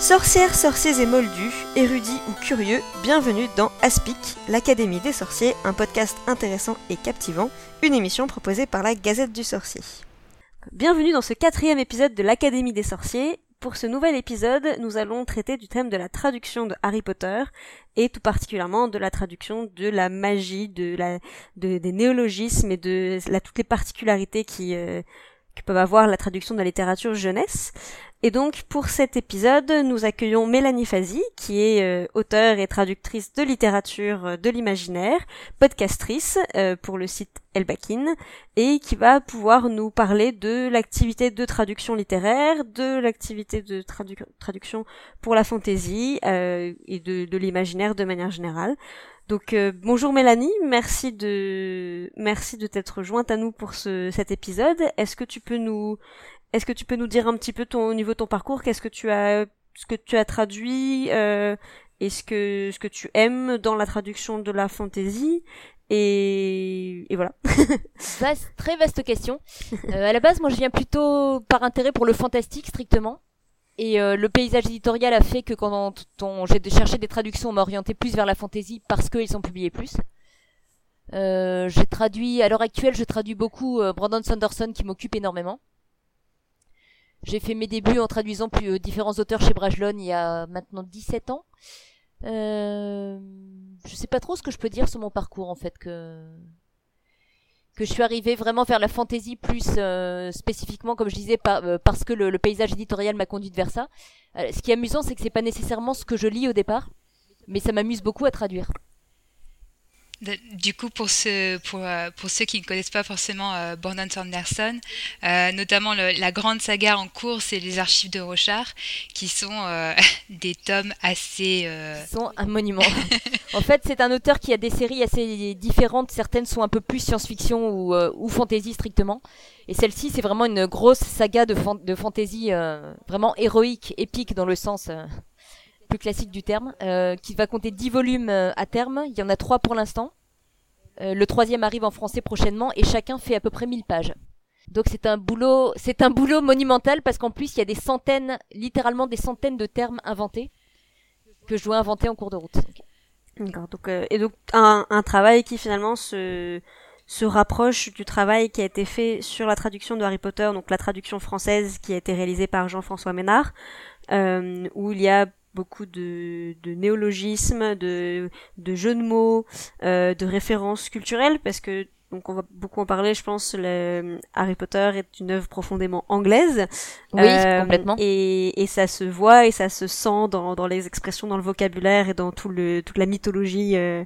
Sorcières, sorciers et moldus, érudits ou curieux, bienvenue dans Aspic, l'Académie des sorciers, un podcast intéressant et captivant, une émission proposée par la Gazette du Sorcier. Bienvenue dans ce quatrième épisode de l'Académie des sorciers. Pour ce nouvel épisode, nous allons traiter du thème de la traduction de Harry Potter et tout particulièrement de la traduction de la magie, de la, de, des néologismes et de toutes les particularités qui, euh, peuvent avoir la traduction de la littérature jeunesse. Et donc pour cet épisode, nous accueillons Mélanie Fazi, qui est euh, auteure et traductrice de littérature euh, de l'imaginaire, podcastrice euh, pour le site Elbakin, et qui va pouvoir nous parler de l'activité de traduction littéraire, de l'activité de traduction pour la fantaisie et de, de l'imaginaire de manière générale. Donc bonjour Mélanie, merci de merci de t'être jointe à nous pour ce, cet épisode. Est-ce que tu peux nous est-ce que tu peux nous dire un petit peu ton au niveau de ton parcours, qu'est-ce que tu as ce que tu as traduit euh, et ce que ce que tu aimes dans la traduction de la fantasy et, et voilà. vaste, très vaste question. Euh, à la base, moi, je viens plutôt par intérêt pour le fantastique strictement. Et euh, le paysage éditorial a fait que quand j'ai cherché des traductions, on m'a orienté plus vers la fantasy parce qu'ils sont publiés plus. Euh, j'ai traduit, à l'heure actuelle, je traduis beaucoup euh, Brandon Sanderson qui m'occupe énormément. J'ai fait mes débuts en traduisant plus, euh, différents auteurs chez Brajlon il y a maintenant 17 ans. Euh, je sais pas trop ce que je peux dire sur mon parcours en fait que que je suis arrivée vraiment vers la fantaisie plus euh, spécifiquement comme je disais euh, parce que le, le, paysage éditorial m'a conduite vers ça. ce qui est amusant c'est que c'est pas nécessairement ce que je lis au départ, mais ça m'amuse beaucoup à traduire. Du coup, pour, ceux, pour, euh, pour ceux qui ne connaissent pas forcément euh, Brandon Sanderson, euh, notamment le, la grande saga en cours, c'est les archives de Rochard, qui sont euh, des tomes assez... Euh... sont un monument. en fait, c'est un auteur qui a des séries assez différentes. Certaines sont un peu plus science-fiction ou, ou fantasy strictement. Et celle-ci, c'est vraiment une grosse saga de, fan de fantasy vraiment héroïque, épique dans le sens plus classique du terme, euh, qui va compter 10 volumes euh, à terme. Il y en a 3 pour l'instant. Euh, le troisième arrive en français prochainement et chacun fait à peu près 1000 pages. Donc c'est un boulot, c'est un boulot monumental parce qu'en plus il y a des centaines, littéralement des centaines de termes inventés que je dois inventer en cours de route. D'accord. Donc et donc un, un travail qui finalement se se rapproche du travail qui a été fait sur la traduction de Harry Potter, donc la traduction française qui a été réalisée par Jean-François Ménard, euh, où il y a beaucoup de, de néologismes, de, de jeux de mots, euh, de références culturelles, parce que donc on va beaucoup en parler, je pense. Le Harry Potter est une œuvre profondément anglaise. Oui, euh, complètement. Et, et ça se voit et ça se sent dans, dans les expressions, dans le vocabulaire et dans tout le toute la mythologie euh,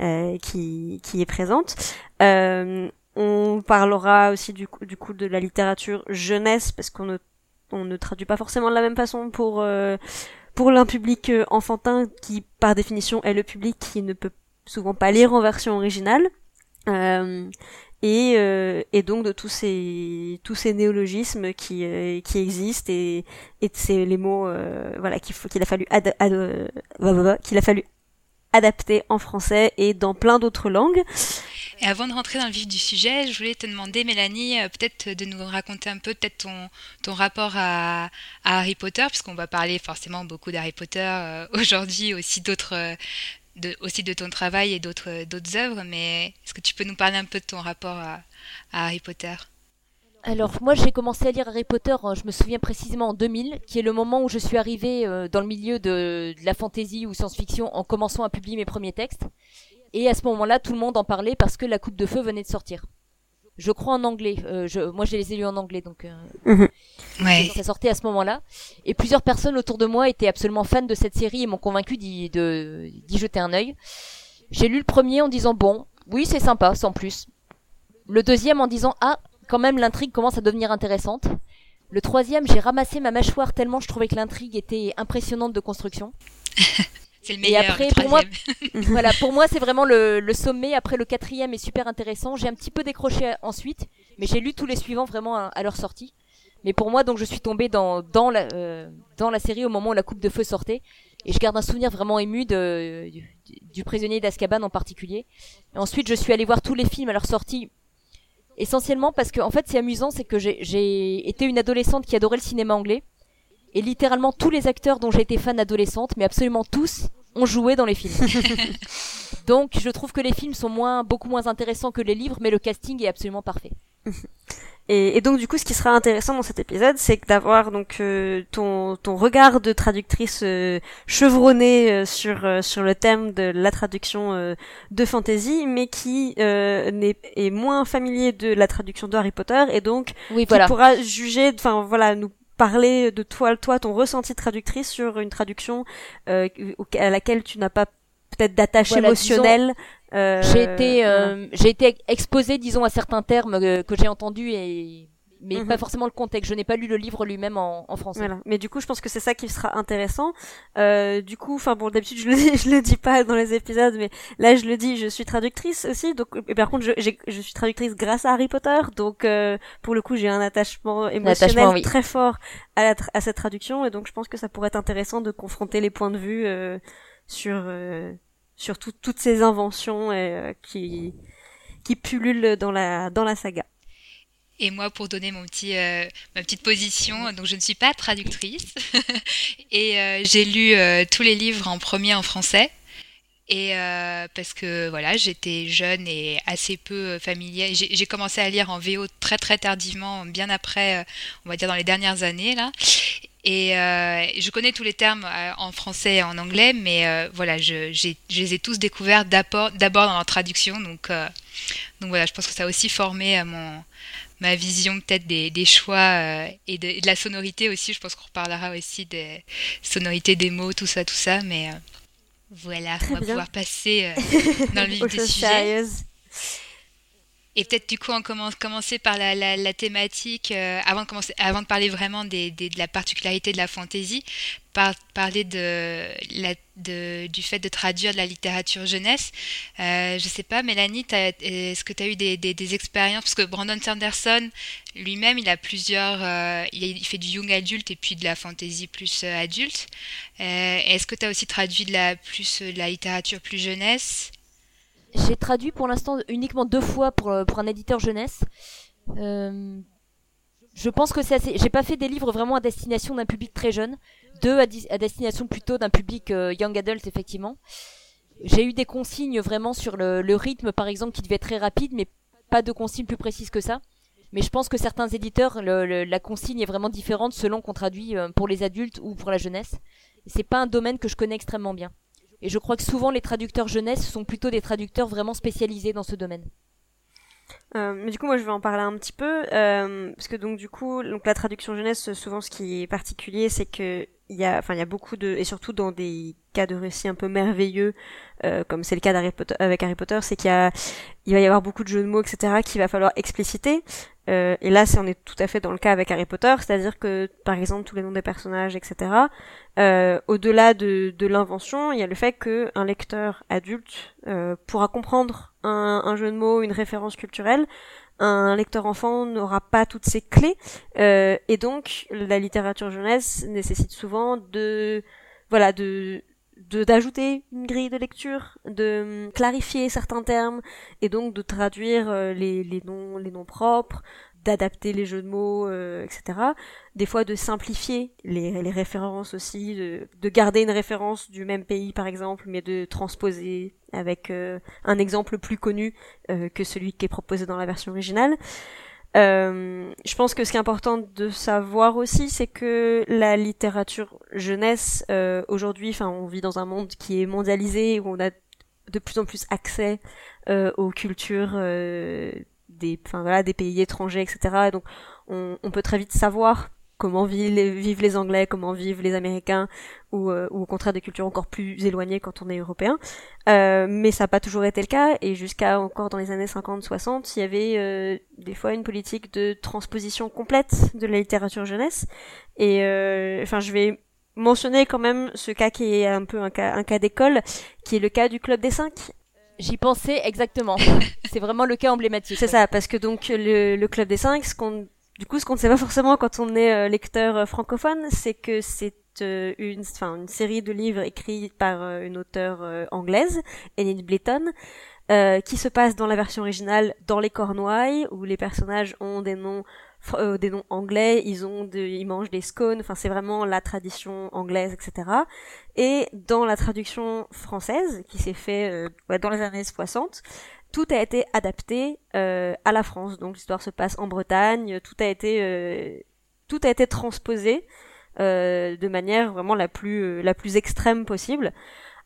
euh, qui qui est présente. Euh, on parlera aussi du coup, du coup de la littérature jeunesse parce qu'on ne on ne traduit pas forcément de la même façon pour euh, pour l'un public euh, enfantin qui par définition est le public qui ne peut souvent pas lire en version originale. Euh, et, euh, et donc de tous ces tous ces néologismes qui euh, qui existent et et c'est les mots euh, voilà qu'il qu'il a fallu ad, qu'il a fallu adapter en français et dans plein d'autres langues et avant de rentrer dans le vif du sujet, je voulais te demander, Mélanie, euh, peut-être de nous raconter un peu peut-être ton, ton rapport à, Harry Potter, puisqu'on va parler forcément beaucoup d'Harry Potter euh, aujourd'hui, aussi d'autres, euh, de, aussi de ton travail et d'autres, d'autres œuvres. Mais est-ce que tu peux nous parler un peu de ton rapport à Harry Potter? Alors moi j'ai commencé à lire Harry Potter, je me souviens précisément en 2000, qui est le moment où je suis arrivée dans le milieu de, de la fantasy ou science-fiction en commençant à publier mes premiers textes. Et à ce moment-là, tout le monde en parlait parce que la coupe de feu venait de sortir. Je crois en anglais. Euh, je, moi, je les ai lus en anglais, donc euh, mhm. ouais. ça sortait à ce moment-là. Et plusieurs personnes autour de moi étaient absolument fans de cette série et m'ont convaincu d'y jeter un œil. J'ai lu le premier en disant bon, oui, c'est sympa, sans plus. Le deuxième en disant ah, quand même, l'intrigue commence à devenir intéressante. Le troisième, j'ai ramassé ma mâchoire tellement je trouvais que l'intrigue était impressionnante de construction. C'est le meilleur. Et après, pour moi, voilà, pour moi, c'est vraiment le, le, sommet. Après, le quatrième est super intéressant. J'ai un petit peu décroché ensuite, mais j'ai lu tous les suivants vraiment à, à, leur sortie. Mais pour moi, donc, je suis tombée dans dans la euh, dans la série au moment où la coupe de feu sortait, et je garde un souvenir vraiment ému de du, du prisonnier d'Azkaban en particulier. Et ensuite, je suis allée voir tous les films à leur sortie essentiellement parce que en fait c'est amusant c'est que j'ai été une adolescente qui adorait le cinéma anglais Et littéralement tous les acteurs dont j'ai été fan adolescente, mais absolument tous, ont joué dans les films. Donc je trouve que les films sont moins, beaucoup moins intéressants que les livres, mais le casting est absolument parfait. Et, et, donc du coup, ce qui sera intéressant dans cet épisode, c'est d'avoir donc euh, ton ton regard de traductrice euh, chevronnée euh, sur sur le thème de la traduction de fantasy, mais qui n'est est moins familier de la traduction de Harry Potter et donc oui, qui pourra juger, enfin voilà, nous parler de toi, toi, ton ressenti de traductrice sur une traduction à laquelle tu n'as pas peut-être d'attache émotionnelle. Euh, j'ai été, euh, j'ai été exposé, disons, à certains termes euh, que j'ai entendus et mais mhm. pas forcément le contexte. Je n'ai pas lu le livre lui-même en, en, français. Voilà. Mais du coup, je pense que c'est ça qui sera intéressant. Euh, du coup, enfin bon, d'habitude je le dis, je le dis pas dans les épisodes, mais là je le dis, je suis traductrice aussi. Donc, et par contre, je, je suis traductrice grâce à Harry Potter. Donc, euh, pour le coup, j'ai un attachement émotionnel très fort à, la à cette traduction, et donc je pense que ça pourrait être intéressant de confronter les points de vue euh, sur euh, sur toutes ces inventions euh, qui qui pullulent dans la dans la saga. Et moi, pour donner mon petit, euh, ma petite position, donc je ne suis pas traductrice et euh, j'ai lu tous les livres en premier en français. Et parce que voilà, j'étais jeune et assez peu familière. J'ai commencé à lire en VO très très tardivement, bien après, on va dire dans les dernières années là. Et euh, je connais tous les termes euh, en français et en anglais, mais euh, voilà, je, je, les ai tous découverts d'abord dans leur traduction. Donc, donc voilà, je pense que ça a aussi formé mon, ma vision peut-être des, des, choix et de, de, la sonorité aussi. Je pense qu'on reparlera aussi des sonorités des mots, tout ça, tout ça. Mais voilà, on va pouvoir passer dans le vif du sujet. Et peut-être du coup on commence commencer par la, la, thématique euh, avant de commencer avant de parler vraiment des, de la particularité de la fantaisie, par, parler de, la, de du fait de traduire de la littérature jeunesse. Euh, je sais pas, Mélanie, est-ce que tu as eu des, des, expériences? Parce que Brandon Sanderson lui-même il a plusieurs, euh, il, fait du young adulte et puis de la fantaisie plus euh, adulte. Est-ce que tu as aussi traduit de la plus de la littérature plus jeunesse? J'ai traduit pour l'instant uniquement deux fois pour, euh, pour un éditeur jeunesse. Euh, je pense que c'est assez. J'ai pas fait des livres vraiment à destination d'un public très jeune, deux à, destination plutôt d'un public euh, young adult effectivement. J'ai eu des consignes vraiment sur le, rythme par exemple qui devait être très rapide, mais pas de consignes plus précises que ça. Mais je pense que certains éditeurs, la consigne est vraiment différente selon qu'on traduit pour les adultes ou pour la jeunesse. C'est pas un domaine que je connais extrêmement bien. Et je crois que souvent les traducteurs jeunesse sont plutôt des traducteurs vraiment spécialisés dans ce domaine. Euh, mais du coup, moi, je vais en parler un petit peu euh, parce que donc du coup, donc la traduction jeunesse, souvent, ce qui est particulier, c'est que il y a, enfin, il y a beaucoup de, et surtout dans des cas de récits un peu merveilleux, euh, comme c'est le cas d'Harry Potter, avec Harry Potter, c'est qu'il y a, il va y avoir beaucoup de jeux de mots, etc., qu'il va falloir expliciter. Euh, et là, on est tout à fait dans le cas avec Harry Potter, c'est-à-dire que, par exemple, tous les noms des personnages, etc. Euh, au-delà de, de l'invention, il y a le fait que un lecteur adulte euh, pourra comprendre un, un, jeu de mots, une référence culturelle. Un lecteur enfant n'aura pas toutes ces clés, euh, et donc la littérature jeunesse nécessite souvent de, voilà, de d'ajouter une grille de lecture, de clarifier certains termes et donc de traduire euh, les, les noms les noms propres, d'adapter les jeux de mots, euh, etc. Des fois de simplifier les, les références aussi, de, de, garder une référence du même pays par exemple, mais de transposer avec euh, un exemple plus connu que celui qui est proposé dans la version originale. Euh, je pense que ce qui est important de savoir aussi, c'est que la littérature jeunesse, euh, aujourd'hui, enfin, on vit dans un monde qui est mondialisé, où on a de plus en plus accès euh, aux cultures euh, des, voilà, des pays étrangers, etc. Et donc, on, on peut très vite savoir comment vivent les, vivent les Anglais, comment vivent les Américains, ou, euh, ou, au contraire des cultures encore plus éloignées quand on est européen. Euh, mais ça n'a pas toujours été le cas, et jusqu'à encore dans les années 50-60, il y avait euh, des fois une politique de transposition complète de la littérature jeunesse. Et euh, enfin, je vais mentionner quand même ce cas qui est un peu un cas, un cas d'école, qui est le cas du Club des Cinq. J'y pensais exactement. C'est vraiment le cas emblématique. C'est ça, parce que donc le, le Club des Cinq, ce qu'on du coup, ce qu'on ne sait pas forcément quand on est euh, lecteur euh, francophone, c'est que c'est euh, une, enfin, une série de livres écrits par une auteure anglaise, Enid Blyton, qui se passe dans la version originale dans les Cornouailles, où les personnages ont des noms des noms anglais, ils ont de, ils mangent des scones, enfin c'est vraiment la tradition anglaise, etc. Et dans la traduction française, qui s'est fait dans les années 60, tout a été adapté à la France. Donc l'histoire se passe en Bretagne, tout a été tout a été transposé euh, de manière vraiment la plus euh, la plus extrême possible.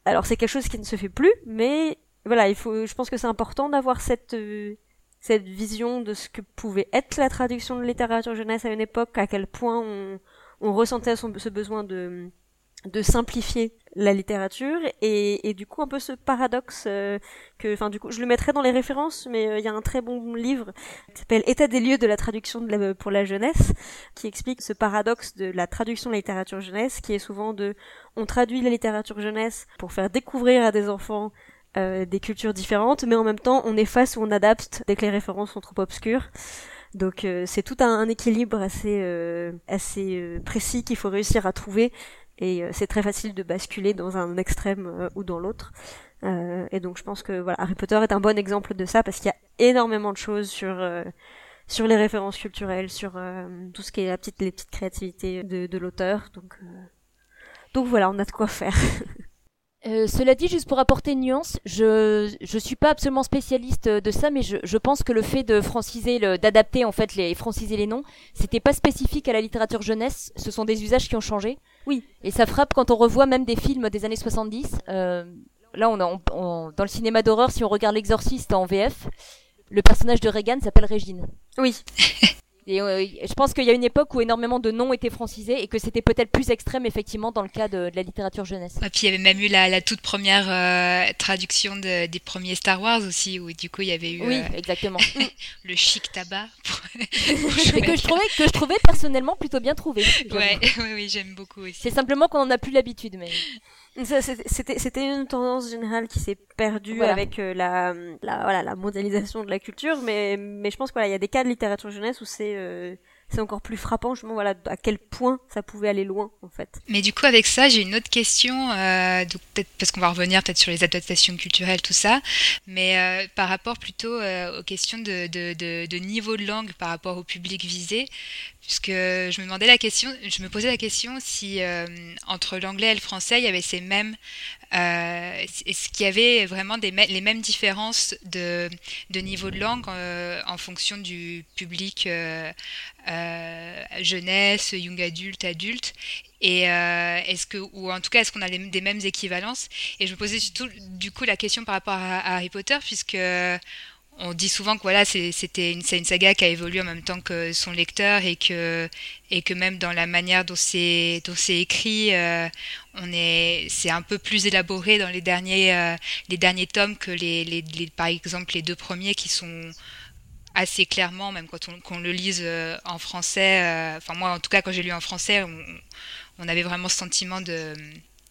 Alors c'est quelque chose qui ne se fait plus, mais voilà, il faut, je pense que c'est important d'avoir cette euh, cette vision de ce que pouvait être la traduction de littérature jeunesse à une époque, à quel point on, on ressentait ce besoin de de simplifier la littérature et, et, du coup un peu ce paradoxe euh, que enfin du coup je le mettrai dans les références mais euh, il y a un très bon livre qui s'appelle État des lieux de la traduction la, pour la jeunesse qui explique ce paradoxe de la traduction de la littérature jeunesse qui est souvent de on traduit la littérature jeunesse pour faire découvrir à des enfants euh, des cultures différentes mais en même temps on efface ou on adapte dès que les références sont trop obscures. Donc c'est tout un, un, équilibre assez assez précis qu'il faut réussir à trouver et euh, c'est très facile de basculer dans un extrême euh, ou dans l'autre. Euh, et donc je pense que voilà, Harry Potter est un bon exemple de ça parce qu'il y a énormément de choses sur sur les références culturelles, sur tout ce qui est la petite les petites créativités de, de l'auteur. Donc donc voilà, on a de quoi faire. Euh, cela dit, juste pour apporter une nuance, je je suis pas absolument spécialiste de ça, mais je, je pense que le fait de franciser, d'adapter en fait les franciser les noms, c'était pas spécifique à la littérature jeunesse. Ce sont des usages qui ont changé. Oui. Et ça frappe quand on revoit même des films des années 70. Euh, là, on a on, dans le cinéma d'horreur, si on regarde l'Exorciste en VF, le personnage de Regan s'appelle Régine. Oui. Et euh, je pense qu'il y a une époque où énormément de noms étaient francisés et que c'était peut-être plus extrême effectivement dans le cas de, la littérature jeunesse. Et puis il y avait même eu la, toute première euh, traduction de, des premiers Star Wars aussi, où du coup il y avait eu oui, euh, exactement. le chic tabac. et que je trouvais que je trouvais personnellement plutôt bien trouvé. Ouais, oui, oui, j'aime beaucoup aussi. C'est simplement qu'on en a plus l'habitude, mais. C'était une tendance générale qui s'est perdue avec euh, la, la, voilà, la mondialisation de la culture, mais, mais je pense qu'il y a des cas de littérature jeunesse où c'est euh, c'est encore plus frappant, justement, voilà, à quel point ça pouvait aller loin, en fait. Mais du coup, avec ça, j'ai une autre question, euh, peut-être parce qu'on va revenir peut-être sur les adaptations culturelles, tout ça, mais euh, par rapport plutôt euh, aux questions de, de, de, de, niveau de langue par rapport au public visé, puisque je me demandais la question, je me posais la question si euh, entre l'anglais et le français, il y avait ces mêmes euh, est-ce qu'il y avait vraiment les mêmes différences de, niveau de langue euh, en fonction du public euh, euh jeunesse, young adulte, adulte? Et est-ce que ou en tout cas est-ce qu'on a des mêmes équivalences? Et je me posais du coup la question par rapport à Harry Potter puisque on dit souvent que voilà, c'était une, une, saga qui a évolué en même temps que son lecteur et que, et que même dans la manière dont c'est écrit, euh, on est, c'est un peu plus élaboré dans les derniers, euh, les derniers tomes que les, les, par exemple les deux premiers qui sont assez clairement, même quand on, le lise euh, en français, enfin moi en tout cas quand j'ai lu en français, on, on avait vraiment ce sentiment de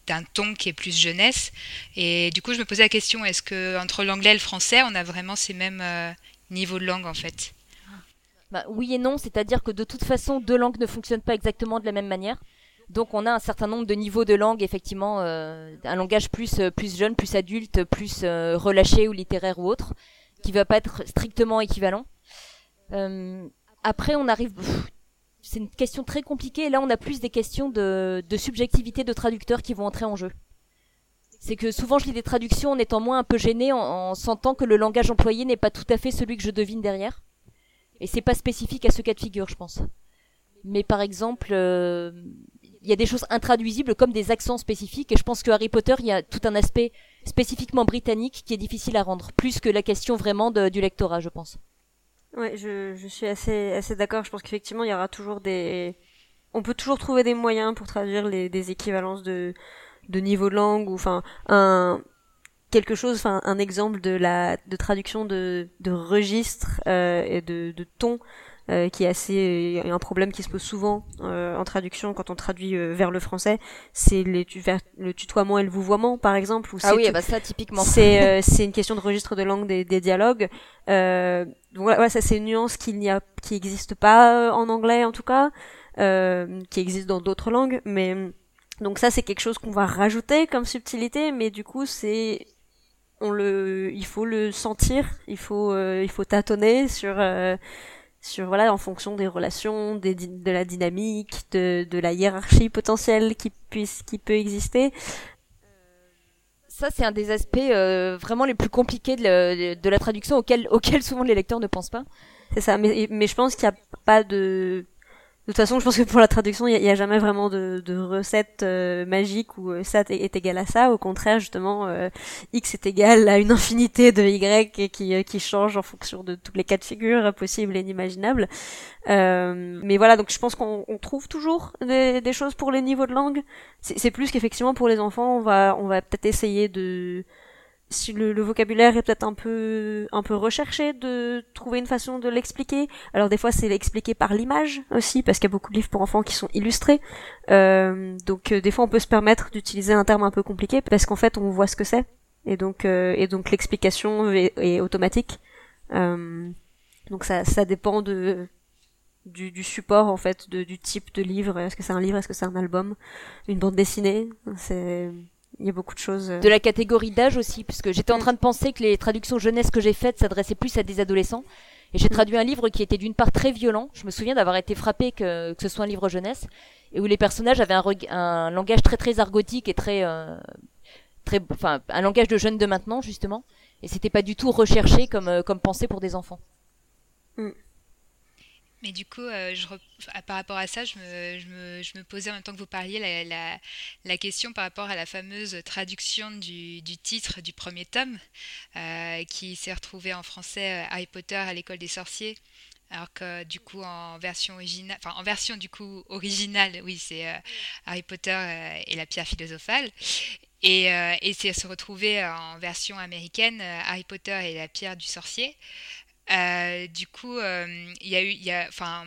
d'un ton qui est plus jeunesse. Et du coup, je me posais la question est-ce que entre l'anglais et le français, on a vraiment ces mêmes euh, niveaux de langue en fait? Bah, Oui et non, c'est-à-dire que de toute façon, deux langues ne fonctionnent pas exactement de la même manière. Donc on a un certain nombre de niveaux de langue, effectivement, euh, un langage plus euh, plus jeune, plus adulte, plus relâché ou littéraire ou autre, qui va pas être strictement équivalent. après, on arrive c'est une question très compliquée. Et là, on a plus des questions de, subjectivité de traducteurs qui vont entrer en jeu. C'est que souvent, je lis des traductions en étant moins un peu gêné, en, sentant que le langage employé n'est pas tout à fait celui que je devine derrière. Et c'est pas spécifique à ce cas de figure, je pense. Mais par exemple, euh, il y a des choses intraduisibles comme des accents spécifiques. Et je pense que Harry Potter, il y a tout un aspect spécifiquement britannique qui est difficile à rendre, plus que la question vraiment du lectorat, je pense. Ouais, je, je suis assez, assez d'accord. Je pense qu'effectivement, il y aura toujours des. On peut toujours trouver des moyens pour traduire les, des équivalences de, de niveau de langue ou enfin un quelque chose, enfin un exemple de la de traduction de, de registre euh, et de, de ton euh, qui est assez un problème qui se pose souvent euh, en traduction quand on traduit euh, vers le français, c'est les vers le tutoiement et le vouvoiement par exemple. ah oui, bah ça typiquement. C'est c'est une question de registre de langue des, des dialogues. donc voilà, ça c'est une nuance qu'il n'y a qui n'existe pas en anglais en tout cas, qui existe dans d'autres langues, mais donc ça c'est quelque chose qu'on va rajouter comme subtilité, mais du coup c'est on le il faut le sentir il faut il faut tâtonner sur sur voilà en fonction des relations, des, de la dynamique, de, de la hiérarchie potentielle qui puisse qui peut exister. Ça, c'est un des aspects euh, vraiment les plus compliqués de, de la traduction auquel, auquel souvent les lecteurs ne pensent pas. C'est ça, mais, mais je pense qu'il n'y a pas de toute façon, je pense que pour la traduction, il n'y a, jamais vraiment de, de recette euh, magique où euh, ça est, égal à ça. Au contraire, justement, euh, x est égal à une infinité de y qui, qui change en fonction de tous les cas de figure possibles et inimaginables. mais voilà, donc je pense qu'on trouve toujours des, des, choses pour les niveaux de langue. C'est plus qu'effectivement pour les enfants, on va, on va peut-être essayer de si le, le, vocabulaire est peut-être un peu un peu recherché de trouver une façon de l'expliquer. Alors des fois c'est l'expliquer par l'image aussi parce qu'il y a beaucoup de livres pour enfants qui sont illustrés. Euh, donc euh, des fois on peut se permettre d'utiliser un terme un peu compliqué parce qu'en fait on voit ce que c'est et donc euh, et donc l'explication est, est, automatique. Euh, donc ça ça dépend de du, du support en fait de, du type de livre. Est-ce que c'est un livre? Est-ce que c'est un album? Une bande dessinée? C'est il y a beaucoup de choses. Euh. De la catégorie d'âge aussi, puisque j'étais en mm. train de penser que les traductions jeunesse que j'ai faites s'adressaient plus à des adolescents. Et j'ai mm. traduit un livre qui était d'une part très violent. Je me souviens d'avoir été frappé que, que, ce soit un livre jeunesse et où les personnages avaient un, un langage très très argotique et très euh, très enfin un langage de jeunes de maintenant justement. Et c'était pas du tout recherché comme euh, comme pensé pour des enfants. Mm. Mais du coup, euh, par rapport à ça, je me, posais en même temps que vous parliez la, question par rapport à la fameuse traduction du, titre du premier tome, euh, qui s'est retrouvé en français euh, Harry Potter à l'école des sorciers. Alors que du coup en version originale, en version du coup originale, oui c'est Harry Potter et la pierre philosophale, et, et c'est se retrouver en version américaine Harry Potter et la pierre du sorcier. Euh, du coup, euh, il y a enfin,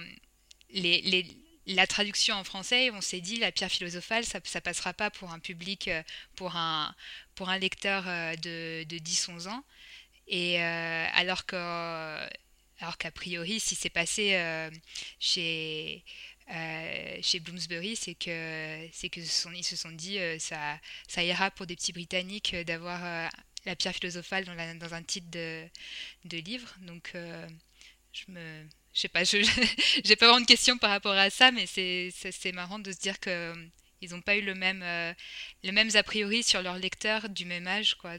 la traduction en français, on s'est dit la pierre philosophale, ça, ça passera pas pour un public, euh, pour un, pour un lecteur de, de 10-11 ans. Et alors que, qu'a priori, si c'est passé chez chez Bloomsbury, c'est que c'est que ils se sont dit ça ça ira pour des petits Britanniques d'avoir la pierre philosophale dans, un titre de, livre. Donc, euh, je me. Je sais pas, j'ai pas vraiment de questions par rapport à ça, mais c'est marrant de se dire que euh, n'ont pas eu le même, euh, les mêmes a priori sur leurs lecteurs du même âge, quoi.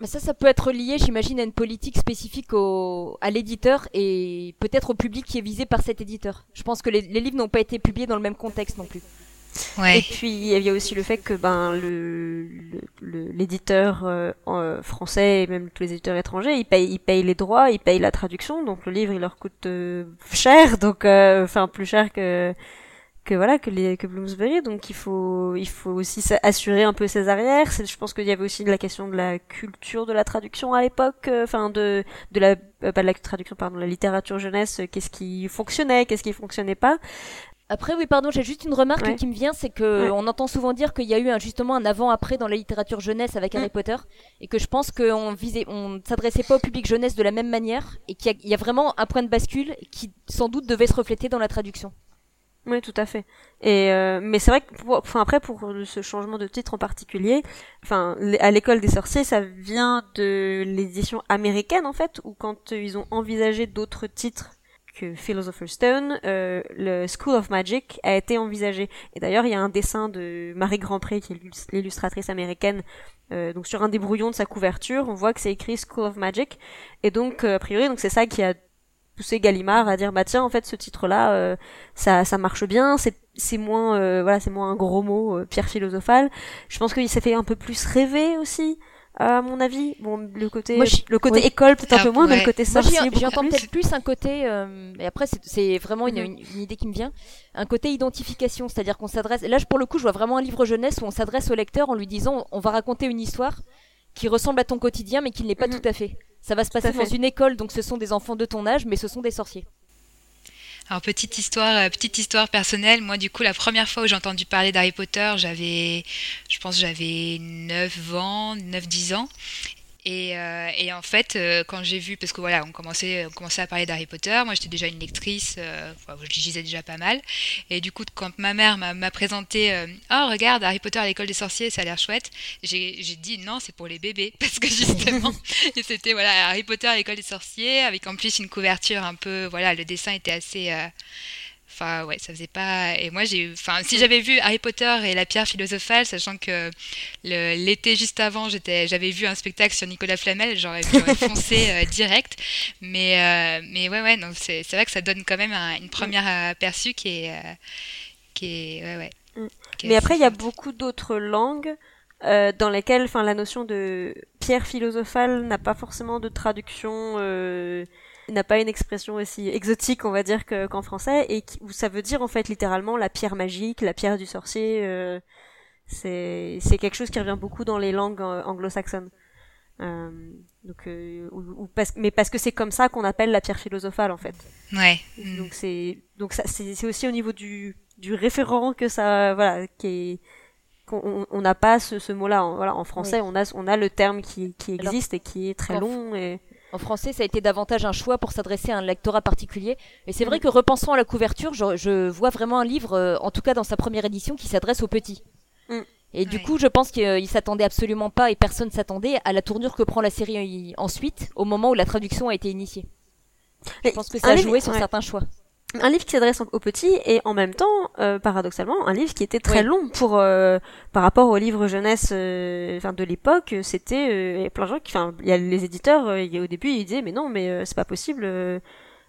Mais ça, ça peut être lié, j'imagine, à une politique spécifique à l'éditeur et peut-être au public qui est visé par cet éditeur. Je pense que les livres n'ont pas été publiés dans le même contexte non plus. Et puis il y a aussi le fait que ben le l'éditeur euh, euh, français et même tous les éditeurs étrangers, ils payent ils payent les droits, ils payent la traduction, donc le livre il leur coûte euh, cher, donc enfin plus cher que que voilà que les que Bloomsbury, donc il faut il faut aussi assurer un peu ses arrières. Je pense qu'il y avait aussi la question de la culture de la traduction à l'époque, enfin de de la pas de la traduction pardon, la littérature jeunesse, qu'est-ce qui fonctionnait, qu'est-ce qui fonctionnait pas. Après, oui, pardon, j'ai juste une remarque qui me vient, c'est que on entend souvent dire qu'il y a eu un, justement un avant-après dans la littérature jeunesse avec Harry mm. Potter, et que je pense qu'on visait, on s'adressait pas au public jeunesse de la même manière, et qu'il y, a vraiment un point de bascule qui sans doute devait se refléter dans la traduction. Oui, tout à fait. Et euh, mais c'est vrai que, pour, enfin après pour ce changement de titre en particulier, enfin à l'école des sorciers, ça vient de l'édition américaine en fait, où quand ils ont envisagé d'autres titres? Philosopher's Stone, euh, le School of Magic a été envisagé. Et d'ailleurs, il y a un dessin de Marie Grandpré, qui est l'illustratrice américaine, euh, donc sur un des brouillons de sa couverture, on voit que c'est écrit School of Magic. Et donc, euh, a priori, donc c'est ça qui a poussé Gallimard à dire bah tiens en fait ce titre là ça ça marche bien c'est c'est moins voilà c'est moins un gros mot pierre philosophale je pense qu'il s'est fait un peu plus rêver aussi à mon avis. Bon, le côté, le côté école peut-être un peu moins, mais le côté sorcier. Moi, j'entends peut-être plus un côté, euh, et après, c'est vraiment une, mhm. une, idée qui me vient, un côté identification, c'est-à-dire qu'on s'adresse. Là, pour le coup, je vois vraiment un livre jeunesse où on s'adresse au lecteur en lui disant, on va raconter une histoire qui ressemble à ton quotidien, mais qui ne l'est pas mhm. tout à fait. Ça va se passer dans une école, donc ce sont des enfants de ton âge, mais ce sont des sorciers. Alors petite histoire, euh, petite histoire personnelle. Moi, du coup, la première fois où j'ai entendu parler d'Harry Potter, j'avais, je pense, j'avais 9 ans, 9-10 ans. Et, euh, et en fait, euh, quand j'ai vu, parce que voilà, on commençait, on commençait à parler d'Harry Potter, moi j'étais déjà une lectrice, euh, enfin, je lisais déjà pas mal. Et du coup, quand ma mère m'a présenté, oh regarde, Harry Potter à l'école des sorciers, ça a l'air chouette, j'ai dit non, c'est pour les bébés, parce que justement, c'était voilà Harry Potter à l'école des sorciers, avec en plus une couverture un peu, voilà, le dessin était assez Enfin, ouais, ça faisait pas. Et moi, j'ai. Enfin, si j'avais vu Harry Potter et la pierre philosophale, sachant que l'été juste avant, j'étais, j'avais vu un spectacle sur Nicolas Flamel, j'aurais, foncé euh, direct. Mais, euh, mais ouais, ouais, non, c'est, vrai que ça donne quand même un- une première aperçu qui est, euh, qui est, ouais, ouais. Mm. qui Mais après, il y a beaucoup d'autres langues euh, dans lesquelles, enfin, la notion de pierre philosophale n'a pas forcément de traduction, euh, n'a pas une expression aussi exotique, on va dire, que- qu'en français, et qui- où ça veut dire en fait littéralement la pierre magique, la pierre du sorcier. euh, c'est c'est quelque chose qui revient beaucoup dans les langues euh, anglo-saxonnes. Euh, donc, euh, ou, ou parce, mais parce que c'est comme ça qu'on appelle la pierre philosophale en fait. Ouais. Donc c'est donc ça c'est aussi au niveau du du référent que ça voilà qui est qu'on on n'a pas ce, ce mot-là en, voilà en français on a on a le terme qui qui Alors, existe et qui est très en- long et En français, ça a été davantage un choix pour s'adresser à un lectorat particulier. Et c'est Mm. vrai que repensant à la couverture, je, je vois vraiment un livre, euh, en tout cas dans sa première édition, qui s'adresse aux petits. Mm. Et du coup, je pense qu'il s'attendait absolument pas, et personne s'attendait à la tournure que prend la série ensuite, au moment où la traduction a été initiée. Je Et pense que ça a livre- joué sur ouais. certains choix. Un livre qui s'adresse aux petits et en même temps euh, paradoxalement un livre qui était très Oui. long pour euh, par rapport aux livres jeunesse euh, enfin de l'époque c'était euh, plein de gens qui enfin il y a les éditeurs euh, au début ils disaient mais non mais euh, c'est pas possible euh,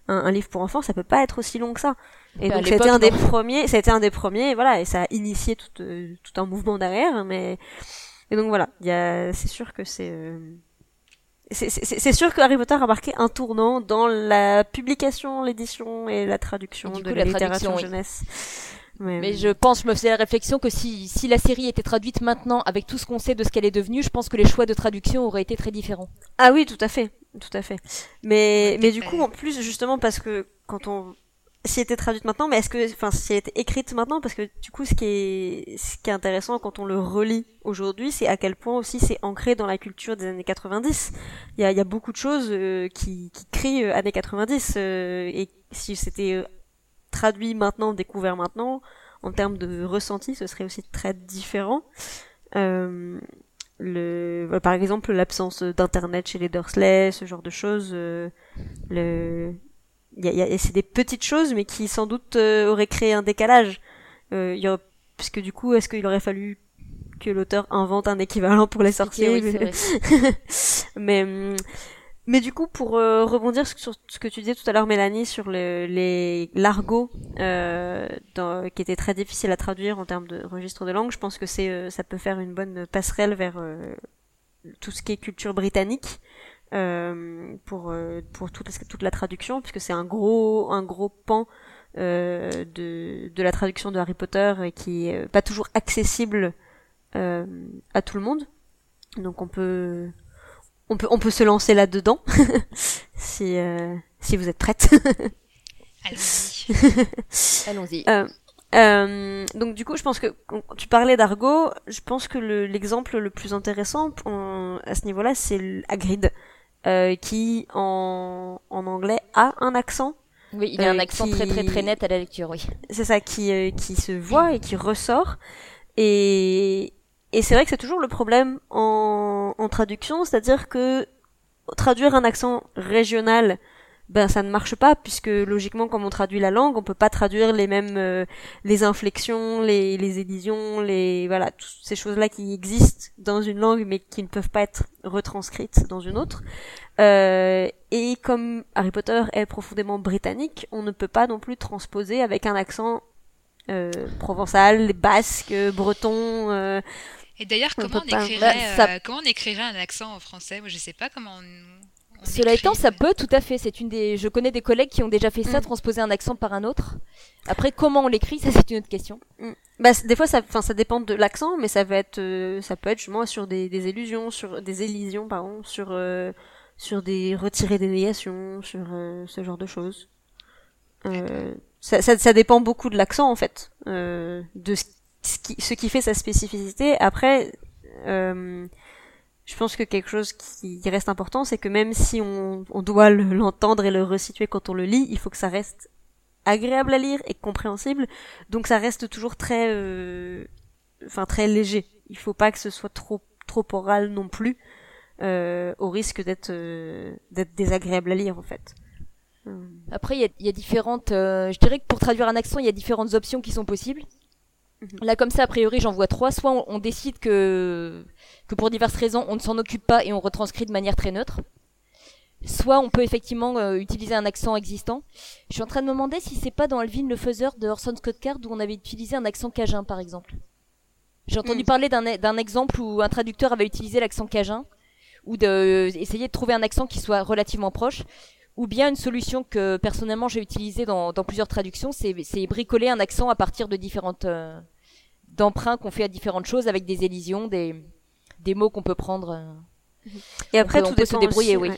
un, un livre pour enfants ça peut pas être aussi long que ça et Bah, donc c'était un des premiers c'était un des premiers voilà et ça a initié tout euh, tout un mouvement derrière mais et donc voilà il y a c'est sûr que c'est euh, c'est- c'est c'est sûr que Harry Potter a marqué un tournant dans la publication, l'édition et la traduction Et de coup, la, la littérature oui. jeunesse. Mais, Mais je pense, je me faisais la réflexion que si, si la série était traduite maintenant, avec tout ce qu'on sait de ce qu'elle est devenue, je pense que les choix de traduction auraient été très différents. Ah oui, tout à fait, tout à fait. Mais Ouais, mais du coup, en plus, justement, parce que quand on si elle était traduite maintenant, mais est-ce que, enfin, si elle était écrite maintenant, parce que du coup, ce qui est, ce qui est intéressant quand on le relit aujourd'hui, c'est à quel point aussi c'est ancré dans la culture des années 90. Il y a, il y a beaucoup de choses euh, qui, qui crient euh, années 90, euh, et si c'était euh, traduit maintenant, découvert maintenant, en termes de ressenti, ce serait aussi très différent. Euh, le, voilà, par exemple, l'absence d'internet chez les Dursley, ce genre de choses. le, c'est des petites choses, mais qui sans doute euh, auraient créé un décalage. Euh, y aurait- parce que du coup, est-ce qu'il aurait fallu que l'auteur invente un équivalent pour les sorciers Oui, mais hum, mais du coup pour euh, rebondir sur ce que tu disais tout à l'heure Mélanie sur le, les l'argot euh, dans- qui était très difficile à traduire en termes de registre de langue je pense que c'est euh, ça peut faire une bonne passerelle vers euh, tout ce qui est culture britannique euh, pour euh, pour toute toute la traduction puisque c'est un gros un gros pan euh, de de la traduction de Harry Potter et qui est euh, pas toujours accessible euh, à tout le monde donc on peut on peut on peut se lancer là dedans si euh, si vous êtes prête Allons-y. Allons-y. Euh, donc du coup, je pense que quand tu parlais d'argot, je pense que le- l'exemple le, plus intéressant à ce niveau-là, c'est Hagrid, euh, qui en, en anglais a un accent. Oui, il a un euh, accent qui- très très très net à la lecture, oui. C'est ça qui euh, qui se voit et qui ressort. Et et c'est vrai que c'est toujours le problème en, en traduction, c'est-à-dire que traduire un accent régional ben ça ne marche pas puisque logiquement comme on traduit la langue on peut pas traduire les mêmes euh, les inflexions les les éditions les voilà toutes ces choses là qui existent dans une langue mais qui ne peuvent pas être retranscrites dans une autre Euh, et comme Harry Potter est profondément britannique on ne peut pas non plus transposer avec un accent euh, provençal basque breton euh, Et d'ailleurs, comment on écrirait, Bah, ça- euh, comment on écrirait un accent en français? Moi, je sais pas comment on. Cela étant, ça peut tout à fait. C'est une des. Je connais des collègues qui ont déjà fait ça, Mm. transposer un accent par un autre. Après, comment on l'écrit, ça c'est une autre question. Bah, c- des fois, ça, enfin, ça dépend de l'accent, mais ça va être, euh, ça peut être justement sur des, des illusions, sur des élisions, pardon, sur, euh, sur des retirés des négations, sur euh, ce genre de choses. Euh, ça, ça, ça dépend beaucoup de l'accent en fait, euh, de ce, ce qui, ce qui fait sa spécificité. Après, euh, je pense que quelque chose qui reste important, c'est que même si on, on doit l'entendre et le resituer quand on le lit, il faut que ça reste agréable à lire et compréhensible. Donc ça reste toujours très, euh, enfin très léger. Il faut pas que ce soit trop trop oral non plus, euh, au risque d'être euh, d'être désagréable à lire en fait. Après, il y y a, différentes. je dirais que pour traduire un accent, il y a différentes options qui sont possibles. Mhm. Là, comme ça, a priori, j'en vois trois. Soit on, on, décide que, que pour diverses raisons, on ne s'en occupe pas et on retranscrit de manière très neutre. Soit on peut effectivement euh, utiliser un accent existant. Je suis en train de me demander si c'est pas dans Alvin le faiseur de Orson Scott Card où on avait utilisé un accent cajun, par exemple. J'ai entendu mhm. parler d'un exemple où un traducteur avait utilisé l'accent cajun, ou de essayer de trouver un accent qui soit relativement proche ou bien une solution que personnellement j'ai utilisée dans, dans, plusieurs traductions, c'est bricoler un accent à partir de différentes euh, d'emprunts qu'on fait à différentes choses avec des élisions, des, des mots qu'on peut prendre. Euh. Et après, tout peut se débrouiller, oui.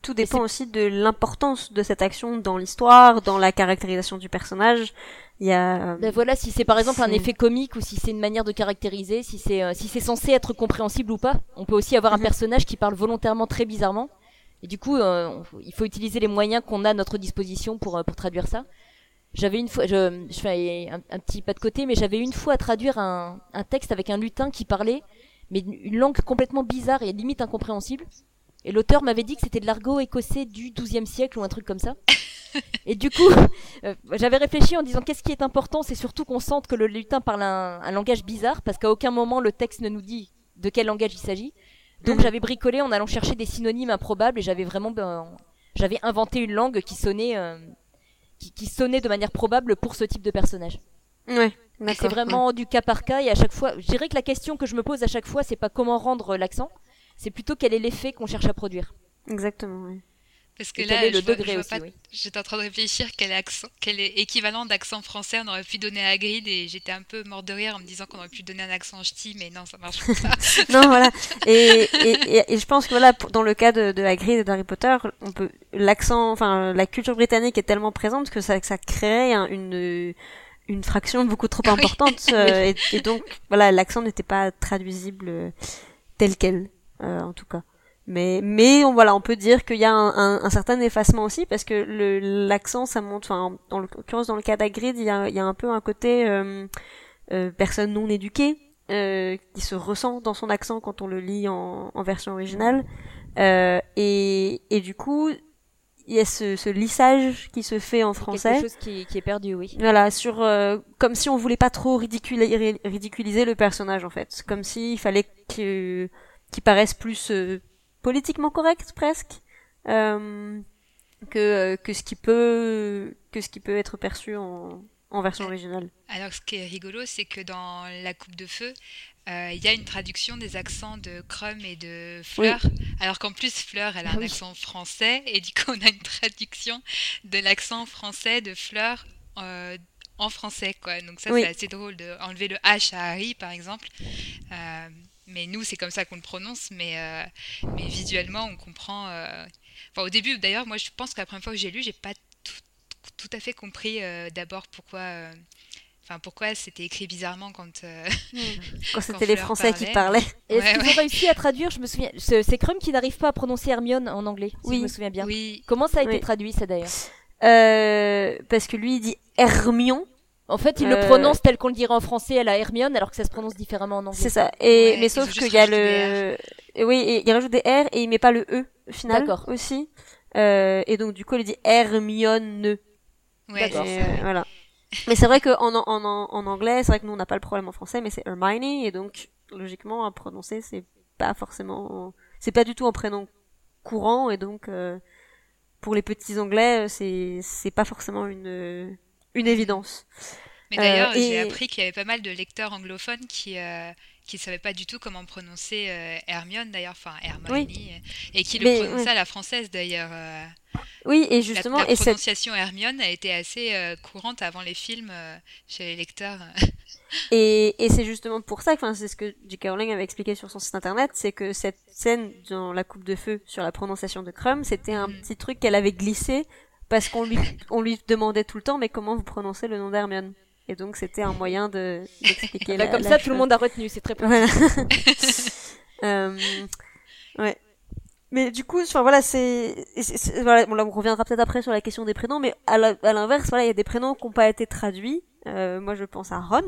Tout dépend aussi de l'importance de cette action dans l'histoire, dans la caractérisation du personnage. Il y a. Ben voilà, si c'est par exemple un effet comique ou si c'est une manière de caractériser, si c'est euh, si c'est censé être compréhensible ou pas. On peut aussi avoir un mhm. personnage qui parle volontairement très bizarrement et du coup, euh, il faut utiliser les moyens qu'on a à notre disposition pour, euh, pour traduire ça. J'avais une fois, je, je fais un, petit pas de côté, mais j'avais une fois à traduire un, un texte avec un lutin qui parlait, mais une langue complètement bizarre et limite incompréhensible. Et l'auteur m'avait dit que c'était de l'argot écossais du XIIe siècle ou un truc comme ça. Et du coup, euh, j'avais réfléchi en disant qu'est-ce qui est important, c'est surtout qu'on sente que le lutin parle un, un langage bizarre, parce qu'à aucun moment le texte ne nous dit de quel langage il s'agit. Donc j'avais bricolé en allant chercher des synonymes improbables et j'avais vraiment ben, j'avais inventé une langue qui sonnait euh, qui, qui, sonnait de manière probable pour ce type de personnage. Ouais. C'est vraiment du cas par cas et à chaque fois, je dirais que la question que je me pose à chaque fois, c'est pas comment rendre l'accent, c'est plutôt quel est l'effet qu'on cherche à produire. Exactement. Oui. Parce que là, le je degré aussi, j'étais en train de réfléchir quel, accent, quel équivalent d'accent français on aurait pu donner à Hagrid et j'étais un peu mort de rire en me disant qu'on aurait pu donner un accent ch'ti, mais non, ça marche pas. non, voilà. Et, et, et, je pense que voilà, dans le cas de, de Hagrid et d'Harry Potter, on peut l'accent, enfin la culture britannique est tellement présente que ça, ça crée une une fraction beaucoup trop importante euh, et, donc voilà, l'accent n'était pas traduisible euh, tel quel, euh, en tout cas. Mais mais on voilà, on peut dire qu'il y a un, un, un, certain effacement aussi parce que l'accent ça monte. Enfin, en l'occurrence dans le cas d'Agrid, il y a y a un peu un côté euh, euh, personne non éduquée euh, qui se ressent dans son accent quand on le lit en, en version originale. Euh, et et du coup, il y a ce, ce lissage qui se fait en français. Quelque chose qui, qui est perdu, oui. Voilà, sur euh, comme si on voulait pas trop ridiculiser, ridiculiser le personnage en fait, comme s'il fallait qu'il paraisse plus euh, politiquement correct presque euh, que que ce qui peut que ce qui peut être perçu en, en version originale. Alors ce qui est rigolo, c'est que dans La Coupe de Feu, euh, il y a une traduction des accents de Crum et de Fleur, alors qu'en plus Fleur, elle a un ah accent français, et du coup on a une traduction de l'accent français de Fleur euh, en français, quoi. Donc ça c'est assez drôle de enlever le H à Harry, par exemple. Euh, mais nous, c'est comme ça qu'on le prononce, mais, euh, mais visuellement, on comprend. Euh, enfin, au début, d'ailleurs, moi, je pense que la première fois que j'ai lu, j'ai pas tout, tout, à fait compris euh, d'abord pourquoi. Enfin, pourquoi c'était écrit bizarrement quand. Hmm. quand c'était les Français qui parlaient. Est-ce qu'ils ont réussi à traduire Je me souviens. C'est Crum qui n'arrive pas à prononcer Hermione en anglais, si oui. je me souviens bien. Oui. Comment ça a été traduit, ça d'ailleurs? Parce que lui, il dit Hermione en fait, il le euh, prononce tel qu'on le dirait en français à la Hermione, alors que ça se prononce différemment en anglais. C'est ça. Et mais sauf qu'il y a le, oui, et il rajoute des R et il met pas le E final D'accord. aussi. Euh, et donc du coup, il dit Hermione. Ouais, D'accord. Euh, voilà. Mais c'est vrai que en, en, en, anglais, c'est vrai que nous on n'a pas le problème en français, mais c'est Hermione et donc logiquement à prononcer, c'est pas forcément, c'est pas du tout un prénom courant et donc euh, pour les petits anglais, c'est c'est pas forcément une une évidence. Mais d'ailleurs, euh, j'ai appris qu'il y avait pas mal de lecteurs anglophones qui euh, qui savaient pas du tout comment prononcer euh, Hermione d'ailleurs, enfin Hermione, et qui le prononçaient à la française d'ailleurs. oui, et justement, la, prononciation Hermione a été assez courante avant les films chez les lecteurs. et, et c'est justement pour ça, enfin c'est ce que J.K. Rowling avait expliqué sur son site internet, c'est que cette scène dans la coupe de feu sur la prononciation de Crum, c'était un mm. petit truc qu'elle avait glissé parce qu'on lui, on lui demandait tout le temps, mais comment vous prononcez le nom d'Hermione? Et donc c'était un moyen de d'expliquer. Bah, comme ça, tout le monde a retenu, c'est très voilà. euh, Ouais. Mais du coup, enfin voilà, c'est, voilà, bon, là on reviendra peut-être après sur la question des prénoms, mais à l'inverse, voilà, il y a des prénoms qui n'ont pas été traduits. Euh, moi, je pense à Ron.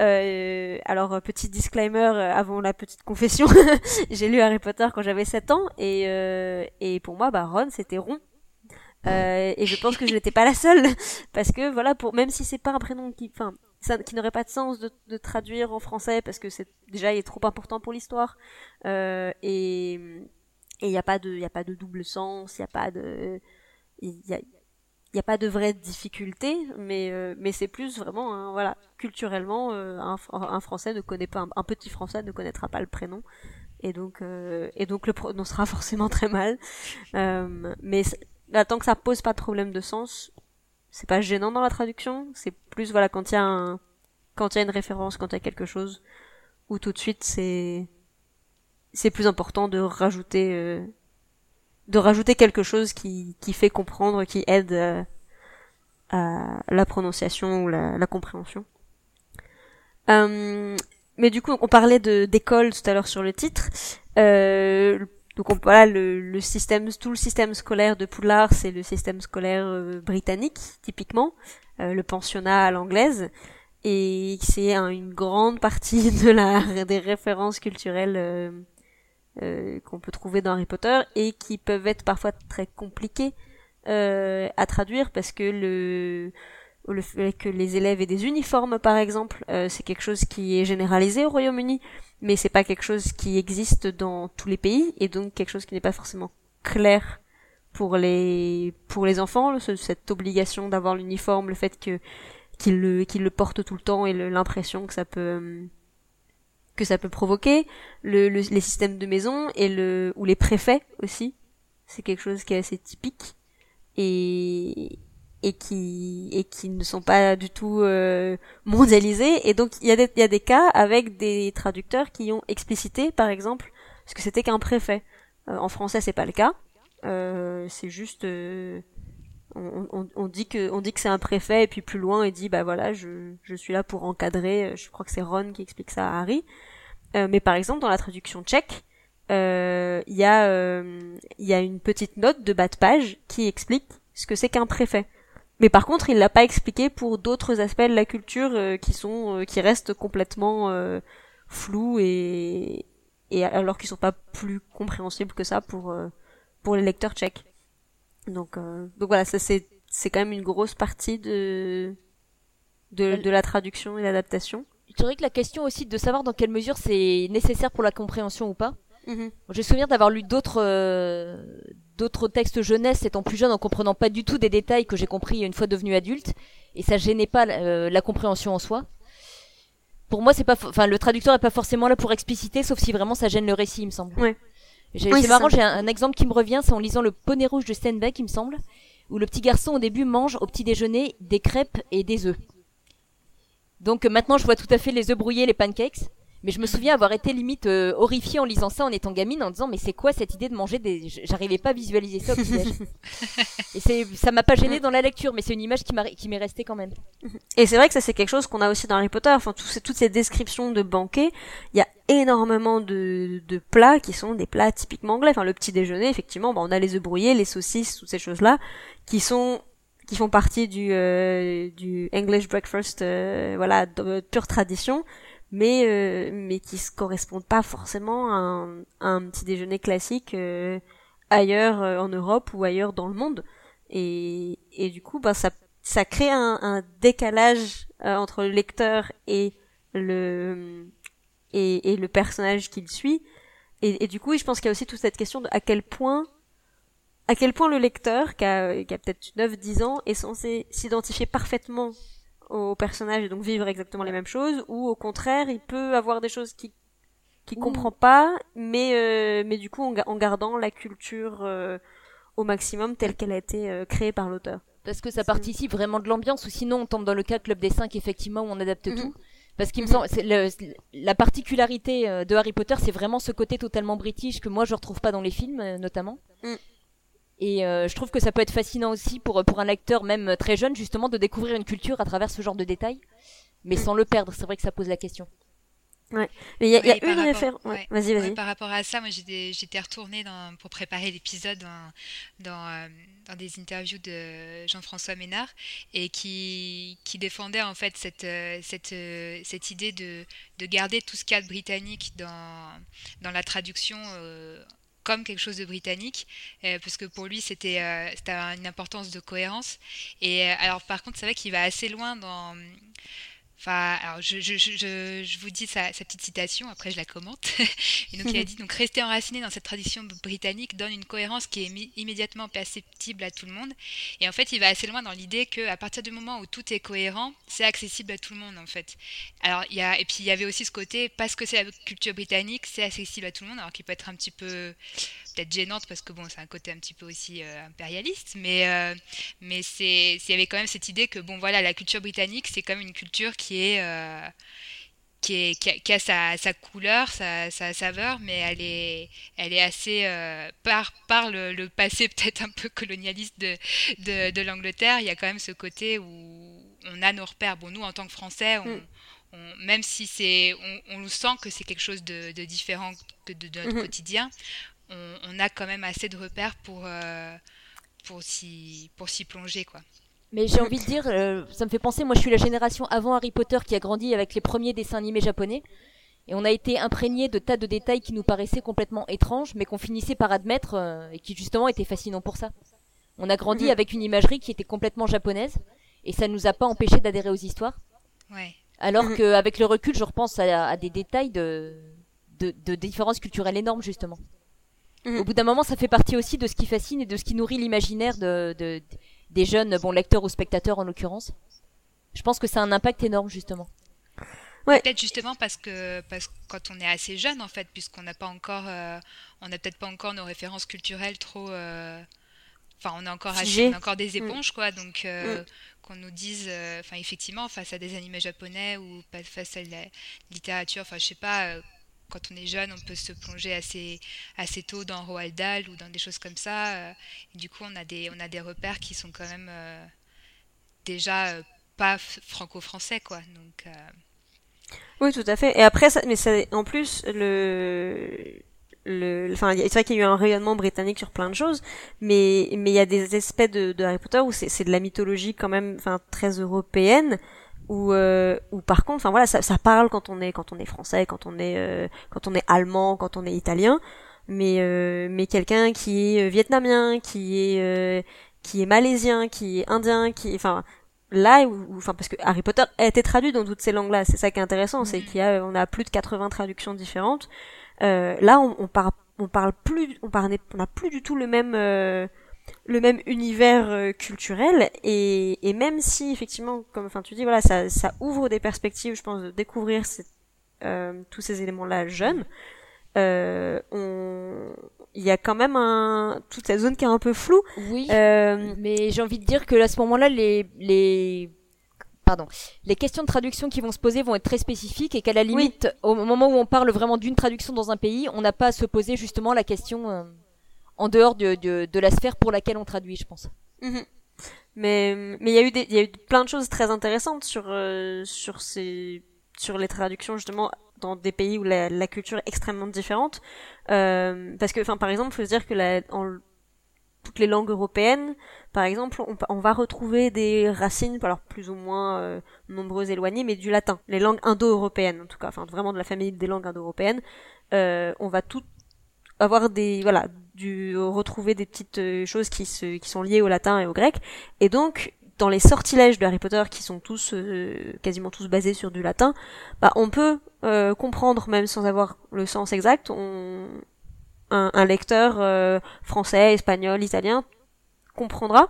Euh, alors, petit disclaimer euh, avant la petite confession, j'ai lu Harry Potter quand j'avais 7 ans et euh, et pour moi, bah Ron, c'était Ron. Euh, et je pense que je n'étais pas la seule parce que voilà, pour même si c'est pas un prénom qui, enfin, qui n'aurait pas de sens de, de, traduire en français parce que c'est déjà il est trop important pour l'histoire euh, et et il n'y a pas de il a pas de double sens il y a pas de il y a, y a pas de vraie difficulté mais euh, mais c'est plus vraiment voilà culturellement euh, un, un, français ne connaît pas un, petit français ne connaîtra pas le prénom. Et donc euh, et donc le prononcera forcément très mal. Mais là tant que ça pose pas de problème de sens c'est pas gênant dans la traduction, c'est plus voilà quand il y a un quand y a une référence, quand il y a quelque chose où tout de suite c'est c'est plus important de rajouter euh, de rajouter quelque chose qui qui fait comprendre, qui aide euh, à la prononciation ou la, la compréhension. Euh, mais du coup, on parlait de d'école tout à l'heure sur le titre. Euh, donc voilà, le, le, système, tout le système scolaire de Poudlard, c'est le système scolaire euh, britannique, typiquement, euh, le pensionnat à l'anglaise, et c'est une grande partie de la des références culturelles euh, qu'on peut trouver dans Harry Potter et qui peuvent être parfois très compliquées à traduire parce que le le fait que les élèves aient des uniformes par exemple, c'est quelque chose qui est généralisé au Royaume-Uni mais c'est pas quelque chose qui existe dans tous les pays et donc quelque chose qui n'est pas forcément clair pour les pour les enfants cette obligation d'avoir l'uniforme le fait que qu'ils le qu'ils le portent tout le temps et l'impression que ça peut que ça peut provoquer. Le, les systèmes de maison et le ou les préfets aussi c'est quelque chose qui est assez typique. Et et qui et qui ne sont pas du tout euh, mondialisés. Et donc il y a des il y a des cas avec des traducteurs qui ont explicité par exemple ce que c'était qu'un préfet. Euh, en français c'est pas le cas. Euh, c'est juste euh, on, on, on, dit que on dit que c'est un préfet et puis plus loin il dit bah voilà je je suis là pour encadrer je crois que c'est Ron qui explique ça à Harry. Mais par exemple dans la traduction tchèque il y a il y a une petite note de bas de page qui explique ce que c'est qu'un préfet mais par contre, il l'a pas expliqué pour d'autres aspects de la culture euh, qui sont euh, qui restent complètement euh, flous et et alors qu'ils sont pas plus compréhensibles que ça pour pour les lecteurs tchèques. Donc donc voilà, ça c'est c'est quand même une grosse partie de de, de la traduction et l'adaptation. Je dirais que la question aussi de savoir dans quelle mesure c'est nécessaire pour la compréhension ou pas. Mm-hmm. J'ai souvenir d'avoir lu d'autres d'autres textes jeunesse étant plus jeune en comprenant pas du tout des détails que j'ai compris une fois devenu adulte et ça gênait pas euh, la compréhension en soi. Pour moi, c'est pas, enfin, le traducteur est pas forcément là pour expliciter, sauf si vraiment ça gêne le récit, il me semble. Ouais. c'est marrant, j'ai un, exemple qui me revient, c'est en lisant Le Poney Rouge de Steinbeck, il me semble, où le petit garçon au début mange au petit déjeuner des crêpes et des œufs. Donc maintenant, je vois tout à fait les œufs brouillés, les pancakes. Mais je me souviens avoir été limite euh, horrifiée en lisant ça en étant gamine en disant mais c'est quoi cette idée de manger des j'arrivais pas à visualiser ça au Et c'est ça m'a pas gêné dans la lecture mais c'est une image qui m'a qui m'est restée quand même. Et c'est vrai que ça c'est quelque chose qu'on a aussi dans Harry Potter. Enfin toutes ces descriptions de banquets, il y a énormément de, de plats qui sont des plats typiquement anglais. Enfin le petit déjeuner effectivement bah, on a les œufs brouillés, les saucisses, toutes ces choses-là qui sont qui font partie du euh, du English breakfast euh, voilà de pure tradition mais euh, mais qui se correspondent pas forcément à un, un petit déjeuner classique euh, ailleurs euh, en Europe ou ailleurs dans le monde. Et et du coup bah ça ça crée un, un décalage entre le lecteur et le et, et le personnage qu'il suit. Et, et, du coup je pense qu'il y a aussi toute cette question de à quel point à quel point le lecteur qui a, qui a peut-être 9-10 ans est censé s'identifier parfaitement au personnage et donc vivre exactement les mêmes choses, ou au contraire, il peut avoir des choses qui qui comprend pas, mais euh, mais du coup en, gardant la culture euh, au maximum telle qu'elle a été euh, créée par l'auteur. Parce que ça participe vraiment de l'ambiance, ou sinon on tombe dans le cas Club des cinq effectivement où on adapte mhm. tout. Parce qu'il me mhm. semble, la particularité de Harry Potter, c'est vraiment ce côté totalement british que moi je retrouve pas dans les films, notamment. Mm. Et euh, je trouve que ça peut être fascinant aussi pour, pour un lecteur même très jeune justement de découvrir une culture à travers ce genre de détails, mais sans le perdre. C'est vrai que ça pose la question. Ouais. Mais il y a, y a une rapport, référence. ouais. Vas-y, Ouais, vas-y. par rapport à ça, moi j'étais j'étais retournée dans, pour préparer l'épisode dans, dans, euh, dans des interviews de Jean-François Ménard et qui, qui défendait en fait cette, euh, cette, euh, cette idée de, de garder tout ce cadre britannique dans, dans la traduction euh, comme quelque chose de britannique, euh, parce que pour lui c'était euh, une importance de cohérence. Et euh, alors par contre c'est vrai qu'il va assez loin dans Enfin, alors je, je, je, je- vous dis sa, sa petite citation, après je la commente. Et donc il a dit donc rester enraciné dans cette tradition britannique donne une cohérence qui est immédiatement perceptible à tout le monde. Et en fait, il va assez loin dans l'idée que à partir du moment où tout est cohérent, c'est accessible à tout le monde en fait. Alors il y a et puis il y avait aussi ce côté parce que c'est la culture britannique, c'est accessible à tout le monde, alors qu'il peut être un petit peu peut-être gênante parce que bon, c'est un côté un petit peu aussi euh, impérialiste, mais euh, mais c'est il y avait quand même cette idée que bon voilà la culture britannique c'est comme une culture qui est euh, qui, est, qui, a, qui a sa, sa couleur, sa, sa saveur, mais elle est, elle est assez euh, par, par le, le passé peut-être un peu colonialiste de, de, de l'Angleterre. Il y a quand même ce côté où on a nos repères. Bon, nous en tant que Français, on, Mm. on- même si c'est, on, on sent que c'est quelque chose de, de différent que de, de notre Mhm. quotidien, on, on a quand même assez de repères pour, euh, pour s'y, pour s'y plonger, quoi. Mais j'ai envie de dire, euh, ça me fait penser, moi je suis la génération avant Harry Potter qui a grandi avec les premiers dessins animés japonais. Et on a été imprégné de tas de détails qui nous paraissaient complètement étranges, mais qu'on finissait par admettre euh, et qui justement étaient fascinants pour ça. On a grandi Mhm. avec une imagerie qui était complètement japonaise, et ça nous a pas empêché d'adhérer aux histoires. Ouais. Alors Mhm. qu'avec le recul, je repense à, à des détails de, de, de différences culturelles énormes, justement. Mhm. Au bout d'un moment, ça fait partie aussi de ce qui fascine et de ce qui nourrit l'imaginaire de, de- des jeunes, bon, lecteurs ou spectateurs en l'occurrence. Je pense que ça a un impact énorme, justement. Peut-être justement parce que, parce que quand on est assez jeune en fait, puisqu'on n'a pas encore, euh, on n'a peut-être pas encore nos références culturelles trop, euh, enfin on a encore assez- on a encore des éponges quoi, donc euh, Mm. qu'on nous dise, euh, enfin effectivement face à des animés japonais ou face à la littérature, enfin je sais pas, euh, quand on est jeune on peut se plonger assez, assez tôt dans Roald Dahl ou dans des choses comme ça, euh, du coup on a des, on a des repères qui sont quand même euh, déjà euh, pas franco-français quoi, donc. Oui, tout à fait. Et après, mais en plus, le, le, enfin, c'est vrai qu'il y a eu un rayonnement britannique sur plein de choses, mais, mais il y a des aspects de, de Harry Potter où c'est de la mythologie quand même, enfin, très européenne, où, euh, par contre, enfin voilà, ça, ça parle quand on est, quand on est français, quand on est, euh, quand on est allemand, quand on est italien, mais, euh, mais quelqu'un qui est vietnamien, qui est, euh, qui est malaisien, qui est indien, qui, enfin, là où, enfin parce que Harry Potter a été traduit dans toutes ces langues-là, c'est ça qui est intéressant, c'est Mhm. qu'il y a on a plus de 80 traductions différentes. Euh, là on, on parle on parle plus on parle on n'a plus du tout le même euh, le même univers euh, culturel et, et même si effectivement comme enfin tu dis voilà ça ça ouvre des perspectives je pense de découvrir euh, tous ces éléments là jeunes euh, on il y a quand même un toute cette zone qui est un peu floue Oui. euh, Mais j'ai envie de dire que à ce moment-là, les, les, pardon, les questions de traduction qui vont se poser vont être très spécifiques et qu'à la limite, au moment où on parle vraiment d'une traduction dans un pays, on n'a pas à se poser justement la question euh, en dehors de, de, de la sphère pour laquelle on traduit, je pense. Mhm. Mais mais il y a eu des il y a eu plein de choses très intéressantes sur euh, sur ces sur les traductions justement dans des pays où la, la culture est extrêmement différente Euh, parce que enfin par exemple faut se dire que la, en toutes les langues européennes par exemple on, va retrouver des racines alors plus ou moins euh, nombreuses éloignées mais du latin les langues indo-européennes en tout cas enfin vraiment de la famille des langues indo-européennes euh, on va tout avoir des voilà du retrouver des petites euh, choses qui se qui sont liées au latin et au grec. Et donc dans les sortilèges de Harry Potter qui sont tous euh, quasiment tous basés sur du latin bah on peut euh, comprendre même sans avoir le sens exact on un, un lecteur euh, français espagnol italien comprendra.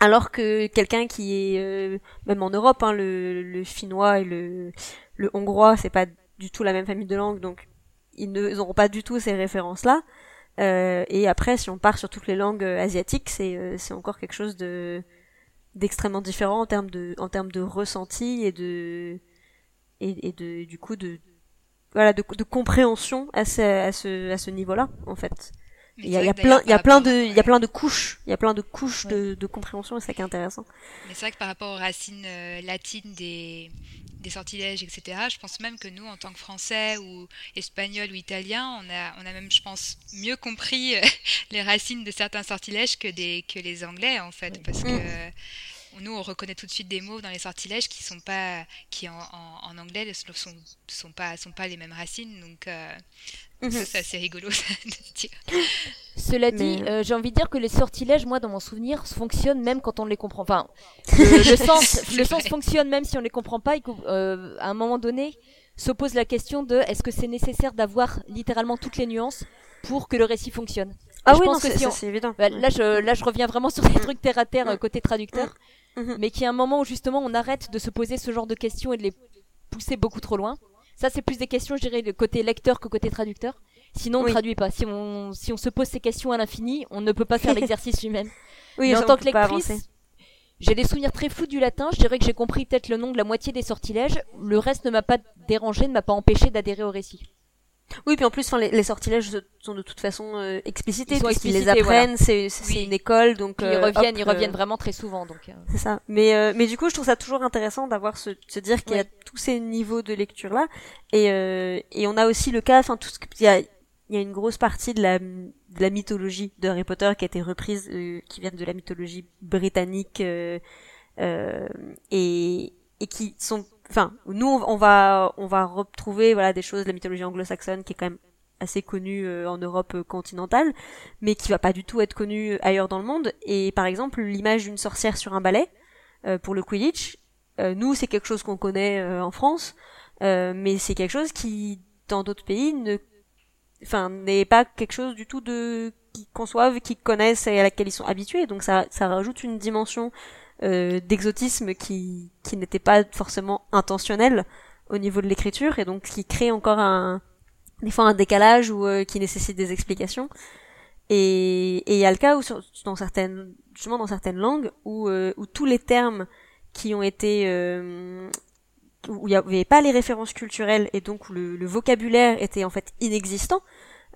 Alors que quelqu'un qui est euh, même en Europe hein, le, le finnois et le le hongrois c'est pas du tout la même famille de langue donc ils n'auront pas du tout ces références là euh, et après, si on part sur toutes les langues euh, asiatiques, c'est euh, c'est encore quelque chose de d'extrêmement différent en termes de en termes de ressenti et de et, et de du coup de voilà de, de compréhension à ce à ce à ce niveau-là en fait. il y a, plein, il y a plein de, il y a plein de couches, il y a plein de couches de, de, compréhension et c'est ça qui est intéressant. Mais c'est vrai que par rapport aux racines latines des des sortilèges, etc. Je pense même que nous, en tant que Français ou Espagnols ou Italiens, on a, on a même, je pense, mieux compris euh, les racines de certains sortilèges que, des, que les Anglais, en fait, parce que mm. nous, on reconnaît tout de suite des mots dans les sortilèges qui sont pas, qui en, en, anglais ne sont, sont, pas, sont pas les mêmes racines, donc euh, Mhm. C'est assez rigolo de dire. Cela dit, euh, j'ai envie de dire que les sortilèges, moi, dans mon souvenir, fonctionnent même quand on ne les comprend. Enfin, le, sens, le sens fonctionne même si on ne les comprend pas. Et euh, à un moment donné, s'oppose la question de est-ce que c'est nécessaire d'avoir littéralement toutes les nuances pour que le récit fonctionne? Ah oui, c'est évident. Bah, là, je, là, je reviens vraiment sur des trucs terre à terre mm. côté traducteur, mm. Mais qui a un moment où justement on arrête de se poser ce genre de questions et de les pousser beaucoup trop loin. Ça, c'est plus des questions, je dirais, de côté lecteur que côté traducteur. Sinon, on ne traduit pas. Si on, si on se pose ces questions à l'infini, on ne peut pas faire l'exercice lui-même. Oui, Mais en tant que lectrice, j'ai des souvenirs très flous du latin. Je dirais que j'ai compris peut-être le nom de la moitié des sortilèges. Le reste ne m'a pas dérangé, ne m'a pas empêché d'adhérer au récit. Oui, puis en plus, les, les, sortilèges sont de toute façon euh, explicités, ils, les apprennent. C'est une école, donc ils euh, reviennent, ils reviennent vraiment très souvent, donc. C'est ça. Mais mais du coup, je trouve ça toujours intéressant d'avoir se, se dire qu'il y a tous ces niveaux de lecture là, et et on a aussi le cas, enfin tout ce qu'il y a il y a une grosse partie de la, de la mythologie de Harry Potter qui a été reprise, qui vient de la mythologie britannique euh, et, et qui sont enfin nous on va on va retrouver voilà des choses de la mythologie anglo-saxonne qui est quand même assez connue euh, en Europe euh, continentale mais qui va pas du tout être connue ailleurs dans le monde. Et par exemple l'image d'une sorcière sur un balai euh, pour le Quidditch nous c'est quelque chose qu'on connaît en France mais c'est quelque chose qui dans d'autres pays ne enfin n'est pas quelque chose du tout de qu'ils conçoivent, qu'ils connaissent et à laquelle ils sont habitués. Donc ça ça rajoute une dimension euh, d'exotisme qui, qui n'était pas forcément intentionnel au niveau de l'écriture et donc qui crée encore un des fois un décalage ou euh, qui nécessite des explications. Et il y a le cas où dans certaines justement dans certaines langues où euh, où tous les termes qui ont été où il n'y avait pas les références culturelles et donc où le vocabulaire était en fait inexistant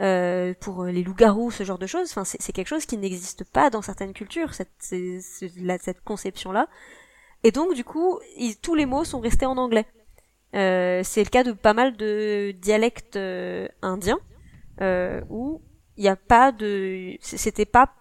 euh, pour les loups-garous, ce genre de choses. Enfin, c'est quelque chose qui n'existe pas dans certaines cultures, cette, cette conception-là. Et donc, du coup, tous les mots sont restés en anglais. Euh, c'est le cas de pas mal de dialectes euh, indiens euh, où il n'y a pas de, c'était pas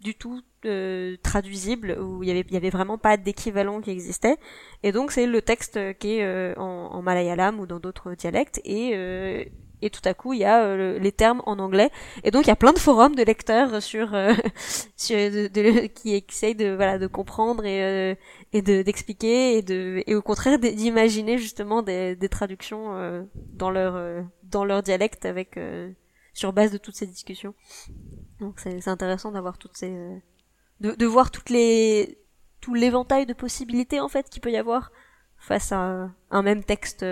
du tout euh, traduisible où il y avait y avait vraiment pas d'équivalent qui existait et donc c'est le texte qui est en, en, malayalam ou dans d'autres dialectes et et tout à coup il y a euh, les termes en anglais. Et donc il y a plein de forums de lecteurs sur, euh, sur de, qui essayent de voilà de comprendre et euh, et de d'expliquer et de et au contraire d'imaginer justement des, des traductions dans leur dans leur dialecte avec sur base de toutes ces discussions. Donc c'est intéressant d'avoir toutes ces de, de voir toutes les tout l'éventail de possibilités en fait qu'il peut y avoir face à un même texte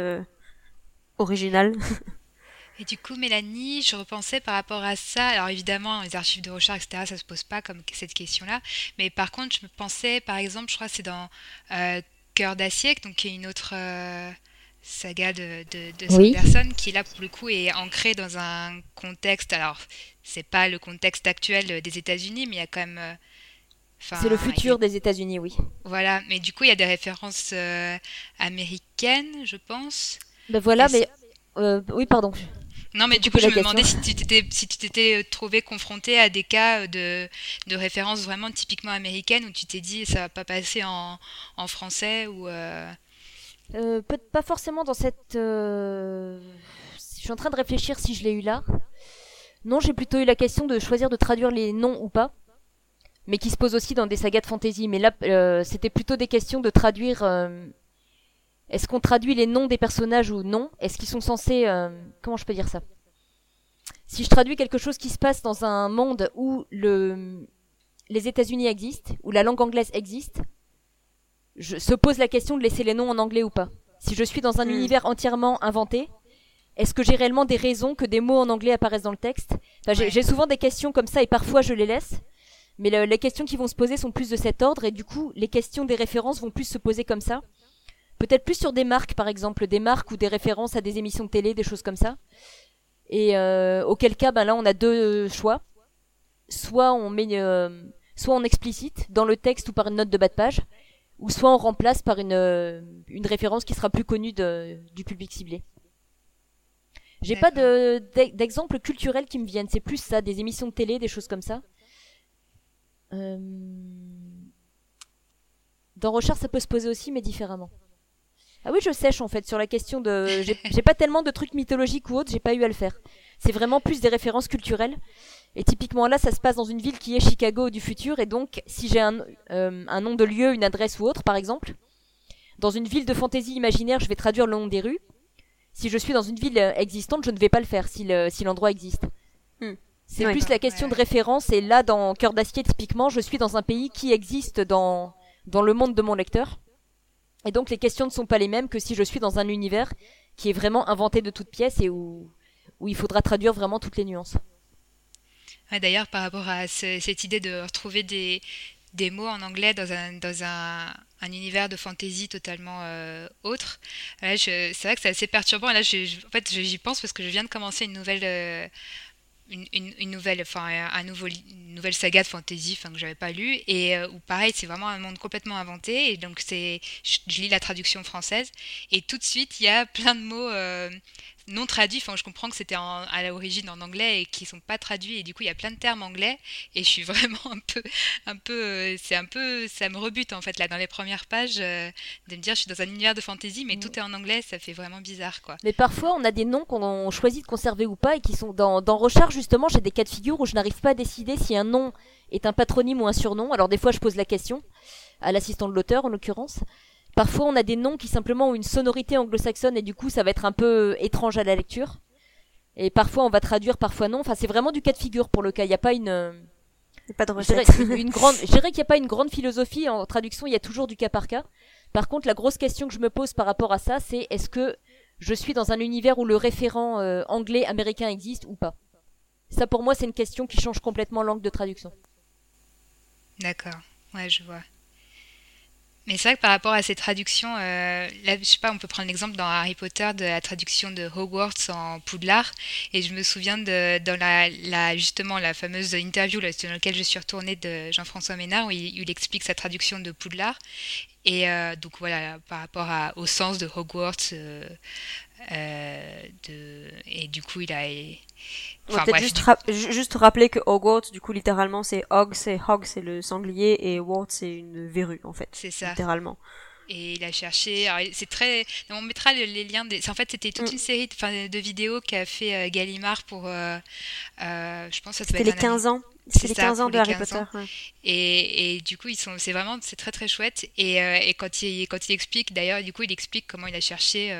original Et du coup, Mélanie, je repensais par rapport à ça. Alors évidemment, les archives de recherche, etc., ça se pose pas comme cette question-là. Mais par contre, je me pensais, par exemple, je crois que c'est dans euh, Cœur d'acier, donc qui est une autre euh, saga de, de, de cette personne, qui là pour le coup est ancrée dans un contexte. Alors, c'est pas le contexte actuel des États-Unis, mais il y a quand même. Euh, c'est le futur des États-Unis, oui. Voilà, mais du coup, il y a des références américaines, je pense. Ben voilà, mais oui, pardon. Non, mais du coup, je me demandais si tu t'étais si tu t'étais euh, trouvé confronté à des cas de, de références vraiment typiquement américaines où tu t'es dit ça va pas passer en, en français ou. Euh... Euh, pas forcément dans cette. Euh, je suis en train de réfléchir si je l'ai eu là. Non, j'ai plutôt eu la question de choisir de traduire les noms ou pas, mais qui se pose aussi dans des sagas de fantasy. Mais là, c'était plutôt des questions de traduire est-ce qu'on traduit les noms des personnages ou non? Est-ce qu'ils sont censés... Euh, comment je peux dire ça? Si je traduis quelque chose qui se passe dans un monde où le, les États-Unis existent, où la langue anglaise existe, je, se pose la question de laisser les noms en anglais ou pas. Si je suis dans un hmm. univers entièrement inventé, est-ce que j'ai réellement des raisons que des mots en anglais apparaissent dans le texte? J'ai souvent des questions comme ça et parfois je les laisse. Mais les questions qui vont se poser sont plus de cet ordre et du coup les questions des références vont plus se poser comme ça. Peut-être plus sur des marques, par exemple, des marques ou des références à des émissions de télé, des choses comme ça. Et euh, auquel cas, ben là, on a deux choix. soit on met, soit on explicite dans le texte ou par une note de bas de page, ou soit on remplace par une, une référence qui sera plus connue de, du public ciblé. J'ai pas de, d'exemples culturels qui me viennent, c'est plus ça, des émissions de télé, des choses comme ça. Euh... Dans Recherche, ça peut se poser aussi, mais différemment. Ah oui, je sèche en fait sur la question de. J'ai pas tellement de trucs mythologiques ou autres, j'ai pas eu à le faire. C'est vraiment plus des références culturelles. Et typiquement là, ça se passe dans une ville qui est Chicago du futur, et donc si j'ai un, euh, un nom de lieu, une adresse ou autre, par exemple, dans une ville de fantaisie imaginaire, je vais traduire le nom des rues. Si je suis dans une ville existante, je ne vais pas le faire si l'endroit existe. Hmm. C'est plus la question de référence, et là, dans Cœur d'acier, typiquement, je suis dans un pays qui existe dans, dans le monde de mon lecteur. Et donc les questions ne sont pas les mêmes que si je suis dans un univers qui est vraiment inventé de toutes pièces et où, il faudra traduire vraiment toutes les nuances. D'ailleurs, par rapport à cette idée de retrouver des, mots en anglais dans un, univers de fantasy totalement euh, autre, c'est vrai que c'est assez perturbant. Et là, en fait, j'y pense parce que je viens de commencer une nouvelle, euh, une, nouvelle, enfin un nouveau, nouvelle saga de fantasy, enfin que j'avais pas lu. Et euh, où pareil c'est vraiment un monde complètement inventé. Et donc c'est, je, lis la traduction française. Et tout de suite il y a plein de mots euh, non traduits. Enfin, je comprends que c'était à l'origine en anglais et qui sont pas traduits et du coup il y a plein de termes anglais et je suis vraiment un peu, un peu, euh, c'est un peu, ça me rebute en fait là dans les premières pages de me dire je suis dans un univers de fantasy mais mm. tout est en anglais, ça fait vraiment bizarre quoi. Mais parfois on a des noms qu'on choisit de conserver ou pas et qui sont dans, dans recherche justement j'ai des cas de figure où je n'arrive pas à décider si un nom est un patronyme ou un surnom. Alors des fois je pose la question à l'assistant de l'auteur en l'occurrence. Parfois on a des noms qui simplement ont une sonorité anglo-saxonne et du coup ça va être un peu étrange à la lecture. Et parfois on va traduire, parfois non. Enfin c'est vraiment du cas de figure pour le cas. Il n'y a pas une pas de Une, grande, je dirais qu'il n'y a pas une grande philosophie en traduction. Il y a toujours du cas par cas. Par contre, la grosse question que je me pose par rapport à ça, c'est est-ce que je suis dans un univers où le référent euh, anglais américain existe ou pas? Ça, pour moi, c'est une question qui change complètement l'angle de traduction. D'accord, ouais, je vois. Mais c'est vrai que par rapport à ces traductions, euh, là, je sais pas, on peut prendre l'exemple dans Harry Potter de la traduction de Hogwarts en Poudlard, et je me souviens de dans la, justement la fameuse interview là, dans laquelle je suis retournée de Jean-François Ménard où il, explique sa traduction de Poudlard, et euh, donc voilà, par rapport au sens de Hogwarts, euh, de, et du coup il a on va peut-être juste, juste, rappeler que Hogwarts, du coup, littéralement, c'est Hog, c'est Hog, c'est le sanglier, et Wart, c'est une verrue, en fait. C'est ça. Littéralement. Et il a cherché. C'est très. On mettra les liens. Des... En fait, c'était toute mm. une série de, de vidéos qu'a fait euh, Gallimard pour. Euh, euh, je pense que C'était les 15 ans. C'est les 15 ans de Harry Potter. Et, et, du coup, ils sont, c'est vraiment, c'est très très chouette. Et, et, quand il, quand il explique, d'ailleurs, du coup, il explique comment il a cherché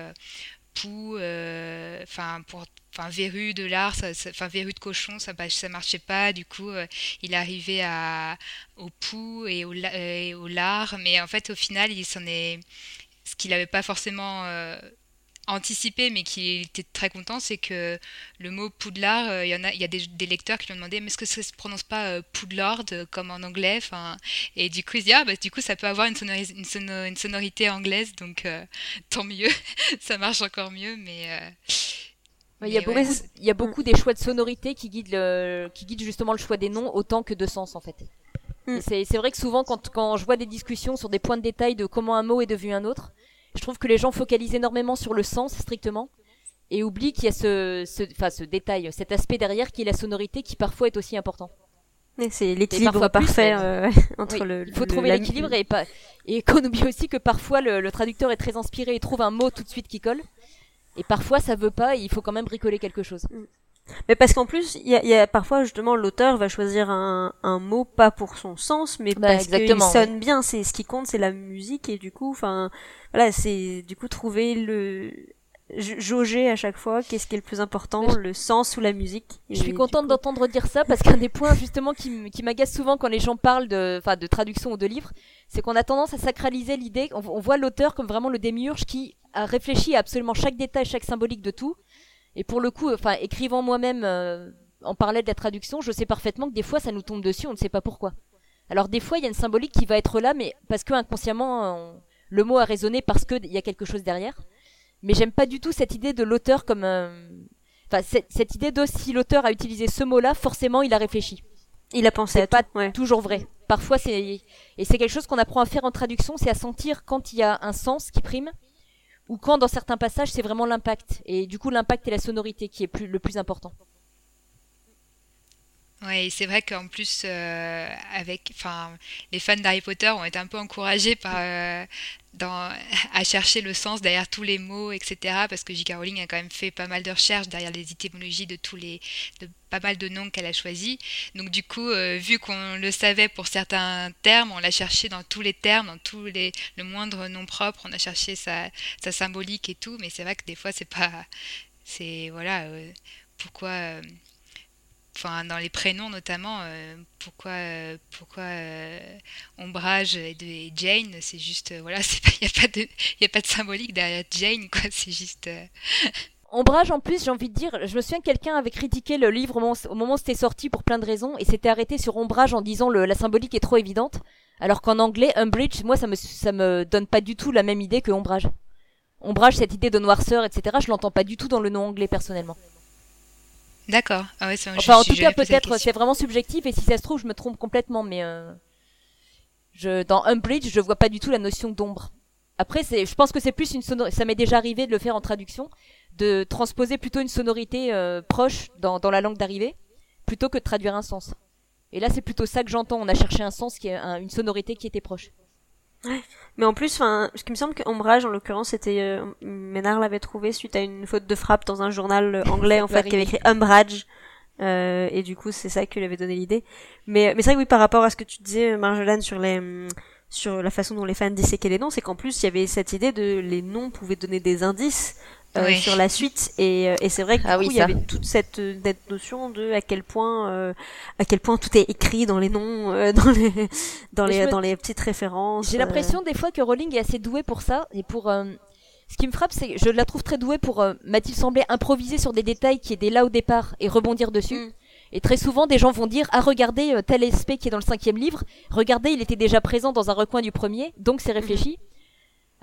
Pou, enfin pour enfin verrue de lard, enfin verrue de cochon, ça ça marchait pas. Du coup, euh, il arrivait à au pou et au, et lard, mais en fait, au final, il s'en est ce qu'il n'avait pas forcément euh, anticipé, mais qu'il était très content, c'est que le mot poudlard, euh, il y en a, il y a des, lecteurs qui lui ont demandé, mais est-ce que ça se prononce pas poudlard comme en anglais, et du coup il se dit ah bah du coup ça peut avoir une sonorité anglaise, donc tant mieux, ça marche encore mieux, mais il y, a beaucoup, il y a beaucoup des choix de sonorité qui guident, le, qui guident justement le choix des noms autant que de sens en fait. Mm. C'est vrai que souvent quand, quand je vois des discussions sur des points de détail de comment un mot est devenu un autre, je trouve que les gens focalisent énormément sur le sens strictement et oublient qu'il y a ce, ce, enfin, ce détail, cet aspect derrière qui est la sonorité qui parfois est aussi important. C'est l'équilibre parfait euh, entre le. Il faut trouver l'équilibre et pas et qu'on oublie aussi que parfois le, le, traducteur est très inspiré et trouve un mot tout de suite qui colle. Et parfois, ça veut pas, et il faut quand même bricoler quelque chose. Mm. Mais parce qu'en plus, il y a, y a, parfois justement l'auteur va choisir un, un, mot pas pour son sens, mais bah, parce qu'il sonne bien. C'est ce qui compte, c'est la musique et du coup, enfin, voilà, c'est du coup trouver le jauger à chaque fois qu'est-ce qui est le plus important, le sens ou la musique. Je suis contente d'entendre dire ça parce qu'un des points justement qui, qui m'agace souvent quand les gens parlent de, enfin, de traduction ou de livre, c'est qu'on a tendance à sacraliser l'idée. On, on voit l'auteur comme vraiment le démiurge qui a réfléchi à absolument chaque détail, chaque symbolique de tout. Et pour le coup, enfin, écrivant moi-même euh, en parlait de la traduction, je sais parfaitement que des fois ça nous tombe dessus, on ne sait pas pourquoi. Alors des fois, il y a une symbolique qui va être là, mais parce que inconsciemment, le mot a résonné parce qu'il y a quelque chose derrière. Mais j'aime pas du tout cette idée de l'auteur comme, enfin, cette, cette idée de si l'auteur a utilisé ce mot-là, forcément il a réfléchi. Il a pensé c'est à pas tout, ouais. toujours vrai. Parfois, c'est et c'est quelque chose qu'on apprend à faire en traduction, c'est à sentir quand il y a un sens qui prime ou quand dans certains passages c'est vraiment l'impact. Et du coup, l'impact et la sonorité qui est plus, le plus important. Ouais, c'est vrai qu'en plus, euh, avec, enfin, les fans d'Harry Potter ont été un peu encouragés par, euh, à chercher le sens derrière tous les mots, etc. Parce que J.K. Rowling a quand même fait pas mal de recherches derrière les étymologies de tous les, de pas mal de noms qu'elle a choisis. Donc du coup, euh, vu qu'on le savait pour certains termes, on l'a cherché dans tous les termes, dans tous les, le moindre nom propre, on a cherché sa, sa symbolique et tout. Mais c'est vrai que des fois, c'est pas, c'est voilà, pourquoi. Enfin dans les prénoms notamment euh, pourquoi euh, pourquoi euh, ombrage et, Jane c'est juste voilà il y a pas de y a pas de symbolique derrière Jane quoi c'est juste Ombrage, en plus, j'ai envie de dire, je me souviens que quelqu'un avait critiqué le livre au moment, où c'était sorti pour plein de raisons et s'était arrêté sur Ombrage en disant le, la symbolique est trop évidente. Alors qu'en anglais, Umbridge, moi, ça me, me donne pas du tout la même idée que Ombrage. Ombrage, cette idée de noirceur, etc., je l'entends pas du tout dans le nom anglais personnellement. D'accord ah ouais, je- Enfin, en tout cas, peut-être c'est vraiment subjectif et si ça se trouve, je me trompe complètement, mais euh, je, dans Umbridge, je vois pas du tout la notion d'ombre. Après, c'est, je pense que c'est plus une sonorité. Ça m'est déjà arrivé de le faire en traduction, de transposer plutôt une sonorité euh, proche dans, dans la langue d'arrivée, plutôt que de traduire un sens. Et là, c'est plutôt ça que j'entends. On a cherché un sens qui est un- une sonorité qui était proche. Mais en plus, enfin, ce qui me semble que Ombrage, en l'occurrence, c'était euh, Ménard l'avait trouvé suite à une faute de frappe dans un journal euh, anglais en fait qui avait écrit Umbrage. Euh, et du coup, c'est ça qui lui avait donné l'idée. Mais, mais c'est vrai que oui, par rapport à ce que tu disais, Marjolaine, sur les, hum, sur la façon dont les fans disséquaient les noms, c'est qu'en plus, il y avait cette idée de les noms pouvaient donner des indices euh, Oui. sur la suite. Et, euh, et c'est vrai que Ah coup, oui, il y avait toute cette, euh, cette notion de à quel point, euh, à quel point tout est écrit dans les noms, euh, dans les, dans les, me- dans les petites références. J'ai l'impression des fois que Rowling est assez douée pour ça et pour. ce qui me frappe, c'est que je la trouve très douée pour, m'a-t-il semblé, improviser sur des détails qui étaient là au départ et rebondir dessus. Mm. Et très souvent, des gens vont dire Ah, regardez tel aspect qui est dans le cinquième livre, regardez, il était déjà présent dans un recoin du premier, donc c'est réfléchi.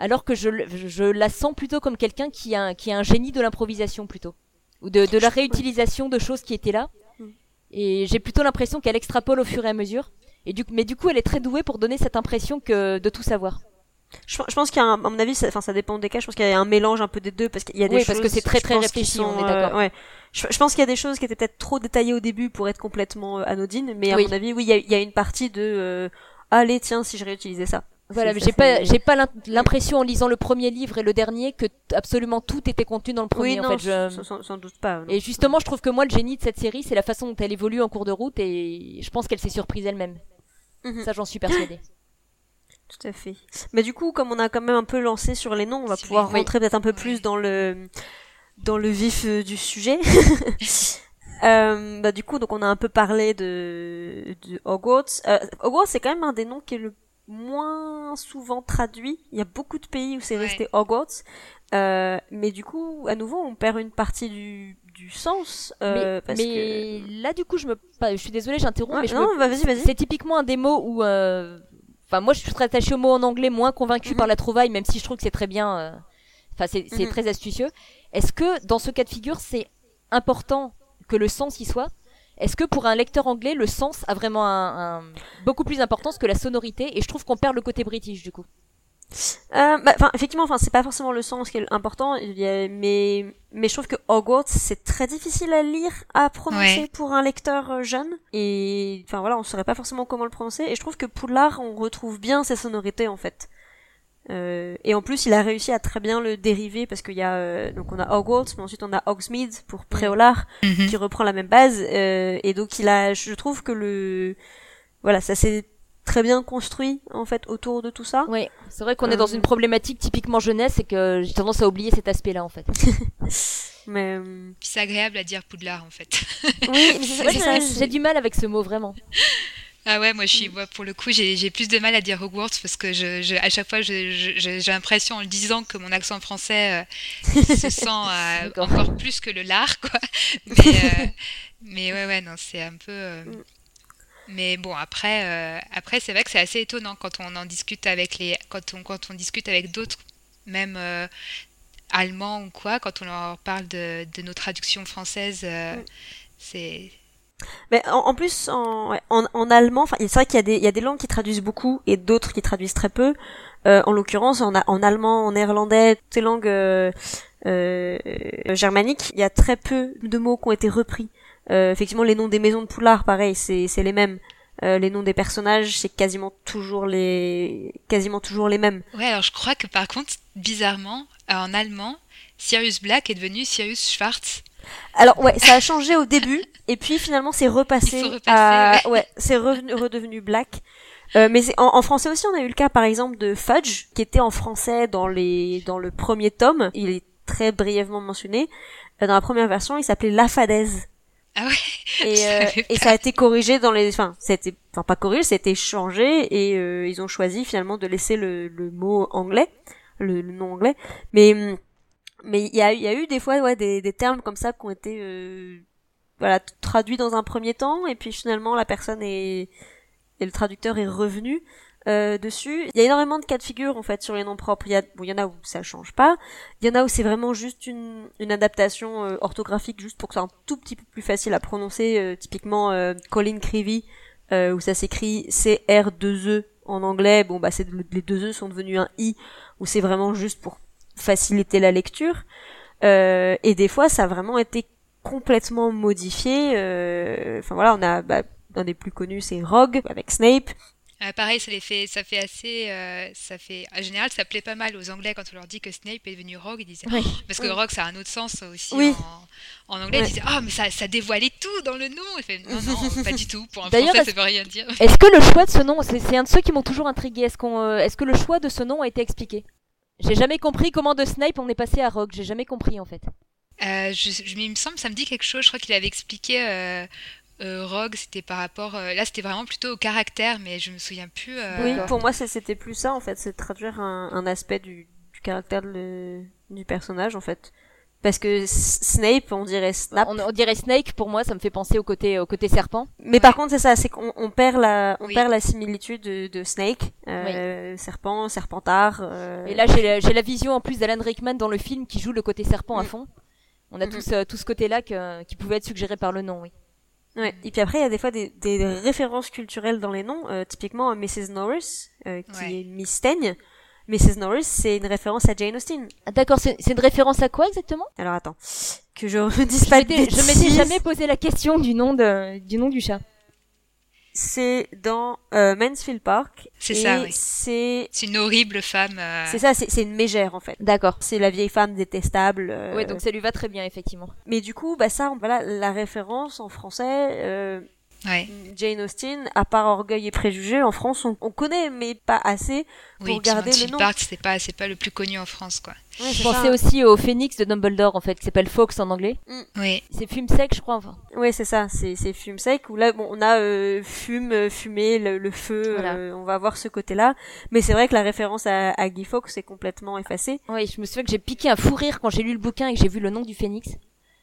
Alors que je, je, la sens plutôt comme quelqu'un qui a, un- qui a un génie de l'improvisation plutôt. Ou de, de la réutilisation de choses qui étaient là. Mm. Et j'ai plutôt l'impression qu'elle extrapole au fur et à mesure. Et du, mais du coup, elle est très douée pour donner cette impression que de tout savoir. Je, je pense qu'il y a un, à mon avis, ça, enfin, ça dépend des cas. Je pense qu'il y a un mélange un peu des deux parce qu'il y a des Oui, choses. parce que c'est très, très réfléchi, sont, on est euh, d'accord. ouais. Je, je pense qu'il y a des choses qui étaient peut-être trop détaillées au début pour être complètement euh, anodines, mais à Oui. mon avis, oui, il y a, il y a une partie de, euh, allez, tiens, si je réutilisais ça. Voilà, j'ai pas, j'ai pas l'im- l'impression en lisant le premier livre et le dernier que absolument tout était contenu dans le premier. Oui, en non, fait, je- sans, sans- doute pas. non. Et justement, je trouve que moi, le génie de cette série, c'est la façon dont elle évolue en cours de route et je pense qu'elle s'est surprise elle-même. Mhm. Ça, j'en suis persuadée. Tout à fait. Mais du coup, comme on a quand même un peu lancé sur les noms, on va pouvoir oui. rentrer peut-être un peu plus dans le dans le vif euh, du sujet. Euh, bah du coup, donc on a un peu parlé de, de Hogwarts. Euh, Hogwarts, c'est quand même un des noms qui est le moins souvent traduit. Il y a beaucoup de pays où c'est Ouais. resté Hogwarts. Euh, mais du coup, à nouveau, on perd une partie du, du sens. Euh, mais parce mais là, du coup, je me, je suis désolée, j'interromps, Ouais, mais je non, me- bah, vas-y, vas-y. c'est typiquement un des mots où, euh, enfin, moi, je suis très attachée au mot en anglais, moins convaincue Mhm. par la trouvaille, même si je trouve que c'est très bien, euh, enfin, c'est c'est Mhm. très astucieux. Est-ce que dans ce cas de figure, c'est important que le sens y soit? Est-ce que pour un lecteur anglais, le sens a vraiment un, un- beaucoup plus d'importance que la sonorité Et je trouve qu'on perd le côté british du coup? Euh, bah, enfin, effectivement, enfin, c'est pas forcément le sens qui est important, mais mais je trouve que Hogwarts c'est très difficile à lire, à prononcer Ouais. pour un lecteur euh, jeune, et enfin voilà, on saurait pas forcément comment le prononcer, et je trouve que Poudlard, on retrouve bien ses sonorités en fait. Euh, et en plus, il a réussi à très bien le dériver parce qu'il y a euh, donc on a Hogwarts, mais ensuite on a Hogsmeade pour Préolard Mhm. qui reprend la même base, euh, et donc il a, je trouve que le voilà, ça s'est très bien construit en fait autour de tout ça. Oui, c'est vrai qu'on est dans Euh. une problématique typiquement jeunesse et que j'ai tendance à oublier cet aspect-là en fait. Mais euh, Puis c'est agréable à dire Poudlard en fait. oui, j'ai du mal avec ce mot vraiment. Ah ouais, moi je suis, moi, pour le coup, j'ai plus de mal à dire Hogwarts parce que je, je- à chaque fois, j'ai l'impression en le disant que mon accent français euh, se sent euh, encore plus que le lard, quoi. Mais, euh, mais ouais, ouais, non, c'est un peu. Mm. Mais bon, après, après c'est vrai que c'est assez étonnant quand on en discute avec les, quand on, quand on discute avec d'autres, même allemands ou quoi, quand on leur parle de, de nos traductions françaises, Mm. c'est Mais en, en plus, en, en, en allemand, c'est vrai qu'il y a des, il y a des langues qui traduisent beaucoup et d'autres qui traduisent très peu. Euh, en l'occurrence, en, en allemand, en néerlandais, toutes ces langues euh, euh, germaniques, il y a très peu de mots qui ont été repris. Euh, effectivement, les noms des maisons de Poulard, pareil, c'est, les mêmes. Euh, les noms des personnages, c'est quasiment toujours les, quasiment toujours les mêmes. Ouais, alors je crois que par contre, bizarrement, en allemand, Sirius Black est devenu Sirius Schwarz. Alors ouais, ça a changé au début et puis finalement c'est repassé. Repasser, à... ouais. ouais, c'est redevenu black. Euh, mais en, en français aussi, on a eu le cas par exemple de Fudge qui était en français dans les dans le premier tome. Il est très brièvement mentionné. Euh, dans la première version, il s'appelait La Fadaise. Ah ouais Et, euh, et ça a été corrigé dans les, enfin, c'était, enfin pas corrigé, c'était changé et euh, ils ont choisi finalement de laisser le, le mot anglais, le, le nom anglais. Mais hum, mais il y a, y a eu des fois ouais des, des termes comme ça qui ont été euh, voilà traduits dans un premier temps et puis finalement la personne est et le traducteur est revenu euh, dessus. Il y a énormément de cas de figure en fait sur les noms propres. Il y, bon, il y en a où ça change pas. Il y en a où c'est vraiment juste une, une adaptation euh, orthographique juste pour que ce soit un tout petit peu plus facile à prononcer. euh, typiquement euh, Colin Creevy euh, où ça s'écrit CR2E en anglais. Bon bah c'est les deux E sont devenus un I où c'est vraiment juste pour faciliter la lecture. Euh, et des fois ça a vraiment été complètement modifié. euh, Enfin voilà on a bah, un des plus connus c'est Rogue avec Snape. Ah, pareil, ça les fait, ça fait assez, euh, ça fait, en général, ça plaît pas mal aux Anglais quand on leur dit que Snape est devenu Rogue, ils disaient, Oui. parce que Rogue, ça a un autre sens aussi Oui. en, en anglais, Ouais. ils disaient, ah, mais ça, ça dévoilait tout dans le nom. Fait, non, non, pas du tout. Pour un D'ailleurs, français, ça veut rien dire. Est-ce que le choix de ce nom, c'est c'est un de ceux qui m'ont toujours intrigué. Est-ce qu'on, euh, est-ce que le choix de ce nom a été expliqué? J'ai jamais compris comment de Snipe on est passé à Rogue. J'ai jamais compris en fait. Euh, je, je- il me semble, ça me dit quelque chose. Je crois qu'il avait expliqué euh, euh, Rogue, c'était par rapport, euh, là, c'était vraiment plutôt au caractère, mais je me souviens plus. euh, Oui, pour moi c'était plus ça en fait, c'est de traduire un, un aspect du, du caractère de du personnage en fait. Parce que Snape, on dirait Snap. On, on dirait Snake pour moi, ça me fait penser au côté, au côté serpent. Mais par contre, c'est ça, c'est qu'on on perd la, on Oui. perd la similitude de, de Snake, euh, serpent, serpentard. euh, Et là, j'ai la, j'ai la vision en plus d'Alan Rickman dans le film qui joue le côté serpent à Mm. fond. On a Mhm. tous, euh, tout ce côté-là que- qui pouvait être suggéré par le nom, oui. Ouais. Et puis après, il y a des fois des, des références culturelles dans les noms. Euh, typiquement, Mrs. Norris, euh, qui Ouais. est Miss Teigne. Mrs. Norris, c'est une référence à Jane Austen. Ah, D'accord, c'est c'est une référence à quoi exactement? Alors attends, que je ne dise pas de Je m'étais- je m'étais bêtises. jamais posé la question du nom, de, du nom du chat. C'est dans euh, Mansfield Park. C'est et ça, oui. C'est C'est une horrible femme. euh, c'est ça, c'est c'est une mégère en fait. D'accord. C'est la vieille femme détestable. euh, Ouais, donc ça lui va très bien, effectivement. Mais du coup, bah ça, on- voilà, la référence en français, euh, Ouais. Jane Austen, à part Orgueil et Préjugés, en France, on, on connaît, mais pas assez. Oui, Pour garder le nom. Park, c'est pas, c'est pas le plus connu en France, quoi. Ouais, Je pensais aussi au phénix de Dumbledore, en fait, qui s'appelle Fox en anglais. Oui. C'est fume sec, je crois, enfin. Ouais, c'est ça, c'est c'est fume sec où là bon, on a euh, fume, euh, fumée, le, le feu, Voilà. euh, on va voir ce côté-là. Mais c'est vrai que la référence à, à Guy Fawkes est complètement effacée. Oui, je me souviens que j'ai piqué un fou rire quand j'ai lu le bouquin et que j'ai vu le nom du phénix.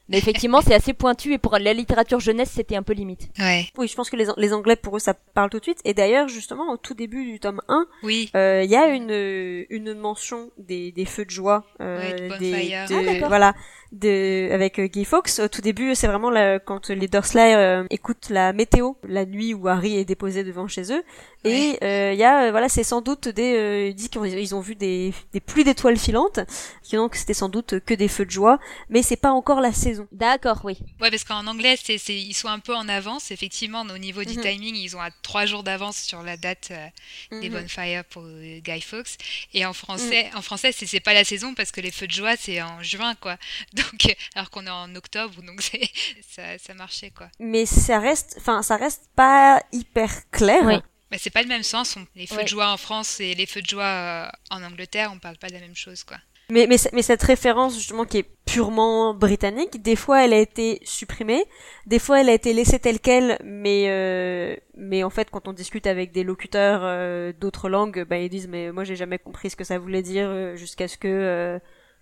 Mais effectivement, c'est assez pointu et pour la littérature jeunesse, c'était un peu limite. Ouais. Oui, je pense que les, les Anglais pour eux ça parle tout de suite. Et d'ailleurs justement au tout début du tome 1, Oui. euh, il y a une une mention des, des feux de joie, euh, Ouais, de des, de- Ah, d'accord. voilà, de avec euh, Guy Fawkes. Au tout début, c'est vraiment la- quand les Dursley euh, écoutent la météo la nuit où Harry est déposé devant chez eux. Et euh, il y a euh, voilà, c'est sans doute des euh, ils disent qu'ils ont, vu des des pluies d'étoiles filantes, qui donc c'était sans doute que des feux de joie, mais c'est pas encore la saison. D'accord, oui. Ouais, parce qu'en anglais, c'est, c'est, ils sont un peu en avance. Effectivement, au niveau du Mhm. timing, ils ont à trois jours d'avance sur la date euh, des Mhm. bonfires pour euh, Guy Fawkes. Et en français, en français, c'est, c'est pas la saison parce que les feux de joie, c'est en juin, quoi. Donc, euh, alors qu'on est en octobre, donc c'est, ça, ça marchait, quoi. Mais ça reste enfin ça reste pas hyper clair. Oui. Mais c'est pas le même sens. On- les feux Ouais. de joie en France et les feux de joie euh, en Angleterre, on parle pas de la même chose, quoi. Mais, mais, mais cette référence justement qui est purement britannique, des fois elle a été supprimée, des fois elle a été laissée telle quelle, mais euh, mais en fait quand on discute avec des locuteurs euh, d'autres langues, bah ils disent mais moi j'ai jamais compris ce que ça voulait dire jusqu'à ce que euh,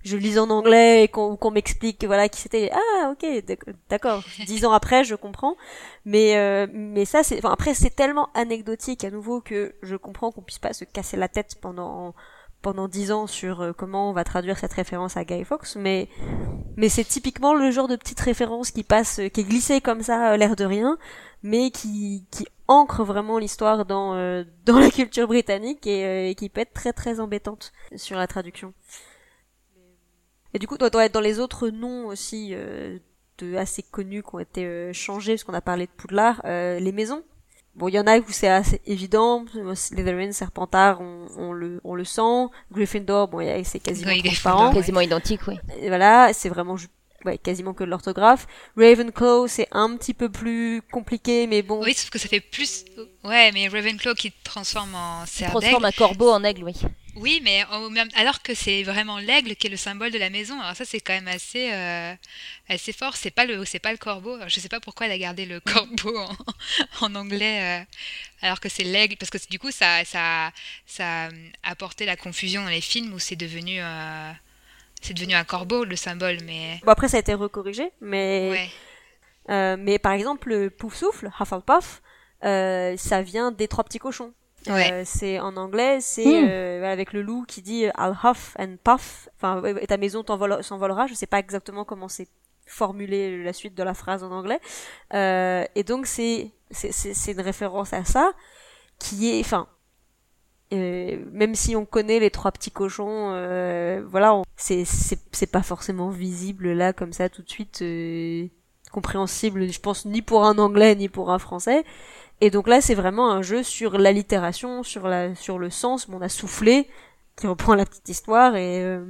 je lise en anglais et qu'on qu'on m'explique voilà qui c'était. Ah ok d'ac- d'accord. Dix ans après je comprends. Mais euh, mais ça c'est enfin après c'est tellement anecdotique à nouveau que je comprends qu'on puisse pas se casser la tête pendant pendant dix ans sur euh, comment on va traduire cette référence à Guy Fawkes, mais mais c'est typiquement le genre de petite référence qui passe, qui est glissée comme ça, l'air de rien, mais qui qui ancre vraiment l'histoire dans dans la culture britannique et, et, qui peut être très très embêtante sur la traduction. Et du coup, doit, doit être dans les autres noms aussi de assez connus qui ont été changés, parce qu'on a parlé de Poudlard, les maisons Bon, il y en a où c'est assez évident. Slytherin, Serpentard, on, on, le, on le sent. Gryffindor, bon, c'est quasiment transparent. Quasiment identique, oui. Et voilà, c'est vraiment ouais, quasiment que de l'orthographe. Ravenclaw, c'est un petit peu plus compliqué, mais bon. Oui, sauf que ça fait plus. Ouais, mais Ravenclaw qui transforme en cerf Transforme un corbeau en aigle, oui. Oui, mais alors que c'est vraiment l'aigle qui est le symbole de la maison. Alors ça, c'est quand même assez, euh, assez fort. C'est pas le, c'est pas le corbeau. Je sais pas pourquoi elle a gardé le corbeau en, anglais, euh, alors que c'est l'aigle, parce que du coup, ça, ça, ça a apporté la confusion dans les films où c'est devenu, euh, c'est devenu un corbeau le symbole. Mais bon, après, ça a été recorrigé, mais, mais par exemple, le pouf souffle, Hufflepuff, ça vient des trois petits cochons. Euh, c'est en anglais, c'est hmm. euh, avec le loup qui dit I'll huff and puff. Enfin, ta maison s'envolera. Je sais pas exactement comment c'est formulé la suite de la phrase en anglais. Euh, et donc c'est c'est une référence à ça qui est, enfin, euh, même si on connaît les trois petits cochons, euh, voilà, c'est c'est pas forcément visible là comme ça tout de suite compréhensible. Je pense ni pour un anglais ni pour un français. Et donc là, c'est vraiment un jeu sur l'allitération, sur la, sur le sens. on a soufflé, qui reprend la petite histoire, et euh,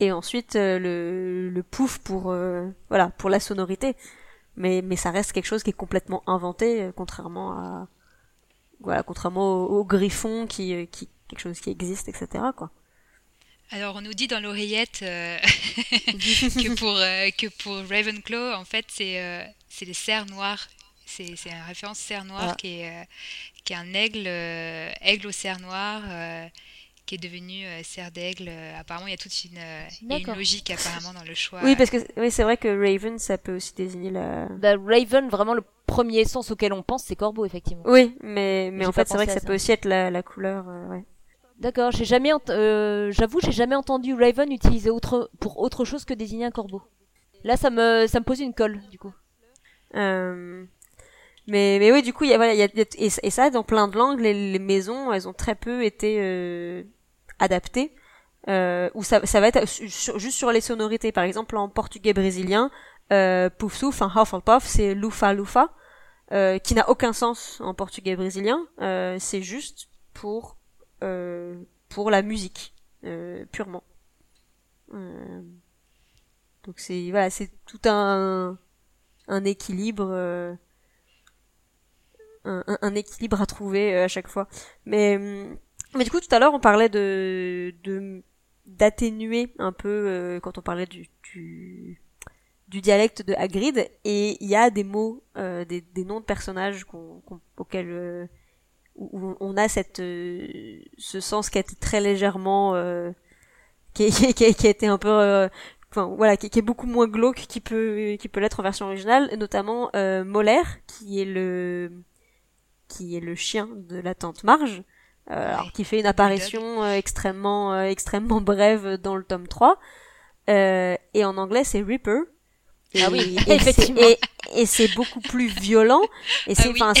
et ensuite euh, le, le pouf pour euh, voilà pour la sonorité. Mais mais ça reste quelque chose qui est complètement inventé, contrairement à voilà contrairement au, griffon qui qui quelque chose qui existe, etc. quoi. Alors on nous dit dans l'oreillette que pour que pour Ravenclaw en fait c'est c'est les cerfs noirs c'est une référence cerf noir ah. qui, est, euh, qui est un aigle, euh, aigle au cerf noir euh, qui est devenu cerf d'aigle. apparemment, il y a toute une, une, logique apparemment dans le choix. Oui, parce que oui, c'est vrai que Raven, ça peut aussi désigner la. Bah, Raven, vraiment le premier sens auquel on pense, c'est corbeau, effectivement. Oui, mais mais en fait, c'est vrai que ça, peut aussi être la, la couleur. ouais. D'accord, j'ai jamais, j'avoue, j'ai jamais entendu Raven utiliser autre pour autre chose que désigner un corbeau. Là, ça me ça me pose une colle, du coup. Euh... Mais, mais oui, du coup, il y a, voilà, y a, et, ça, dans plein de langues, les, les maisons, elles ont très peu été euh, adaptées. Euh, où ça, ça va être juste sur les sonorités. Par exemple, en portugais brésilien, euh, pouf souf, enfin Hufflepuff, c'est lufa lufa, euh, qui n'a aucun sens en portugais brésilien. Euh, c'est juste pour euh, pour la musique euh, purement. Euh, donc c'est voilà, c'est tout un un équilibre un, équilibre à trouver euh, à chaque fois. Mais, hum, mais du coup, tout à l'heure, on parlait de, de d'atténuer un peu euh, quand on parlait du, du, du dialecte de Hagrid et il y a des mots euh, des, des noms de personnages qu'on, auxquels où on a cette ce sens qui a été très légèrement qui, qui, qui, qui, a été un peu enfin voilà qui, est beaucoup moins glauque qui peut qui peut l'être en version originale notamment Molaire qui est le qui est le chien de la tante Marge, euh, alors, qui fait une apparition euh, extrêmement euh, extrêmement brève dans le tome 3. et en anglais, c'est Ripper. ah oui, et effectivement. Et, c'est beaucoup plus violent. Et c'est ah enfin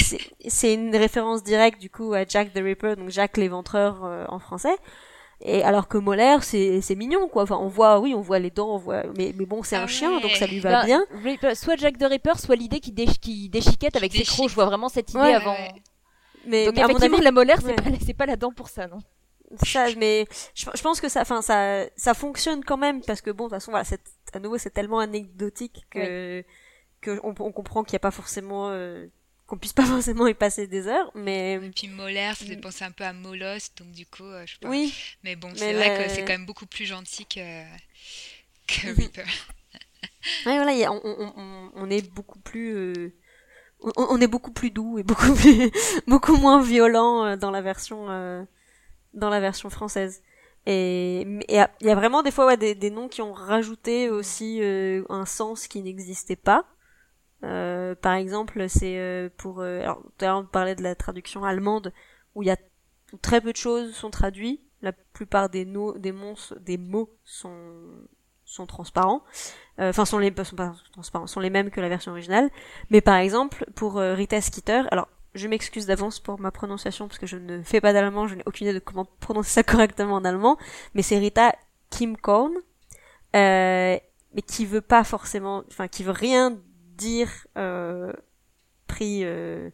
c'est une référence directe du coup à Jack the Ripper, donc Jack l'éventreur en français. Et alors que Molaire, c'est c'est mignon quoi. Enfin, on voit, oui, on voit les dents, on voit. Mais mais bon, c'est un chien, donc ça lui va bah, bien. soit Jack the Ripper, soit l'idée qui, qui déchiquette avec ses crocs. Je vois vraiment cette idée avant. Mais, donc effectivement, la molaire, c'est pas c'est pas la dent pour ça, non. Ça, mais je, je, pense que ça, enfin, ça, ça fonctionne quand même parce que bon, de toute façon, voilà, à nouveau, c'est tellement anecdotique que que on, on comprend qu'il n'y a pas forcément euh, qu'on puisse pas forcément y passer des heures, mais... Et puis molaire, ça fait penser un peu à molos, donc du coup, euh, je sais pas. Oui. Mais bon, c'est vrai que c'est quand même beaucoup plus gentil que, que mhm. Reaper. ouais, voilà, on, on, on, est beaucoup plus... Euh, on, est beaucoup plus doux et beaucoup plus, beaucoup moins violent euh, dans la version, dans la version française. Et il y, y, a vraiment des fois ouais, des, des noms qui ont rajouté aussi un sens qui n'existait pas. Euh, par exemple, c'est euh, pour... Euh, alors, tout à l'heure, on parlait de la traduction allemande, où il y a très peu de choses sont traduites. La plupart des, no des, des mots sont, sont transparents. Euh, enfin, sont les, sont pas transparents, sont les mêmes que la version originale. Mais par exemple, pour Rita Skeeter, alors je m'excuse d'avance pour ma prononciation parce que je ne fais pas d'allemand, je n'ai aucune idée de comment prononcer ça correctement en allemand, mais c'est Rita Kim Korn, euh, mais qui veut pas forcément, enfin qui veut rien dire euh, pris euh,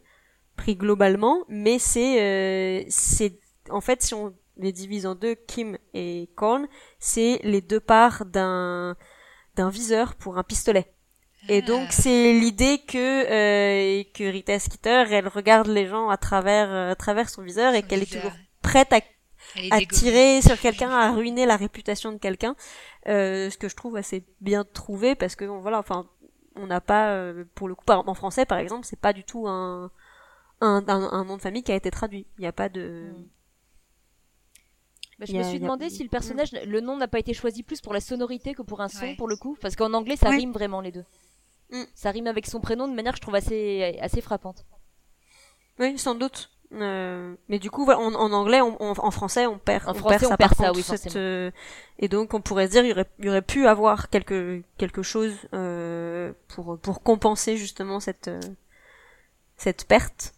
pris globalement, mais c'est euh, c'est en fait si on les divise en deux, Kim et Korn, c'est les deux parts d'un d'un viseur pour un pistolet. Et donc ah. c'est l'idée que euh, que Rita Skeeter, elle regarde les gens à travers euh, à travers son viseur et qu'elle est toujours prête à, à tirer sur quelqu'un, à ruiner la réputation de quelqu'un. Euh, ce que je trouve assez bien trouvé parce que voilà, enfin, on n'a pas euh, pour le coup en français par exemple, c'est pas du tout un un, un nom de famille qui a été traduit. Il n'y a pas de mm. Bah, je me suis demandé si le personnage, le nom n'a pas été choisi plus pour la sonorité que pour un son, pour le coup, parce qu'en anglais, ça rime vraiment les deux. Mm. Ça rime avec son prénom de manière que je trouve assez, assez frappante. Oui, sans doute. Euh, mais du coup, en, anglais, en français, on perd, en français, on perd ça, oui, euh, et donc, on pourrait se dire, il y aurait, il y aurait pu avoir quelque quelque chose euh, pour pour compenser justement cette cette perte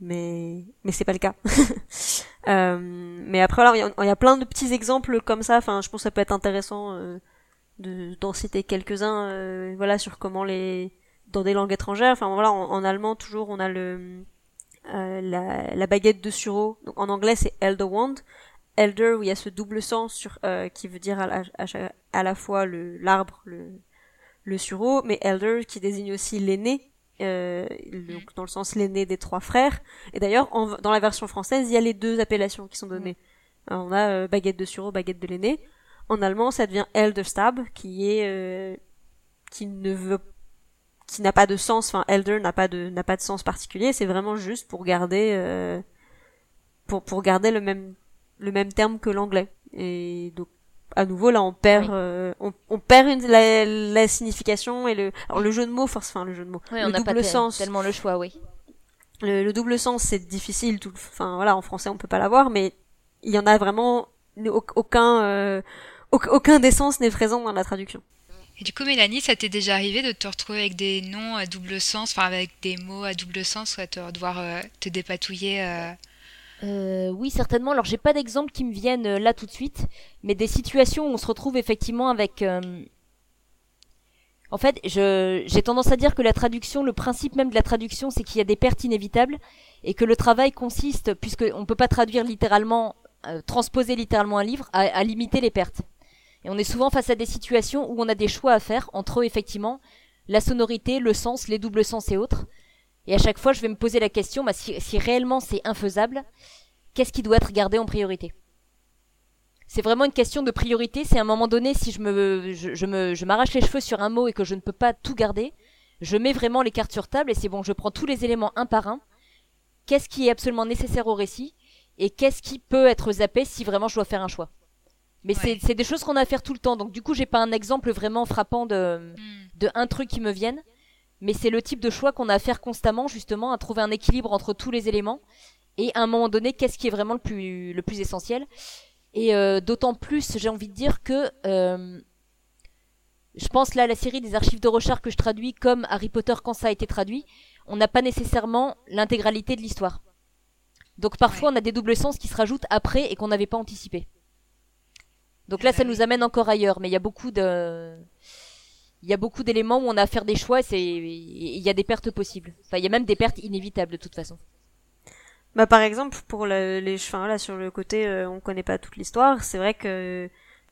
mais mais c'est pas le cas. euh, mais après là, il y, a plein de petits exemples comme ça. Enfin, je pense que ça peut être intéressant euh, de d'en citer quelques-uns. Euh, voilà sur comment les dans des langues étrangères. Enfin voilà, en, allemand toujours on a le euh, la, la baguette de sureau. Donc en anglais c'est elder wand. Elder où il y a ce double sens sur qui veut dire à la, à la fois le l'arbre le le sureau, mais elder qui désigne aussi l'aîné euh, donc dans le sens l'aîné des trois frères. Et d'ailleurs, dans la version française, il y a les deux appellations qui sont données. on a euh, baguette de sureau, baguette de l'aîné. En allemand, ça devient Elderstab, qui est euh, qui ne veut qui n'a pas de sens. Enfin, elder n'a pas de n'a pas de sens particulier. C'est vraiment juste pour garder euh, pour pour garder le même le même terme que l'anglais. Et donc à nouveau là on perd euh, on, on, perd une, la, la, signification et le alors le jeu de mots force enfin le jeu de mots oui, le double pas sens tellement le choix oui le, le double sens c'est difficile tout enfin voilà en français on peut pas l'avoir mais il y en a vraiment aucun euh, aucun des sens n'est présent dans la traduction et du coup, Mélanie, ça t'est déjà arrivé de te retrouver avec des noms à double sens, enfin avec des mots à double sens, ou à devoir euh, te dépatouiller euh, euh, oui, certainement. Alors, j'ai pas d'exemple qui me viennent euh, là tout de suite, mais des situations où on se retrouve effectivement avec. Euh, en fait, j'ai tendance à dire que la traduction, le principe même de la traduction, c'est qu'il y a des pertes inévitables et que le travail consiste, puisque on peut pas traduire littéralement, transposer littéralement un livre, à limiter les pertes. On est souvent face à des situations où on a des choix à faire entre effectivement la sonorité, le sens, les doubles sens et autres. Et à chaque fois, je vais me poser la question, bah, si, réellement c'est infaisable, qu'est-ce qui doit être gardé en priorité? C'est vraiment une question de priorité. C'est à un moment donné, si je me, je, me, je m'arrache les cheveux sur un mot et que je ne peux pas tout garder, je mets vraiment les cartes sur table et c'est bon, je prends tous les éléments un par un. Qu'est-ce qui est absolument nécessaire au récit et qu'est-ce qui peut être zappé si vraiment je dois faire un choix? Mais c'est, c'est des choses qu'on a à faire tout le temps. Donc du coup, j'ai pas un exemple vraiment frappant de, hmm. de un truc qui me vienne mais c'est le type de choix qu'on a à faire constamment, justement, à trouver un équilibre entre tous les éléments, et à un moment donné, qu'est-ce qui est vraiment le plus, le plus essentiel? Et euh, d'autant plus, j'ai envie de dire que euh, je pense là à la série des archives de recherche que je traduis comme Harry Potter quand ça a été traduit, on n'a pas nécessairement l'intégralité de l'histoire. Donc parfois on a des doubles sens qui se rajoutent après et qu'on n'avait pas anticipé. Donc là ça nous amène encore ailleurs, mais il y a beaucoup de il y a beaucoup d'éléments où on a à faire des choix, c'est il y a des pertes possibles. Enfin, il y a même des pertes inévitables de toute façon. Bah par exemple pour les chevins là sur le côté euh, on connaît pas toute l'histoire, c'est vrai que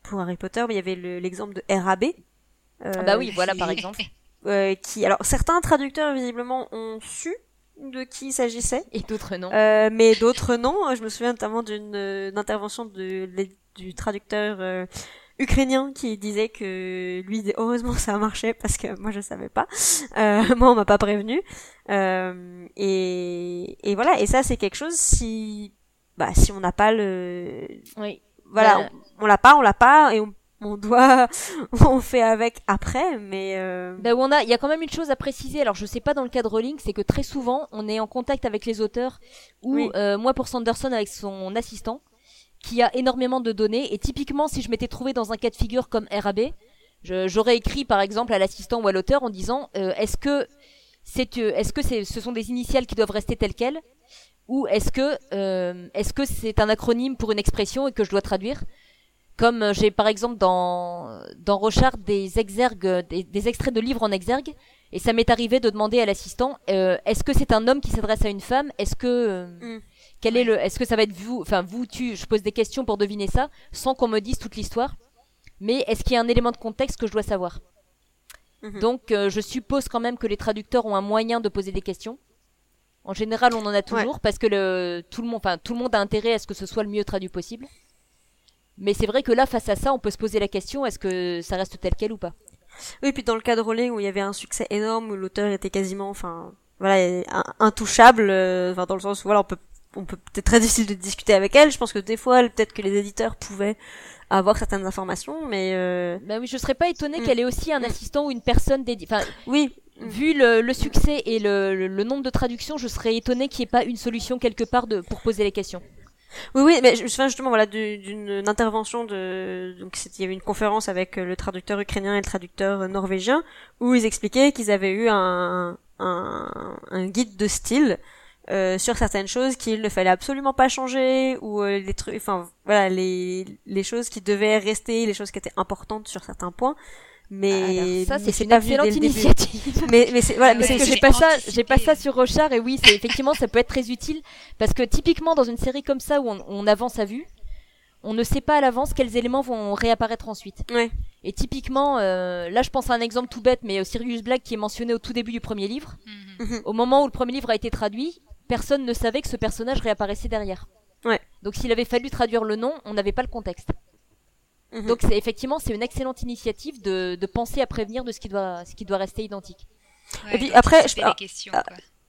pour Harry Potter, il y avait l'exemple de RAB. Euh, ah bah oui, voilà par exemple. Euh, qui alors certains traducteurs visiblement ont su de qui il s'agissait et d'autres non. Euh, mais d'autres non. Je me souviens notamment d'une intervention de, du traducteur ukrainien qui disait que lui heureusement ça a marché parce que moi je savais pas. Euh, moi on m'a pas prévenu. Euh, et, et voilà. Et ça c'est quelque chose si bah si on n'a pas le oui. voilà bah, on, l'a pas on l'a pas et on, on doit on fait avec après. Mais euh... bah, on a il y a quand même une chose à préciser. Alors je sais pas dans le cadre Link c'est que très souvent on est en contact avec les auteurs ou euh, moi pour Sanderson avec son assistant qui a énormément de données. Et typiquement, si je m'étais trouvé dans un cas de figure comme RAB, j'aurais écrit par exemple à l'assistant ou à l'auteur en disant euh, est-ce que c'est est-ce que c'est ce sont des initiales qui doivent rester telles quelles? Ou est-ce que euh, est-ce que c'est un acronyme pour une expression et que je dois traduire? Comme euh, j'ai par exemple dans dans Rochard des exergues des, extraits de livres en exergue et ça m'est arrivé de demander à l'assistant euh, est-ce que c'est un homme qui s'adresse à une femme? Est-ce que euh, mm. Quel est le est-ce que ça va être vous enfin vous tu je pose des questions pour deviner ça sans qu'on me dise toute l'histoire. Mais est-ce qu'il y a un élément de contexte que je dois savoir? Mhm. donc je suppose quand même que les traducteurs ont un moyen de poser des questions. En général on en a toujours parce que le tout le monde enfin tout le monde a intérêt à ce que ce soit le mieux traduit possible. Mais c'est vrai que là, face à ça, on peut se poser la question est-ce que ça reste tel quel ou pas? Oui, puis dans le cas de Rolling où il y avait un succès énorme, où l'auteur était quasiment, enfin, voilà, intouchable, euh, enfin dans le sens où voilà, on peut, on peut peut-être très difficile de discuter avec elle. Je pense que des fois, peut-être que les éditeurs pouvaient avoir certaines informations, mais. Euh... Bah oui, je serais pas étonnée mm. qu'elle ait aussi un mm. assistant ou une personne dédiée. Enfin, oui. Vu le, le succès et le, le, nombre de traductions, je serais étonnée qu'il n'y ait pas une solution quelque part de, pour poser les questions. Oui, oui, mais je me souviens justement voilà d'une intervention de donc il y avait une conférence avec le traducteur ukrainien et le traducteur norvégien où ils expliquaient qu'ils avaient eu un, un, un guide de style euh, sur certaines choses qu'il ne fallait absolument pas changer ou euh, les trucs enfin voilà les les choses qui devaient rester les choses qui étaient importantes sur certains points mais ça c'est une excellente initiative. mais mais c'est voilà, mais c'est j'ai pas ça, j'ai pas ça sur Rochard et oui, c'est effectivement ça peut être très utile parce que typiquement dans une série comme ça où on, on avance à vue, on ne sait pas à l'avance quels éléments vont réapparaître ensuite. Ouais. Et typiquement, euh, là je pense à un exemple tout bête, mais Sirius Black qui est mentionné au tout début du premier livre. Mhm. Au moment où le premier livre a été traduit, personne ne savait que ce personnage réapparaissait derrière. Ouais. Donc s'il avait fallu traduire le nom, on n'avait pas le contexte. Mhm. Donc c'est effectivement c'est une excellente initiative de, de penser à prévenir de ce qui doit ce qui doit rester identique. et puis après, je, a,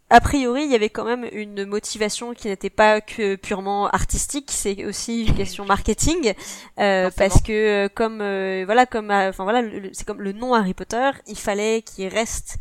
a, priori, il y avait quand même une motivation qui n'était pas que purement artistique, c'est aussi une question marketing, euh, parce que euh, comme euh, voilà comme euh, enfin voilà c'est comme le nom Harry Potter, il fallait qu'il reste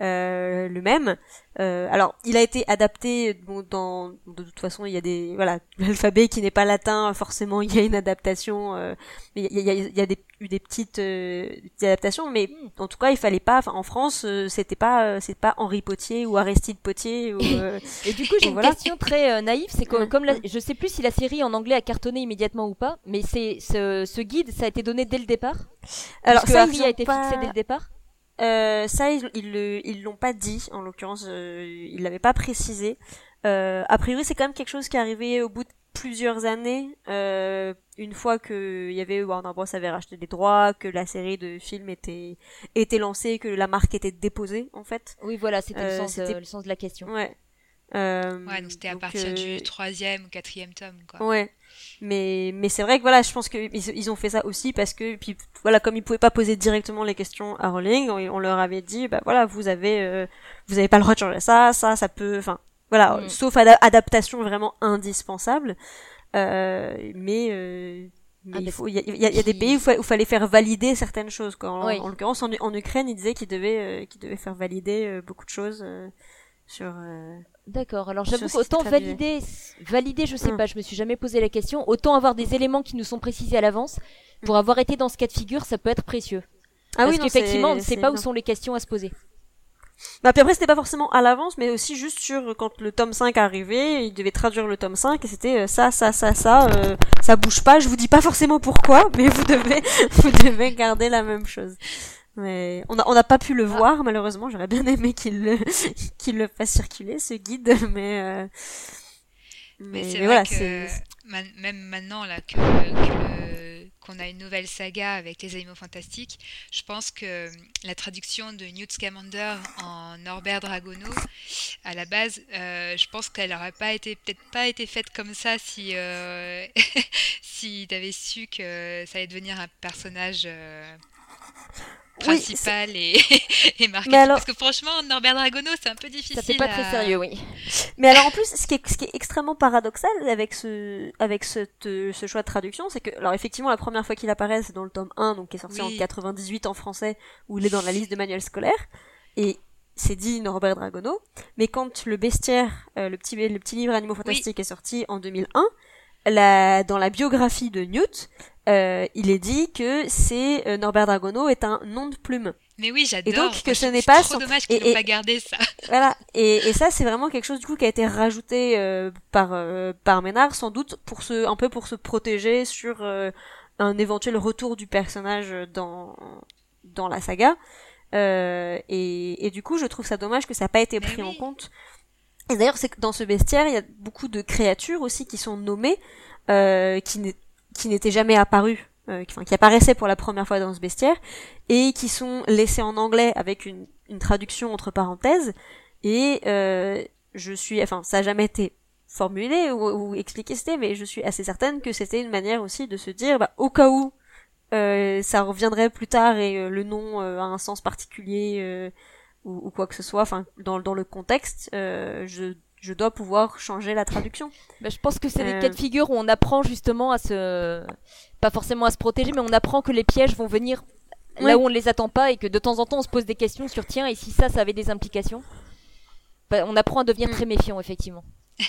euh, le même. Euh, alors, il a été adapté. Bon, dans de toute façon, il y a des voilà l'alphabet qui n'est pas latin. Forcément, il y a une adaptation. Euh, mais il y a, il y a des, eu des petites, euh, adaptations. Mais en tout cas, il fallait pas. en France, euh, c'était pas c'est pas Henri Potier ou Aristide Potier. Ou, et du coup, j'ai une question très naïve. C'est comme, comme la, je sais plus si la série en anglais a cartonné immédiatement ou pas. Mais c'est ce, ce guide, ça a été donné dès le départ? Alors, ça, Harry a été fixé dès le départ? Euh, ça, ils, ils, l'ont pas dit, en l'occurrence, euh, ils l'avaient pas précisé. Euh, a priori, c'est quand même quelque chose qui est arrivé au bout de plusieurs années, euh, une fois que y avait Warner Bros avait racheté des droits, que la série de films était était lancée, que la marque était déposée en fait. Oui, voilà, c'était le, sens, le sens de la question. Ouais. ouais, donc c'était à partir du troisième ou quatrième tome, quoi. Ouais mais mais c'est vrai que voilà je pense que ils, ont fait ça aussi parce que puis voilà comme ils pouvaient pas poser directement les questions à Rowling on, leur avait dit bah voilà vous avez euh, vous avez pas le droit de changer ça ça ça peut enfin voilà mm. sauf adaptation vraiment indispensable euh, mais euh, mais ah, il faut il y a, y a, des pays où il fallait faire valider certaines choses quoi. En, en l'occurrence en, en, Ukraine ils disaient qu'ils devaient euh, qu'ils devaient faire valider beaucoup de choses sur D'accord. Alors j'avoue qu'autant valider, valider, je sais hmm. pas, je me suis jamais posé la question. Autant avoir des éléments qui nous sont précisés à l'avance, pour hmm. avoir été dans ce cas de figure, ça peut être précieux. Ah Parce oui, qu'effectivement, on ne sait pas où sont les questions à se poser. Bah puis après c'était pas forcément à l'avance mais aussi juste sur quand le tome 5 arrivait, il devait traduire le tome 5 et c'était euh, ça ça ça ça euh, ça bouge pas, je vous dis pas forcément pourquoi mais vous devez vous devez garder la même chose. Mais on n'a on a pas pu le ah. voir malheureusement. J'aurais bien aimé qu'il le qu'il le fasse circuler ce guide, mais euh, mais, c'est vrai que même maintenant là que, qu'on a une nouvelle saga avec les animaux fantastiques, je pense que la traduction de Newt Scamander en Norbert Dragono, à la base, euh, je pense qu'elle n'aurait pas été peut-être pas été faite comme ça si euh, si t'avais su que ça allait devenir un personnage euh, principal et, et Parce que franchement, Norbert Dragono, c'est un peu difficile. Ça fait pas très sérieux, oui. Mais alors en plus, ce qui est, ce qui est extrêmement paradoxal avec ce, avec ce, ce choix de traduction, c'est que, alors effectivement, la première fois qu'il apparaît, c'est dans le tome 1, donc qui est sorti en 98 en français, où il est dans la liste de manuels scolaires. Et c'est dit Norbert Dragono. Mais quand le bestiaire, euh, le petit, le petit livre Animaux Fantastiques est sorti en 2001, la, dans la biographie de Newt, euh, il est dit que c'est euh, Norbert Dragono est un nom de plume. Mais oui, j'adore. Et donc que ce c'est- n'est c'est pas trop son- dommage qu'ils n'ont pas gardé ça. Voilà. Et, et ça, c'est vraiment quelque chose du coup qui a été rajouté euh, par euh, par Ménard, sans doute pour se un peu pour se protéger sur euh, un éventuel retour du personnage dans dans la saga. Euh, et, et du coup, je trouve ça dommage que ça n'a pas été Mais pris oui. en compte. Et d'ailleurs, c'est que dans ce bestiaire, il y a beaucoup de créatures aussi qui sont nommées, euh, qui n'étaient jamais apparues, euh, qui- enfin qui apparaissaient pour la première fois dans ce bestiaire, et qui sont laissées en anglais avec une, une traduction entre parenthèses. Et euh, je suis, enfin, ça a jamais été formulé ou, ou expliqué c'était, mais je suis assez certaine que c'était une manière aussi de se dire, bah, au cas où euh, ça reviendrait plus tard et euh, le nom euh, a un sens particulier ou, ou quoi que ce soit, enfin dans, dans le contexte, euh, je, je dois pouvoir changer la traduction. Bah, je pense que c'est Euh. des cas de figure où on apprend justement à se, pas forcément à se protéger, mais on apprend que les pièges vont venir Ouais. là où on ne les attend pas et que de temps en temps on se pose des questions sur tiens et si ça, ça avait des implications? Bah, on apprend à devenir Mm. très méfiant effectivement.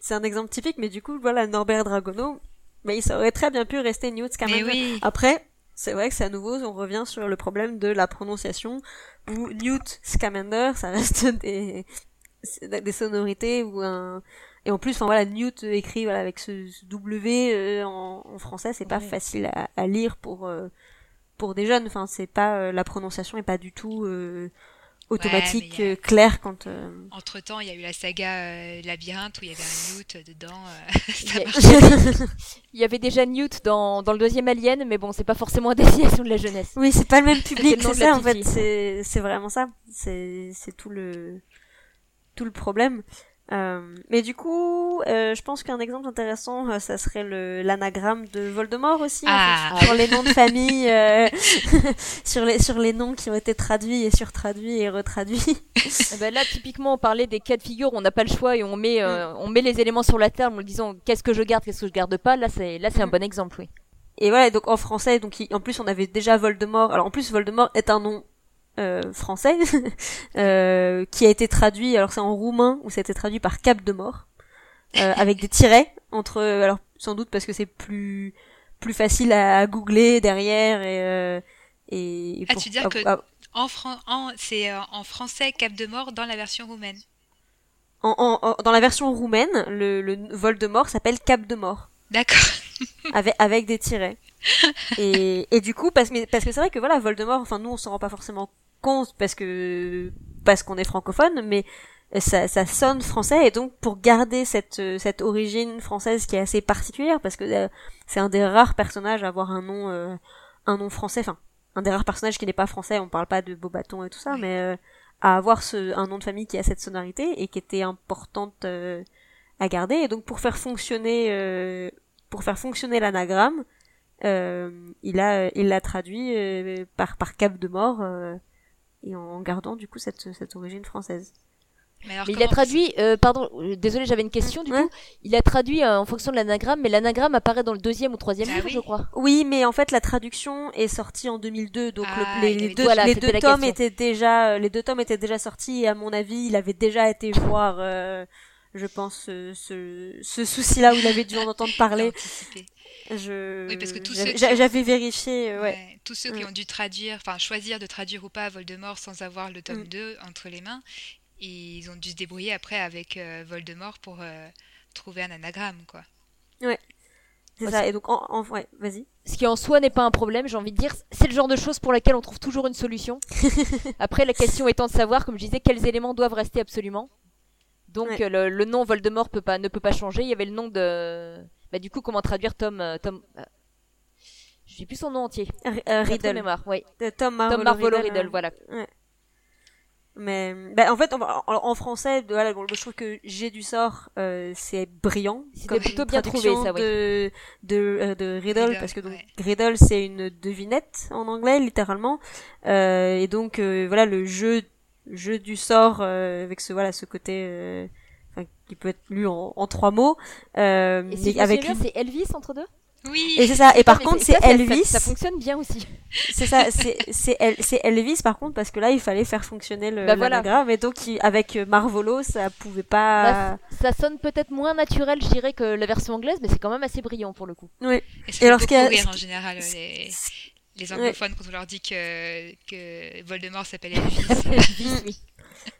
C'est un exemple typique, mais du coup, voilà, Norbert Dragono, mais il aurait très bien pu rester Newt Scamander. oui. Après, c'est vrai que c'est à nouveau, on revient sur le problème de la prononciation, où Newt Scamander, ça reste des, des sonorités ou un, et en plus, enfin voilà, Newt écrit voilà, avec ce, ce W euh, en, en français, c'est pas Ouais. facile à, à lire pour, euh, pour des jeunes, enfin c'est pas, euh, la prononciation est pas du tout euh, automatique, a- euh, claire quand... euh, Entre temps, il y a eu la saga euh, Labyrinthe où il y avait un Newt dedans. euh, Il ça y, a- marche. il y avait, déjà Newt dans, dans le deuxième Alien, mais bon, c'est pas forcément à destination de la jeunesse. Oui, c'est pas le même public, c'est ça en fait, c'est c'est vraiment ça. C'est c'est tout le tout le problème. Euh, mais du coup, euh, je pense qu'un exemple intéressant, euh, ça serait le l'anagramme de Voldemort aussi, en Ah. fait, sur les noms de famille, euh, sur les sur les noms qui ont été traduits et surtraduits et retraduits. Eh ben là, typiquement, on parlait des cas de figure où on n'a pas le choix et on met, euh, on met les éléments sur la table en disant qu'est-ce que je garde, qu'est-ce que je garde pas. Là, c'est, là, c'est un Mm. bon exemple, oui. Et voilà, donc en français, donc il- en plus on avait déjà Voldemort. Alors en plus Voldemort est un nom euh, français euh, qui a été traduit. Alors c'est en roumain où ça a été traduit par Cap de mort euh, avec des tirets entre. Alors sans doute parce que c'est plus plus facile à, à googler derrière et euh, et, et Ah, pour- tu veux dire ah, que- ah, En, fran- en, c'est euh, en français Cap de mort dans la version roumaine. en- en- en- dans la version roumaine, le, le Voldemort s'appelle Cap de mort. D'accord. avec avec des tirets. Et, et du coup parce que parce que c'est vrai que voilà Voldemort enfin nous on s'en rend pas forcément compte parce que parce qu'on est francophone mais ça, ça sonne français. Et donc pour garder cette cette origine française qui est assez particulière parce que euh, c'est un des rares personnages à avoir un nom euh, un nom français enfin un des rares personnages qui n'est pas français on parle pas de Beaubaton et tout ça mais euh, à avoir ce un nom de famille qui a cette sonorité et qui était importante euh, à garder. Et donc pour faire fonctionner pour faire fonctionner l'anagramme il a il l'a traduit par par cap de mort et en gardant du coup cette cette origine française Mais alors, Mais il a traduit, euh, pardon, euh, désolé, j'avais une question du coup. Il a traduit euh, en fonction de l'anagramme, mais l'anagramme apparaît dans le deuxième ou troisième Ah livre, oui. je crois. oui mais en fait la traduction est sortie en 2002 donc le- Ah, les, deux Voilà, les deux tomes étaient déjà les deux tomes étaient déjà sortis et à mon avis il avait déjà été voir euh, je pense ce, ce, ce souci là où il avait dû en entendre parler je Oui, parce que tous j'avais- ceux qui j'a- ont- j'avais vérifié euh, ouais Ouais, Tous ceux qui Ouais. ont dû traduire, enfin choisir de traduire ou pas Voldemort sans avoir le tome Mm. 2 entre les mains, ils ont dû se débrouiller après avec euh, Voldemort pour euh, trouver un anagramme, quoi. c'est Ouais, ça et donc en, en ouais vas-y Ce qui en soi n'est pas un problème, j'ai envie de dire. C'est le genre de choses pour laquelle on trouve toujours une solution. Après, la question étant de savoir, comme je disais, quels éléments doivent rester absolument. Donc Ouais. euh, le, le nom Voldemort peut pas, ne peut pas changer. Il y avait le nom de, bah du coup comment traduire Tom, euh, Tom, euh, je sais plus son nom entier. R- euh, Riddle mémoire, oui. de Tom Marvolo, Tom Marvolo Riddle, Riddle, hein. voilà. Mais bah, en fait, en, en- en français, de- voilà, bon, je trouve que J'ai du sort, euh, c'est brillant. C'était plutôt bien trouvé, ça, oui. De de, euh, de Riddle, Riddle, parce que donc ouais. Riddle c'est une devinette en anglais littéralement, euh, et donc euh, voilà le jeu jeu du sort euh, avec ce voilà ce côté euh, enfin, qui peut être lu en, en trois mots, euh, Et si avec une- c'est Elvis entre deux? Oui. Et c'est ça. Et par contre, c'est ça- Elvis. Ça, fonctionne bien aussi. C'est ça. C'est c'est El- c'est Elvis par contre parce que là, il fallait faire fonctionner le Bah voilà. et donc il- avec Marvolo, ça pouvait pas. Bah, ça sonne peut-être moins naturel, je dirais, que la version anglaise, mais c'est quand même assez brillant pour le coup. Oui. Et ça Et fait alors, ce beaucoup qui a- rire ce en qui- général les, les Ouais. anglophones quand on leur dit que, que Voldemort s'appelle Elvis. Elvis, oui.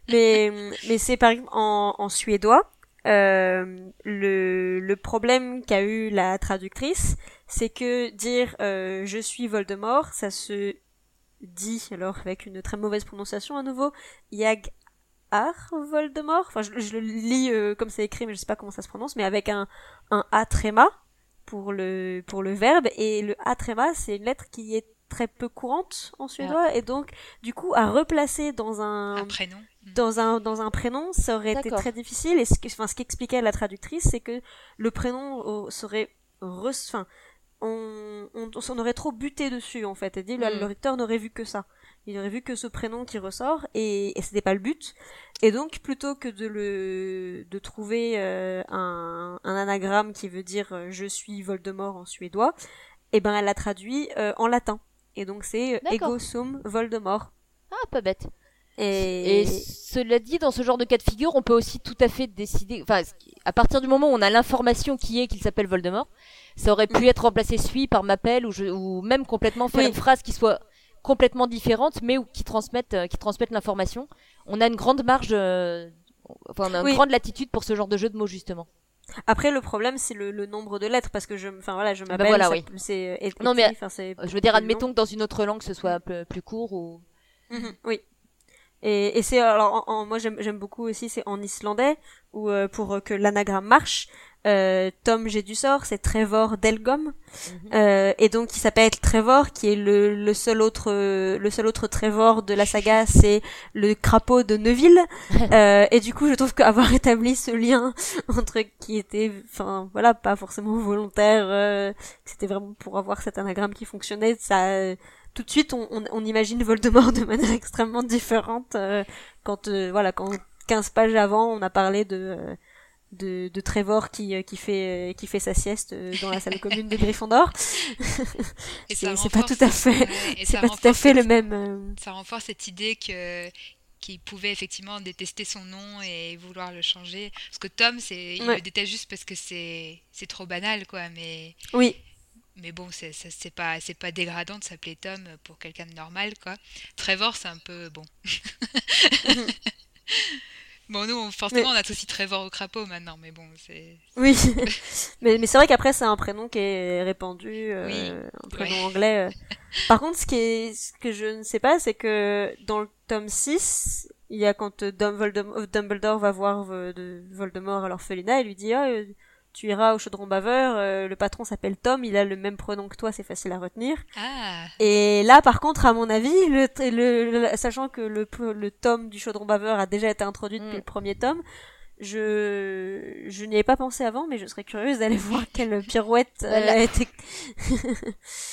mais mais c'est par exemple en, en suédois euh, le le problème qu'a eu la traductrice c'est que dire euh, je suis Voldemort ça se dit alors avec une très mauvaise prononciation à nouveau Yag Ar Voldemort enfin je, je le lis euh, comme c'est écrit mais je sais pas comment ça se prononce mais avec un un a tréma pour le pour le verbe et le a tréma c'est une lettre qui est très peu courante en suédois et donc du coup à replacer dans un Un prénom. dans un dans un prénom, ça aurait été très difficile. Et ce que, enfin, ce qu'expliquait la traductrice, c'est que le prénom serait re- enfin, on, on, on s'en aurait trop buté dessus en fait. Et dit, le, Mm. le lecteur n'aurait vu que ça. Il aurait vu que ce prénom qui ressort et, et c'était pas le but. Et donc plutôt que de le de trouver euh, un, un anagramme qui veut dire euh, je suis Voldemort en suédois, et ben elle l'a traduit euh, en latin. Et donc c'est euh, ego sum Voldemort. Ah, pas bête. Et, Et cela dit, dans ce genre de cas de figure, on peut aussi tout à fait décider. Enfin, à partir du moment où on a l'information qui est qu'il s'appelle Voldemort, ça aurait pu être remplacé suis par m'appelle ou, je- ou même complètement faire Oui. une phrase qui soit complètement différente, mais qui transmette, euh, qui transmette l'information. On a une grande marge, euh, enfin, on a une Oui. grande latitude pour ce genre de jeu de mots justement. Après, le problème, c'est le, le nombre de lettres, parce que je, enfin voilà, je bah m'appelle. voilà, ça- oui. C'est. Non, mais, Euh, Je veux dire, plus admettons long. que dans une autre langue, ce soit peu plus court ou. Mhm, oui. Et, et c'est alors, en- en- moi j'aime beaucoup aussi, c'est en islandais où euh, pour euh, que l'anagramme marche, euh, Tom j'ai du sort, c'est Trevor Delgom, Mhm. euh, et donc il s'appelle Trevor, qui est le, le seul autre le seul autre Trevor de la saga, c'est le crapaud de Neuville. Euh, et du coup, je trouve qu'avoir établi ce lien entre qui était, enfin voilà, pas forcément volontaire, euh, que c'était vraiment pour avoir cet anagramme qui fonctionnait, ça, euh, tout de suite, on, on, on imagine Voldemort de manière extrêmement différente euh, quand, euh, voilà, quand 15 pages avant, on a parlé de euh, de, de Trevor qui, qui fait qui fait sa sieste dans la salle commune de Gryffondor. C'est pas tout à fait, c'est pas tout à fait le même. Ça renforce cette idée que qu'il pouvait effectivement détester son nom et vouloir le changer. Parce que Tom, c'est il Ouais. le déteste juste parce que c'est c'est trop banal, quoi. Mais Oui, mais bon, c'est pas c'est pas dégradant de s'appeler Tom pour quelqu'un de normal, quoi. Trevor, c'est un peu bon. bon, nous, on- forcément, on associe Trevor au crapaud maintenant, mais bon, c'est Oui, mais, mais c'est vrai qu'après c'est un prénom qui est répandu, euh, Oui. un prénom Ouais. anglais. euh. Par contre, ce qui est, ce que je ne sais pas, c'est que dans le tome 6, il y a quand euh, Dumbledore va voir de Voldemort à l'orphelinat, il lui dit euh, tu iras au chaudron baveur, euh, le patron s'appelle Tom, il a le même prénom que toi, c'est facile à retenir. ah Et là, par contre, à mon avis, le, le, le- sachant que le, le tome du chaudron baveur a déjà été introduit depuis Mm. le premier tome, je, je n'y ai pas pensé avant, mais je serais curieuse d'aller voir quelle pirouette euh, Voilà. a été.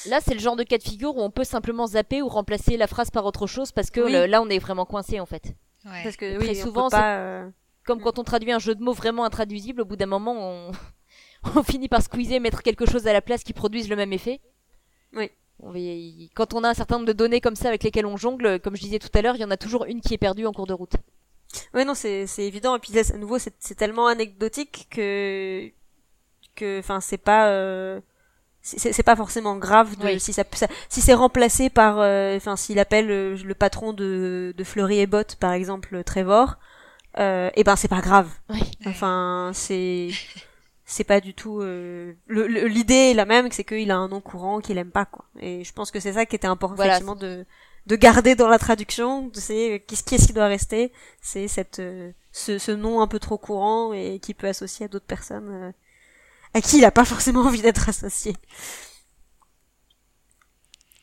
Là, c'est le genre de cas de figure où on peut simplement zapper ou remplacer la phrase par autre chose parce que Oui. le- là, on est vraiment coincé en fait. ouais. Parce que Très oui, on souvent, peut pas. euh, Comme Mm. quand on traduit un jeu de mots vraiment intraduisible, au bout d'un moment, on... on finit par squeezer, mettre quelque chose à la place qui produise le même effet. Oui. Quand on a un certain nombre de données comme ça avec lesquelles on jongle, comme je disais tout à l'heure, il y en a toujours une qui est perdue en cours de route. Ouais, non, c'est évident. Et puis là, à nouveau, c'est tellement anecdotique que que, enfin, c'est pas. euh, c'est pas forcément grave de, Oui. si ça, ça- si c'est remplacé par euh, enfin s'il appelle euh, le patron de de Fleury et Bott par exemple Trevor euh, et ben c'est pas grave Oui. enfin c'est c'est pas du tout euh, l'idée est la même c'est qu'il a un nom courant qu'il aime pas quoi et je pense que c'est ça qui était important Voilà. effectivement de de garder dans la traduction c'est euh, qu'est-ce qui doit rester c'est cette euh, ce, ce nom un peu trop courant et qui peut associer à d'autres personnes euh, à qui il a pas forcément envie d'être associé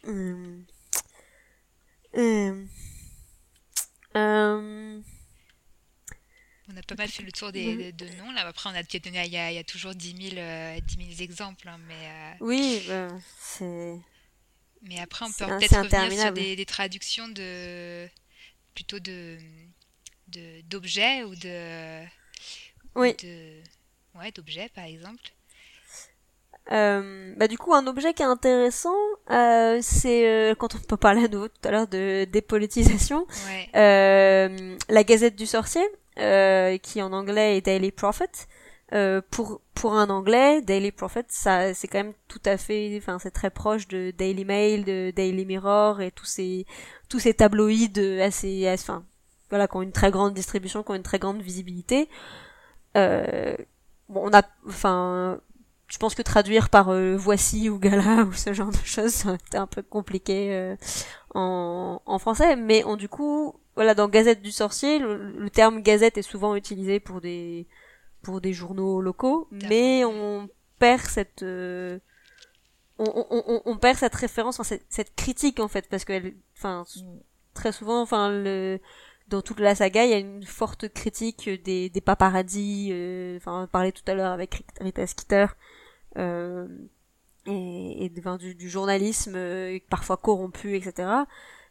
Hum. Hum. Euh, A pas mal fait le tour des, Mhm. de, de noms. Là, après, on a, il y a, y toujours 10 000, euh, 10 000 exemples. hein, mais, euh, oui, bah, c'est. mais après, on peut peut-être revenir sur des, des traductions de plutôt de de- d'objets ou de Oui. de ouais d'objets par exemple. Euh, bah du coup, un objet qui est intéressant, euh, c'est euh, quand on peut parler à nouveau tout à l'heure de dépolitisation, Ouais. la Gazette du Sorcier, euh, qui en anglais est Daily Prophet. Euh, pour pour un anglais, Daily Prophet, ça c'est quand même tout à fait, enfin c'est très proche de Daily Mail, de Daily Mirror et tous ces tous ces tabloïds assez, enfin voilà, qui ont une très grande distribution, qui ont une très grande visibilité. Euh, bon, on a, enfin, je pense que traduire par euh, voici ou gala ou ce genre de choses, c'était un peu compliqué euh, en, en français, mais on du coup, voilà, dans Gazette du sorcier, le, le terme gazette est souvent utilisé pour des pour des journaux locaux, mais on perd cette euh, on, on, on, on perd cette référence, enfin, cette, cette critique en fait, parce que, enfin, très souvent, enfin, le, dans toute la saga, il y a une forte critique des, des paparazzis, euh, enfin, on parlait tout à l'heure avec Rita Skeeter, euh, et, et enfin, du, du journalisme euh, parfois corrompu, etc.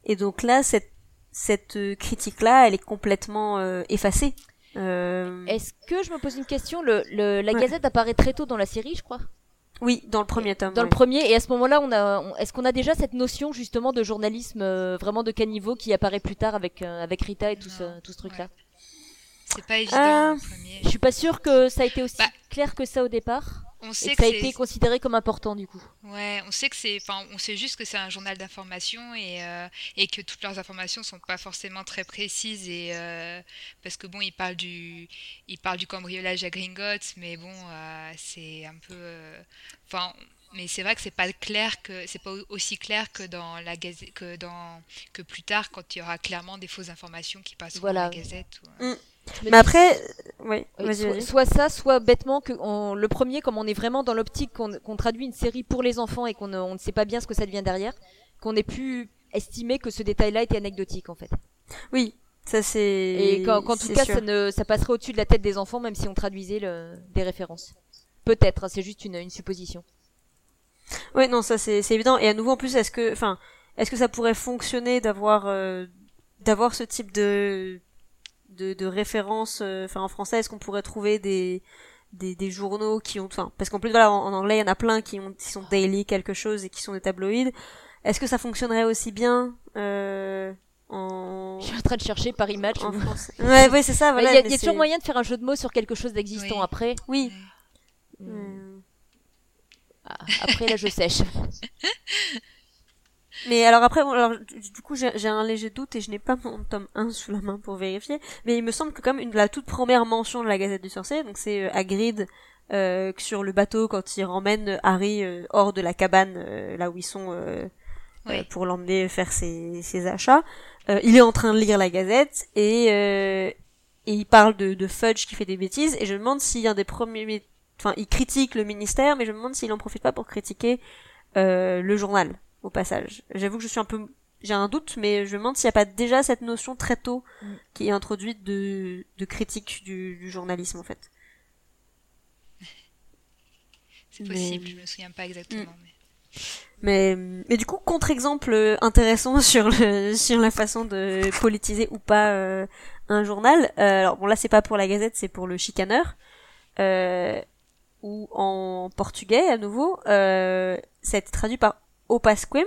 Et donc là, cette, cette euh, critique-là, elle est complètement euh, effacée. Euh, Est-ce que je me pose une question le, le- La Ouais. Gazette apparaît très tôt dans la série, je crois. oui, dans le premier tome. Dans ouais. le premier, et à ce moment-là, on a, on- est-ce qu'on a déjà cette notion justement de journalisme euh, vraiment de caniveau qui apparaît plus tard avec euh, avec Rita et tout ce tout ce truc-là? C'est pas évident Euh, le premier. Je suis pas sûre que ça a été aussi Bah, clair que ça au départ, On et sait que que ça a été considéré comme important du coup. Ouais, on sait que c'est, enfin, on sait juste que c'est un journal d'information et, euh, et que toutes leurs informations sont pas forcément très précises et euh, parce que bon, ils parlent du, ils parlent du cambriolage à Gringotts, mais bon, euh, c'est un peu, enfin, mais c'est vrai que c'est pas clair que c'est pas au- aussi clair que dans la gazette, que dans que plus tard quand il y aura clairement des fausses informations qui passeront Voilà. dans la gazette. ou, euh. Mais après, oui, Oui, vas-y, soit, vas-y. soit ça, soit bêtement que on- le premier, comme on est vraiment dans l'optique qu'on qu'on traduit une série pour les enfants et qu'on ne, on ne sait pas bien ce que ça devient derrière, qu'on ait pu estimer que ce détail-là était anecdotique en fait. Oui, ça c'est. Et qu'en qu'en tout c'est cas, sûr. ça, ne, ça passerait au-dessus de la tête des enfants, même si on traduisait le, des références. Peut-être, hein, c'est juste une, une supposition. Oui, non, ça c'est c'est évident. Et à nouveau, en plus, est-ce que, enfin, est-ce que ça pourrait fonctionner d'avoir euh, d'avoir ce type de de, de référence, euh, enfin en français, est-ce qu'on pourrait trouver des des, des journaux qui ont, enfin, parce qu'en plus voilà, en, en anglais, il y en a plein qui ont qui sont daily quelque chose et qui sont des tabloïds. Est-ce que ça fonctionnerait aussi bien euh, en Je suis en train de chercher Paris Match. en ou- français? Ouais, ouais, c'est ça. Il Voilà. y a, il y a c'est- toujours moyen de faire un jeu de mots sur quelque chose d'existant Oui. après. Oui. Hmm. Ah, après, là, je sèche. Mais alors après, bon, alors, du coup, j'ai un léger doute et je n'ai pas mon tome 1 sous la main pour vérifier. Mais il me semble que comme une, la toute première mention de la Gazette du Sorcier, donc c'est euh, Hagrid euh, sur le bateau quand il ramène Harry euh, hors de la cabane, euh, là où ils sont, euh, euh, pour l'emmener faire ses, ses achats. Euh, il est en train de lire la Gazette et, euh, et il parle de, de Fudge qui fait des bêtises et je me demande si un des premiers... Enfin, il critique le ministère, mais je me demande s'il en profite pas pour critiquer euh, le journal au passage. J'avoue que je suis un peu, j'ai un doute, mais je me demande s'il n'y a pas déjà cette notion très tôt Mm. qui est introduite de, de critique du, du journalisme en fait. C'est Mais- possible, je me souviens pas exactement. Mm. mais- Mais, mais du coup, contre-exemple euh, intéressant sur le, sur la façon de politiser ou pas euh, un journal. Euh, alors bon, là c'est pas pour la Gazette, c'est pour le Chicaneur. Euh, ou en portugais à nouveau, ça a été traduit par Opasquim,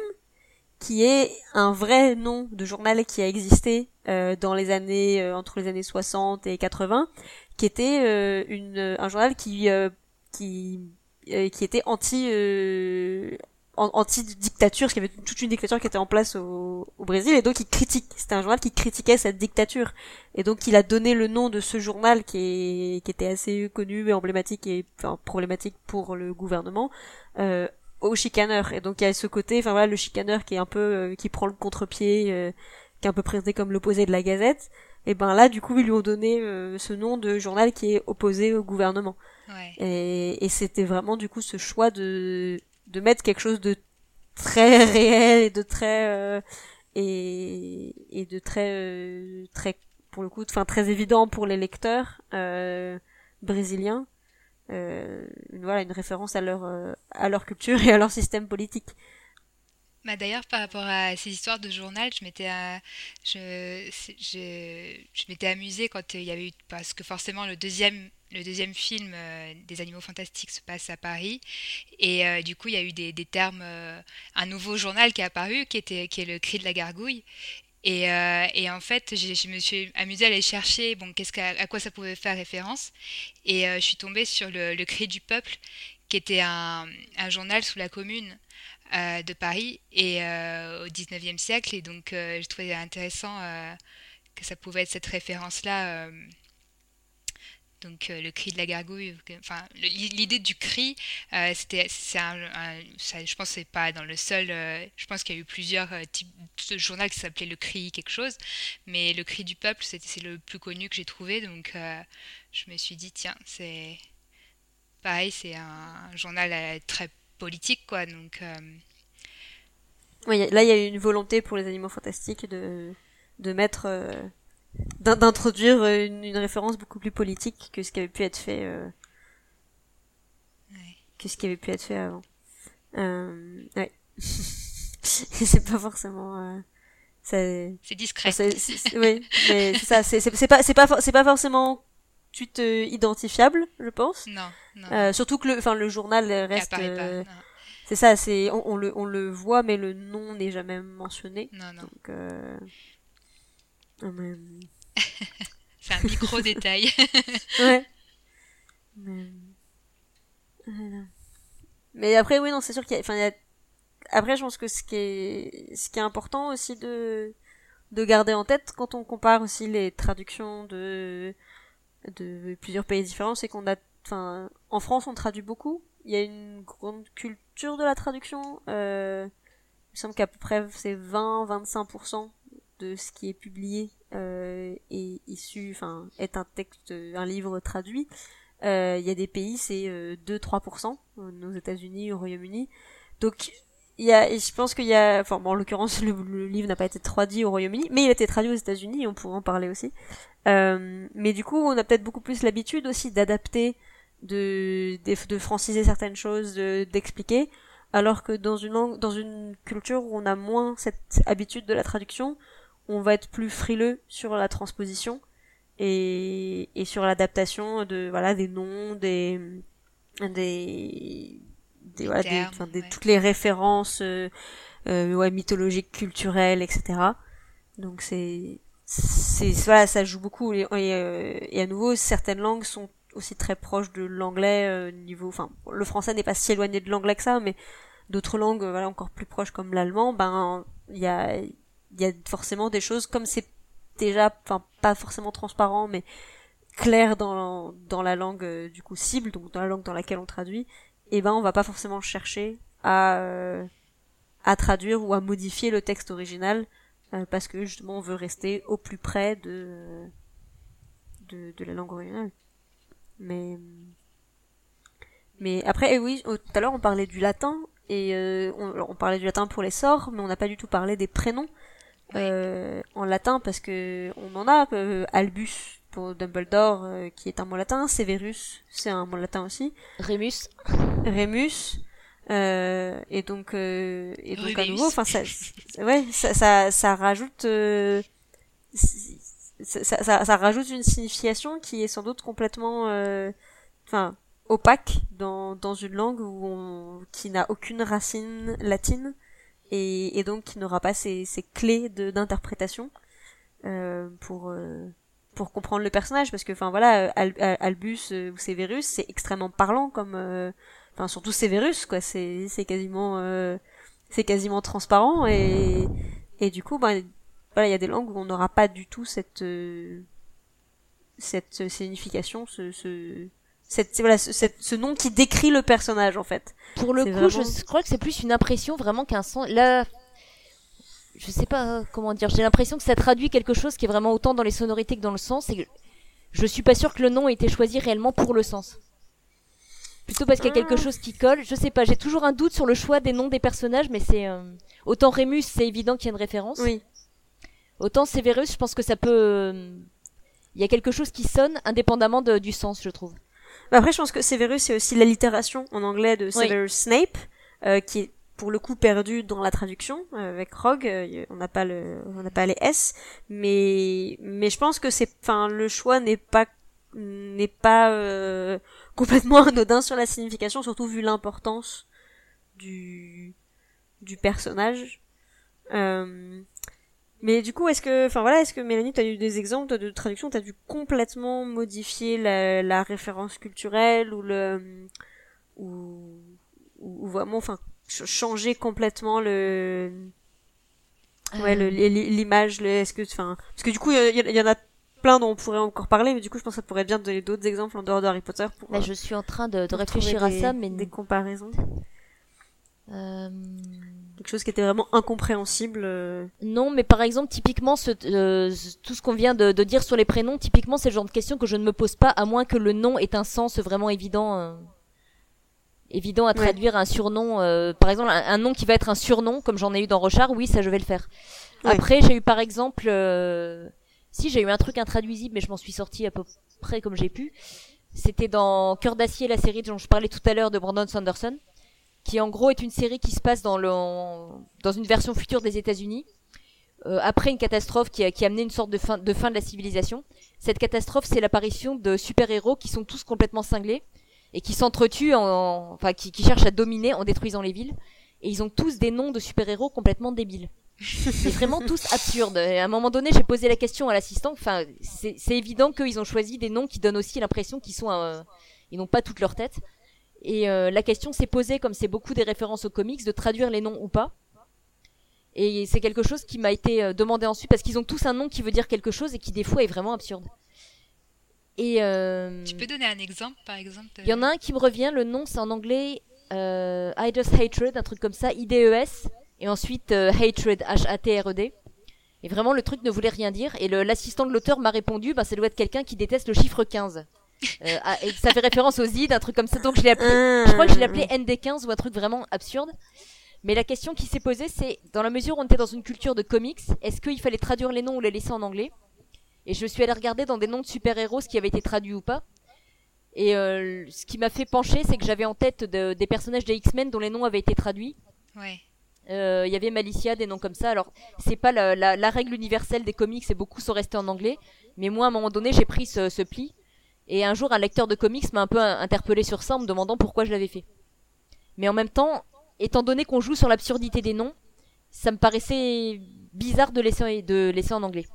qui est un vrai nom de journal qui a existé euh, dans les années euh, entre les années 60 et 80, qui était euh, une un journal qui euh, qui euh, qui était anti euh, an- anti-dictature, parce qu'il y avait toute une dictature qui était en place au, au Brésil, et donc il critique. C'était un journal qui critiquait cette dictature. Et donc il a donné le nom de ce journal qui, est, qui était assez connu et emblématique et enfin, problématique pour le gouvernement euh, au chicaneur. Et donc il y a ce côté, enfin voilà, le chicaneur qui est un peu, euh, qui prend le contre-pied, euh, qui est un peu présenté comme l'opposé de la Gazette. Et ben là, du coup, ils lui ont donné euh, ce nom de journal qui est opposé au gouvernement. Ouais. Et, et c'était vraiment du coup ce choix de de mettre quelque chose de très réel et de très euh, et et de très euh, très pour le coup enfin très évident pour les lecteurs euh, brésiliens euh, voilà une référence à leur euh, à leur culture et à leur système politique Bah d'ailleurs, par rapport à ces histoires de journal, je m'étais, euh, je, je m'étais amusée quand il y avait eu, parce que forcément le deuxième le deuxième film des Animaux Fantastiques se passe à Paris. Et du coup, il y a eu des, termes, un nouveau journal qui est apparu, qui, était, qui est le Cri de la Gargouille. Et, et en fait, je me suis amusée à aller chercher bon, à quoi ça pouvait faire référence. Et je suis tombée sur le, le Cri du Peuple, qui était un, journal sous la Commune euh, de Paris et euh, au 19e siècle. Et donc, euh, je trouvais intéressant que ça pouvait être cette référence-là. Donc, le cri de la gargouille. Enfin, l'idée du cri, c'était, c'est un, je pense, c'est pas dans le seul. je pense qu'il y a eu plusieurs types de journaux qui s'appelait le cri quelque chose, mais le cri du peuple, c'est le plus connu que j'ai trouvé. Donc, je me suis dit, tiens, c'est pareil, c'est un journal très politique, quoi. Donc. Euh, là, il y a eu une volonté pour les animaux fantastiques de, de mettre. Euh, d'introduire une, référence beaucoup plus politique que ce qui avait pu être fait. Euh, que ce qui avait pu être fait avant. Euh, ouais. c'est pas forcément. c'est discret. oui, mais c'est ça. C'est pas, c'est pas, c'est pas forcément suite euh, identifiable, je pense. Non. non. Euh, surtout que le, enfin le journal reste. Euh, c'est ça, c'est on, le on le voit, mais le nom n'est jamais mentionné. Non, non. Donc. Euh... c'est un micro détail. ouais. Mais... après, oui, non, c'est sûr qu'il y a, enfin, il y a... Après, je pense que ce qui est, ce qui est important aussi de, de garder en tête quand on compare aussi les traductions de, de plusieurs pays différents, c'est qu'on a, enfin, en France, on traduit beaucoup. Il y a une grande culture de la traduction. Euh, il me semble qu'à peu près c'est 20-25% de ce qui est publié euh, est issu, enfin, est un texte, un livre traduit. Euh, il y a des pays, c'est 2-3%, euh, aux États-Unis, au Royaume-Uni. Donc, il y a, je pense qu'il y a, enfin, bon, en l'occurrence, le, livre n'a pas été traduit au Royaume-Uni, mais il a été traduit aux États-Unis, on pourrait en parler aussi. Euh, mais du coup, on a peut-être beaucoup plus l'habitude aussi d'adapter, de, de, de, franciser certaines choses, d'expliquer, alors que dans une langue, dans une culture où on a moins cette habitude de la traduction, on va être plus frileux sur la transposition et, et sur l'adaptation de, voilà, des noms, des, des, des, voilà, des, toutes les références euh, euh, ouais, mythologiques, culturelles, etc. Donc c'est c'est voilà, ça joue beaucoup et, euh, et, à nouveau certaines langues sont aussi très proches de l'anglais euh, niveau enfin le français n'est pas si éloigné de l'anglais que ça mais d'autres langues voilà encore plus proches comme l'allemand ben il y a il y a forcément des choses comme c'est déjà enfin pas forcément transparent mais clair dans dans la langue du coup cible donc dans la langue dans laquelle on traduit et eh ben on va pas forcément chercher à euh, à traduire ou à modifier le texte original euh, parce que justement on veut rester au plus près de de, de la langue originale. Mais mais après eh oui tout à l'heure on parlait du latin et euh, on, on, parlait du latin pour les sorts mais on n'a pas du tout parlé des prénoms en latin parce que on en a Albus pour Dumbledore, euh, qui est un mot latin. Severus, c'est un mot latin aussi. Remus. Remus. Euh, et donc, euh, et donc à nouveau, enfin, ça, ouais, ça, ça, ça rajoute, euh, ça, ça, ça, rajoute une signification qui est sans doute complètement, enfin, opaque dans, dans une langue où on, qui n'a aucune racine latine et, et donc qui n'aura pas ces, ces clés d'interprétation pour pour comprendre le personnage. Parce que enfin voilà euh, Albus euh, ou Severus c'est extrêmement parlant comme euh, enfin surtout Severus quoi. C'est c'est quasiment c'est quasiment transparent. Et et du coup ben voilà il y a des langues où on n'aura pas du tout cette cette signification ce, ce cette voilà ce, ce, nom qui décrit le personnage en fait pour le coup je crois que c'est plus une impression vraiment qu'un sens là je sais pas comment dire, j'ai l'impression que ça traduit quelque chose qui est vraiment autant dans les sonorités que dans le sens, et je suis pas sûr que le nom ait été choisi réellement pour le sens. Plutôt parce qu'il y a quelque ah. chose qui colle, je sais pas, j'ai toujours un doute sur le choix des noms des personnages, mais c'est... Euh, autant Rémus, c'est évident qu'il y a une référence. Oui. Autant Severus, je pense que ça peut... Euh, il y a quelque chose qui sonne indépendamment du sens, je trouve. Bah, après, je pense que Severus, c'est aussi l'allitération en anglais de Severus Snape, euh, qui est pour le coup perdu dans la traduction euh, avec Rogue euh, on n'a pas le on n'a pas les S mais mais je pense que c'est enfin le choix n'est pas n'est pas euh, complètement anodin sur la signification, surtout vu l'importance du du personnage. Euh, mais du coup, est-ce que, enfin voilà, est-ce que Mélanie, tu as eu des exemples de traduction, t'as dû complètement modifier la, la, référence culturelle ou le ou, ou vraiment, enfin changer complètement le ouais euh. l'image, le, est-ce que, enfin parce que du coup, il y, y, en a plein dont on pourrait encore parler, mais du coup, je pense que ça pourrait être bien de donner d'autres exemples en dehors de Harry Potter pour. Là, je suis en train de, de réfléchir à ça, mais des comparaisons. Euh... Quelque chose qui était vraiment incompréhensible. Euh. Non, mais par exemple, typiquement, ce, euh, tout ce qu'on vient de, de, dire sur les prénoms, typiquement, c'est le genre de question que je ne me pose pas, à moins que le nom ait un sens vraiment évident, euh, évident à traduire un surnom. par exemple, un, nom qui va être un surnom, comme j'en ai eu dans Rochard, oui, ça je vais le faire. Après, j'ai eu par exemple, si j'ai eu un truc intraduisible, mais je m'en suis sorti à peu près comme j'ai pu. C'était dans Cœur d'acier, la série dont je parlais tout à l'heure de Brandon Sanderson qui en gros est une série qui se passe dans, une version future des États-Unis, euh, après une catastrophe qui a, amené une sorte de fin, de la civilisation. Cette catastrophe, c'est l'apparition de super-héros qui sont tous complètement cinglés et qui s'entretuent, en, enfin qui, cherchent à dominer en détruisant les villes. Et ils ont tous des noms de super-héros complètement débiles. c'est vraiment tous absurdes. Et à un moment donné, j'ai posé la question à l'assistant. Enfin, c'est évident qu'ils ont choisi des noms qui donnent aussi l'impression qu'ils n'ont pas toute leur tête. Et euh, la question s'est posée, comme c'est beaucoup des références aux comics, de traduire les noms ou pas. Et c'est quelque chose qui m'a été euh, demandé ensuite parce qu'ils ont tous un nom qui veut dire quelque chose et qui des fois est vraiment absurde. Et euh... tu peux donner un exemple, par exemple Il y en a un qui me revient. Le nom c'est en anglais euh, Hatred, un truc comme ça, I-D-E-S, et ensuite euh, Hatred, H-A-T-R-E-D. Et vraiment, le truc ne voulait rien dire. Et l'assistant de l'auteur m'a répondu, bah, ça doit être quelqu'un qui déteste le chiffre 15. Euh, ah, et ça fait référence aux ID, un truc comme ça. Donc je l'ai appelé, je crois que je l'ai appelé ND15 ou un truc vraiment absurde. Mais la question qui s'est posée, c'est dans la mesure où on était dans une culture de comics, est-ce qu'il fallait traduire les noms ou les laisser en anglais? Et je suis allée regarder dans des noms de super-héros ce qui avait été traduit ou pas. Et euh, ce qui m'a fait pencher, c'est que j'avais en tête des personnages des X-Men dont les noms avaient été traduits. Ouais. Euh, il y avait Malicia, des noms comme ça. Alors, c'est pas la, la, la, règle universelle des comics et beaucoup sont restés en anglais. Mais moi, à un moment donné, j'ai pris ce, ce pli. Et un jour, un lecteur de comics m'a un peu interpellé sur ça en me demandant pourquoi je l'avais fait. Mais en même temps, étant donné qu'on joue sur l'absurdité des noms, ça me paraissait bizarre de laisser, de laisser en anglais.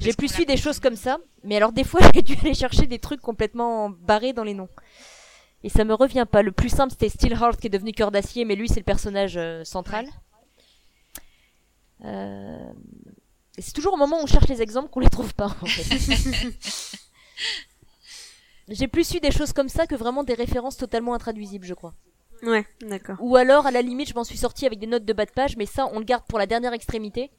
j'ai plus su des choses comme ça, mais alors des fois j'ai dû aller chercher des trucs complètement barrés dans les noms. Et ça me revient pas. Le plus simple c'était Steelheart qui est devenu cœur d'acier, mais lui c'est le personnage euh, central. Euh... C'est toujours au moment où on cherche les exemples qu'on les trouve pas. En fait. J'ai plus su des choses comme ça que vraiment des références totalement intraduisibles, je crois. Ouais, d'accord. Ou alors, à la limite, je m'en suis sortie avec des notes de bas de page, mais ça, on le garde pour la dernière extrémité.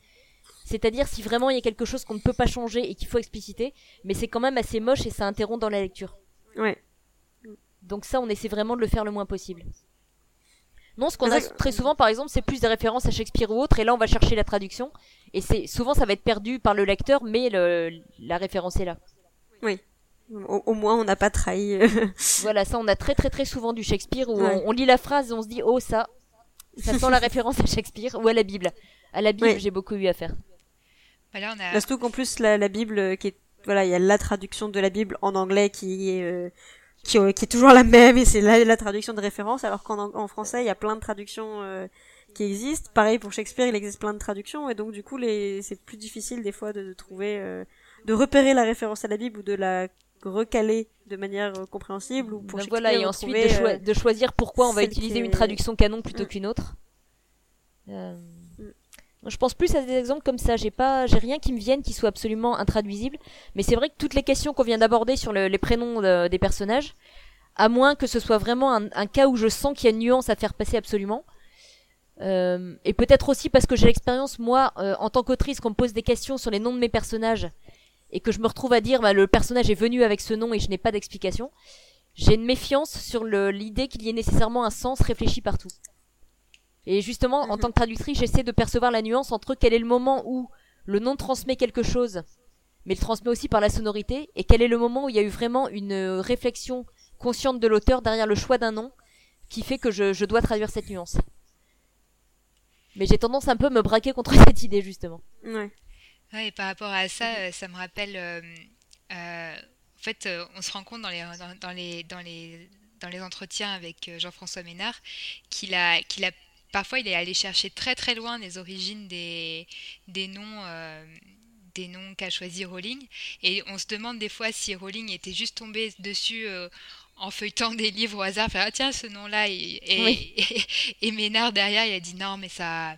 C'est-à-dire si vraiment il y a quelque chose qu'on ne peut pas changer et qu'il faut expliciter, mais c'est quand même assez moche et ça interrompt dans la lecture. Ouais. Donc ça, on essaie vraiment de le faire le moins possible. Non, ce qu'on a très souvent, par exemple, c'est plus des références à Shakespeare ou autre, et là, on va chercher la traduction, et c'est souvent ça va être perdu par le lecteur, mais le, la référence est là. Oui. Au, moins, on n'a pas trahi. Euh. voilà, ça, on a très très très souvent du Shakespeare où on, lit la phrase et on se dit oh ça, ça sent la référence à Shakespeare ou à la Bible. À la Bible, j'ai beaucoup eu à faire. Voilà, on a... Surtout qu'en plus la, la, Bible, euh, qui est voilà, il y a la traduction de la Bible en anglais qui est euh, qui, qui, est toujours la même et c'est la, la, traduction de référence, alors qu'en en français, il y a plein de traductions qui existent. Pareil pour Shakespeare, il existe plein de traductions et donc du coup, les c'est plus difficile des fois de, de trouver, de repérer la référence à la Bible ou de la recaler de manière euh, compréhensible ou pour ben voilà et ensuite euh, de, choisir pourquoi on va utiliser une traduction canon plutôt mm. qu'une autre euh, mm. je pense plus à des exemples comme ça j'ai pas j'ai rien qui me vienne qui soit absolument intraduisible mais c'est vrai que toutes les questions qu'on vient d'aborder sur les prénoms des personnages à moins que ce soit vraiment un, cas où je sens qu'il y a une nuance à faire passer absolument et peut-être aussi parce que j'ai l'expérience moi en tant qu'autrice qu'on me pose des questions sur les noms de mes personnages et que je me retrouve à dire bah, le personnage est venu avec ce nom et je n'ai pas d'explication, j'ai une méfiance sur l'idée qu'il y ait nécessairement un sens réfléchi partout. Et justement, en mhm. tant que traductrice, j'essaie de percevoir la nuance entre quel est le moment où le nom transmet quelque chose, mais le transmet aussi par la sonorité, et quel est le moment où il y a eu vraiment une réflexion consciente de l'auteur derrière le choix d'un nom qui fait que je, je dois traduire cette nuance. Mais j'ai tendance un peu à me braquer contre cette idée justement. Ouais. Ouais, et par rapport à ça, euh, ça me rappelle. Euh, euh, fait, on se rend compte dans les, dans, les, dans les, dans les entretiens avec Jean-François Ménard qu'il a, qu'il a parfois il est allé chercher très très loin les origines des, des noms des noms qu'a choisi Rowling. Et on se demande des fois si Rowling était juste tombé dessus en feuilletant des livres au hasard, faire ah, tiens ce nom-là et, et, et, Ménard derrière il a dit non mais ça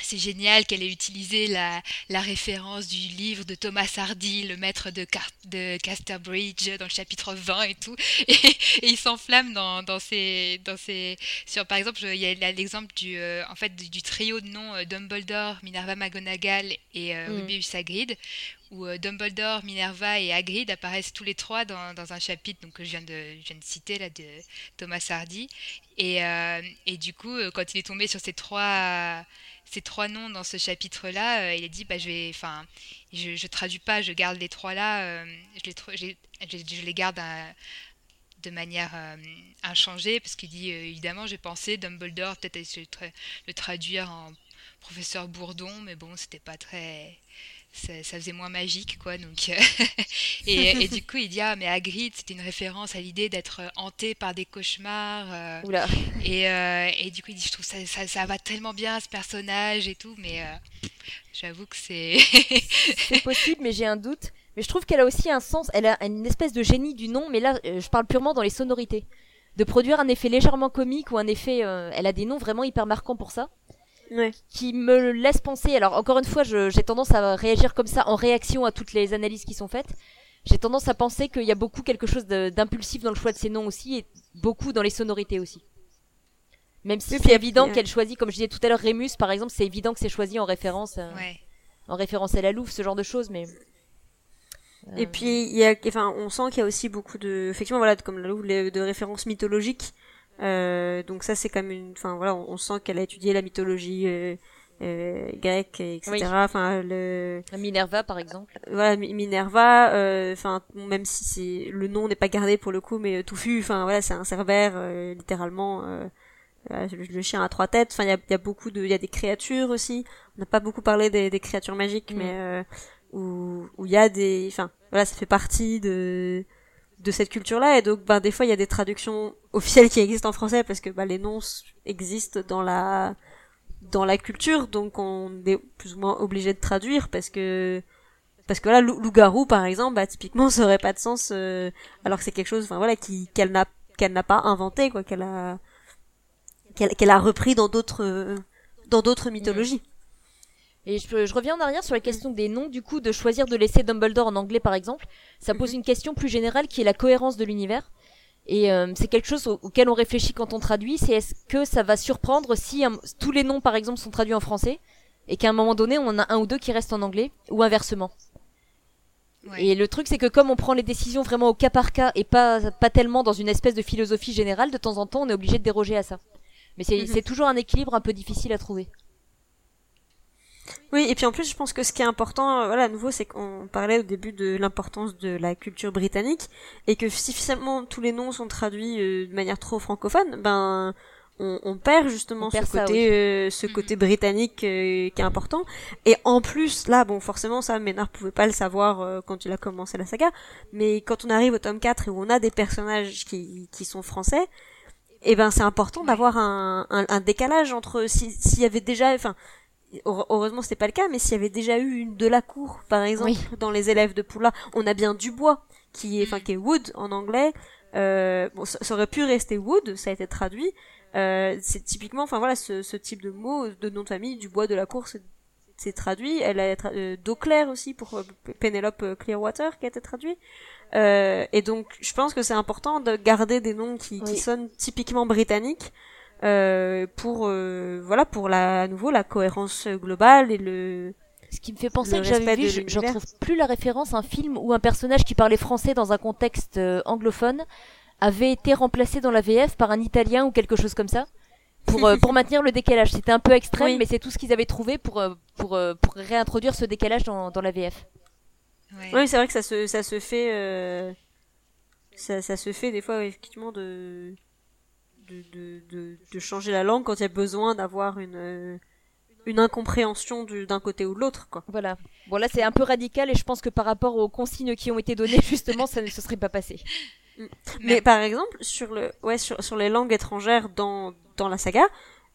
c'est génial qu'elle ait utilisé la, la, référence du livre de Thomas Hardy, le maître de, de Casterbridge, dans le chapitre 20 et tout. Et, il s'enflamme dans, dans, ses, dans ses... Sur, par exemple, il y a l'exemple du, euh, en fait, du, trio de noms euh, Dumbledore, Minerva McGonagall et euh, mm. Rubius Hagrid, où Dumbledore, Minerva et Hagrid apparaissent tous les trois dans, dans un chapitre donc, que je viens, de, je viens de citer, là, de Thomas Hardy. Et, et du coup, quand il est tombé sur ces trois ces trois noms dans ce chapitre-là, euh, il a dit bah je vais, enfin, je, traduis pas, je garde les trois là, euh, je, les, garde de manière euh, inchangée parce qu'il dit évidemment j'ai pensé Dumbledore peut-être le traduire en professeur Bourdon, mais bon c'était pas très ça, faisait moins magique quoi donc euh, et, du coup il dit ah mais Hagrid c'était une référence à l'idée d'être euh, hanté par des cauchemars euh, et, et du coup il dit je trouve ça, ça, ça va tellement bien ce personnage et tout mais j'avoue que c'est c'est possible mais j'ai un doute. Mais je trouve qu'elle a aussi un sens elle a une espèce de génie du nom mais là je parle purement dans les sonorités. De produire un effet légèrement comique ou un effet elle a des noms vraiment hyper marquants pour ça qui me laisse penser. Alors encore une fois, j'ai tendance à réagir comme ça en réaction à toutes les analyses qui sont faites. J'ai tendance à penser qu'il y a beaucoup quelque chose d'impulsif dans le choix de ces noms aussi et beaucoup dans les sonorités aussi. Même si c'est évident qu'elle choisit, comme je disais tout à l'heure, Rémus par exemple, c'est évident que c'est choisi en référence, euh, en référence à la Louve, ce genre de choses, mais. Et puis il y a, enfin, on sent qu'il y a aussi beaucoup de, effectivement, voilà, comme la Louve, de références mythologiques euh, donc ça c'est comme une, enfin voilà, on, sent qu'elle a étudié la mythologie euh, euh, grecque, etc. Enfin le Minerva par exemple. Voilà Minerva, euh, enfin même si c'est le nom n'est pas gardé pour le coup, mais Touffu, enfin voilà c'est un cerbère littéralement. le, chien à trois têtes. Enfin, il y a, y a, beaucoup de, il y a des créatures aussi. On n'a pas beaucoup parlé des, des créatures magiques, mm. mais où où il y a des, enfin voilà, ça fait partie de de cette culture-là. Et donc ben des fois il y a des traductions officielles qui existent en français parce que ben, les noms existent dans la dans la culture. Donc on est plus ou moins obligé de traduire parce que parce que là loup-garou par exemple bah typiquement ça aurait pas de sens euh, alors que c'est quelque chose enfin voilà qui qu'elle n'a qu'elle n'a pas inventé quoi qu'elle a qu'elle a repris dans d'autres dans d'autres mythologies et je, je, reviens en arrière sur la question des noms, du coup, de choisir de laisser Dumbledore en anglais, par exemple. Ça pose mhm. une question plus générale qui est la cohérence de l'univers. Et euh, c'est quelque chose auquel on réfléchit quand on traduit, c'est est-ce que ça va surprendre si tous les noms, par exemple, sont traduits en français, et qu'à un moment donné, on en a un ou deux qui restent en anglais, ou inversement. Et le truc, c'est que comme on prend les décisions vraiment au cas par cas, et pas, pas tellement dans une espèce de philosophie générale, de temps en temps, on est obligé de déroger à ça. Mais c'est mhm. toujours un équilibre un peu difficile à trouver. Oui, et puis en plus, je pense que ce qui est important, euh, voilà, à nouveau, c'est qu'on parlait au début de l'importance de la culture britannique, et que si finalement tous les noms sont traduits euh, de manière trop francophone, ben on, on perd justement ce côté, euh, ce côté britannique qui est important. Et en plus, là, bon, forcément, ça, Ménard pouvait pas le savoir quand il a commencé la saga, mais quand on arrive au tome 4 et où on a des personnages qui, qui sont français, et eh ben c'est important d'avoir un, un, un, décalage entre s'il y avait déjà, enfin heureusement c'était pas le cas, mais s'il y avait déjà eu une de la cour, par exemple, dans les élèves de Poula, on a bien Dubois, qui est, enfin, qui est Wood en anglais. Euh, bon, ça, aurait pu rester Wood, ça a été traduit. Euh, c'est typiquement, enfin voilà, ce, ce, type de mot, de nom de famille, Dubois de la cour, c'est traduit. Elle a euh, D'Eau-Claire aussi pour euh, Penelope euh, Clearwater qui a été traduit. Euh, et donc, je pense que c'est important de garder des noms qui, qui sonnent typiquement britanniques. Euh, pour euh, voilà pour la à nouveau la cohérence globale et le ce qui me fait penser que j'avais vu, je, ne retrouve plus la référence, un film où un personnage qui parlait français dans un contexte euh, anglophone avait été remplacé dans la VF par un italien ou quelque chose comme ça pour pour maintenir le décalage. C'était un peu extrême, mais c'est tout ce qu'ils avaient trouvé pour pour pour réintroduire ce décalage dans dans la VF. Oui, c'est vrai que ça se ça se fait ça ça se fait des fois effectivement de de, de, de, changer la langue quand il y a besoin d'avoir une, une incompréhension d'un côté ou de l'autre, quoi. Voilà. Bon, là, c'est un peu radical et je pense que par rapport aux consignes qui ont été données, justement, ça ne se serait pas passé. Mm. Mais par exemple, sur le, ouais, sur, sur les langues étrangères dans, dans la saga,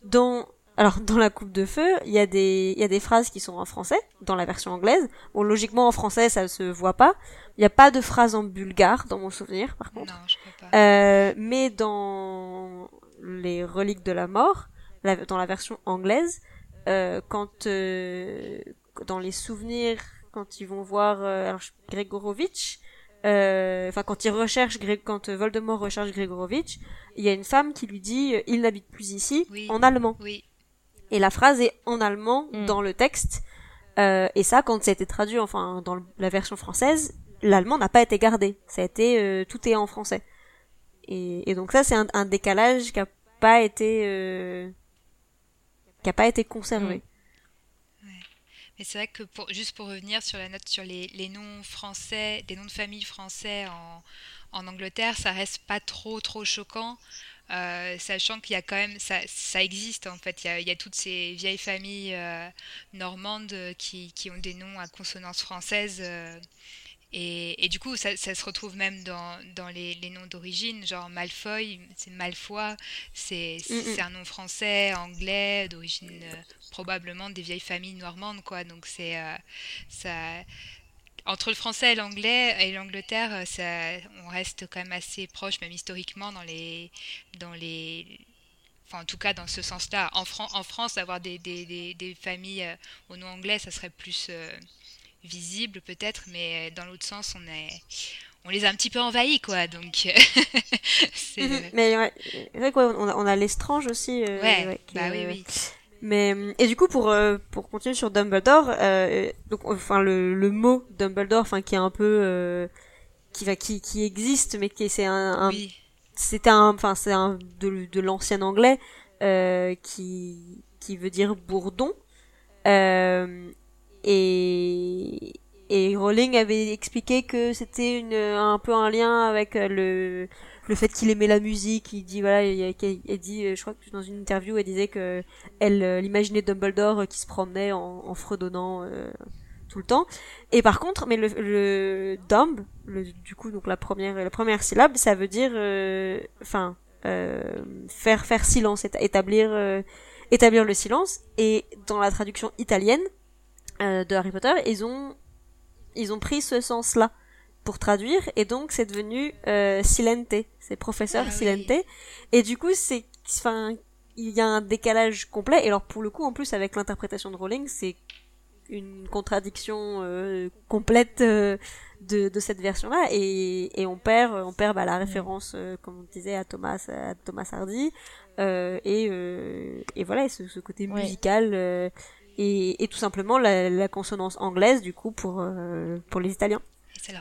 dans, alors, dans la coupe de feu, il y a des, il y a des phrases qui sont en français, dans la version anglaise. Bon, logiquement, en français, ça se voit pas. Il n'y a pas de phrase en bulgare, dans mon souvenir, par contre. Non, je pas. Euh, mais dans les reliques de la mort, dans la version anglaise, euh, quand euh, dans les souvenirs, quand ils vont voir euh, alors, Gregorovitch, euh, enfin quand ils recherchent, quand Voldemort recherche Gregorovitch, il y a une femme qui lui dit il n'habite plus ici en allemand. Oui. Et la phrase est en allemand mm. dans le texte. et ça, quand ça a été traduit, enfin dans la version française, l'allemand n'a pas été gardé. Ça a été tout est en français. Et, et donc ça, c'est un, un, décalage qui a pas été qui a pas été conservé. Mm. Mais c'est vrai que pour, juste pour revenir sur la note sur les, les noms français, des noms de famille français en, en Angleterre, ça reste pas trop trop choquant. Euh, sachant qu'il y a quand même ça, ça existe en fait il y, a, il y a toutes ces vieilles familles euh, normandes qui, qui, ont des noms à consonance française euh, et, et, du coup, ça, ça, se retrouve même dans, dans les, les noms d'origine, genre Malfoy, c'est Malfoy, c'est mm, mm. un nom français, anglais, d'origine euh, probablement des vieilles familles normandes, quoi. Donc c'est euh, ça. Entre le français et l'anglais et l'Angleterre, euh, ça, on reste quand même assez proche, même historiquement, dans les, dans les, enfin en tout cas dans ce sens-là. En, Fran en France, avoir des, des, des, des familles au nom anglais, ça serait plus visible peut-être, mais dans l'autre sens, on est on les a un petit peu envahis quoi donc mais ouais, quoi on a, on a l'estrange aussi euh, ouais, bah oui oui mais et du coup pour euh, pour continuer sur Dumbledore euh, donc enfin le, le mot Dumbledore enfin qui est un peu qui va qui qui existe mais qui c'est un, oui. c'était un enfin c'est un de, de l'ancien anglais qui qui veut dire bourdon et et Rowling avait expliqué que c'était une un peu un lien avec euh, le le fait qu'il aimait la musique il dit voilà il, il, dit euh, je crois que dans une interview elle disait que elle euh, l'imaginait Dumbledore qui se promenait en, en fredonnant tout le temps. Et par contre mais le, le dumb le, du coup donc la première la première syllabe ça veut dire enfin faire faire silence établir établir le silence. Et dans la traduction italienne euh, de Harry Potter, ils ont ils ont pris ce sens-là pour traduire et donc c'est devenu euh, Silente, c'est professeur ah, Silente. Et du coup c'est enfin il y a un décalage complet. Et alors pour le coup en plus avec l'interprétation de Rowling c'est une contradiction euh, complète euh, de, de cette version là et, et on perd on perd bah, la référence euh, comme on disait à Thomas à Thomas Hardy. Et et voilà ce, ce côté musical et, et tout simplement la, la, consonance anglaise du coup pour euh, pour les Italiens.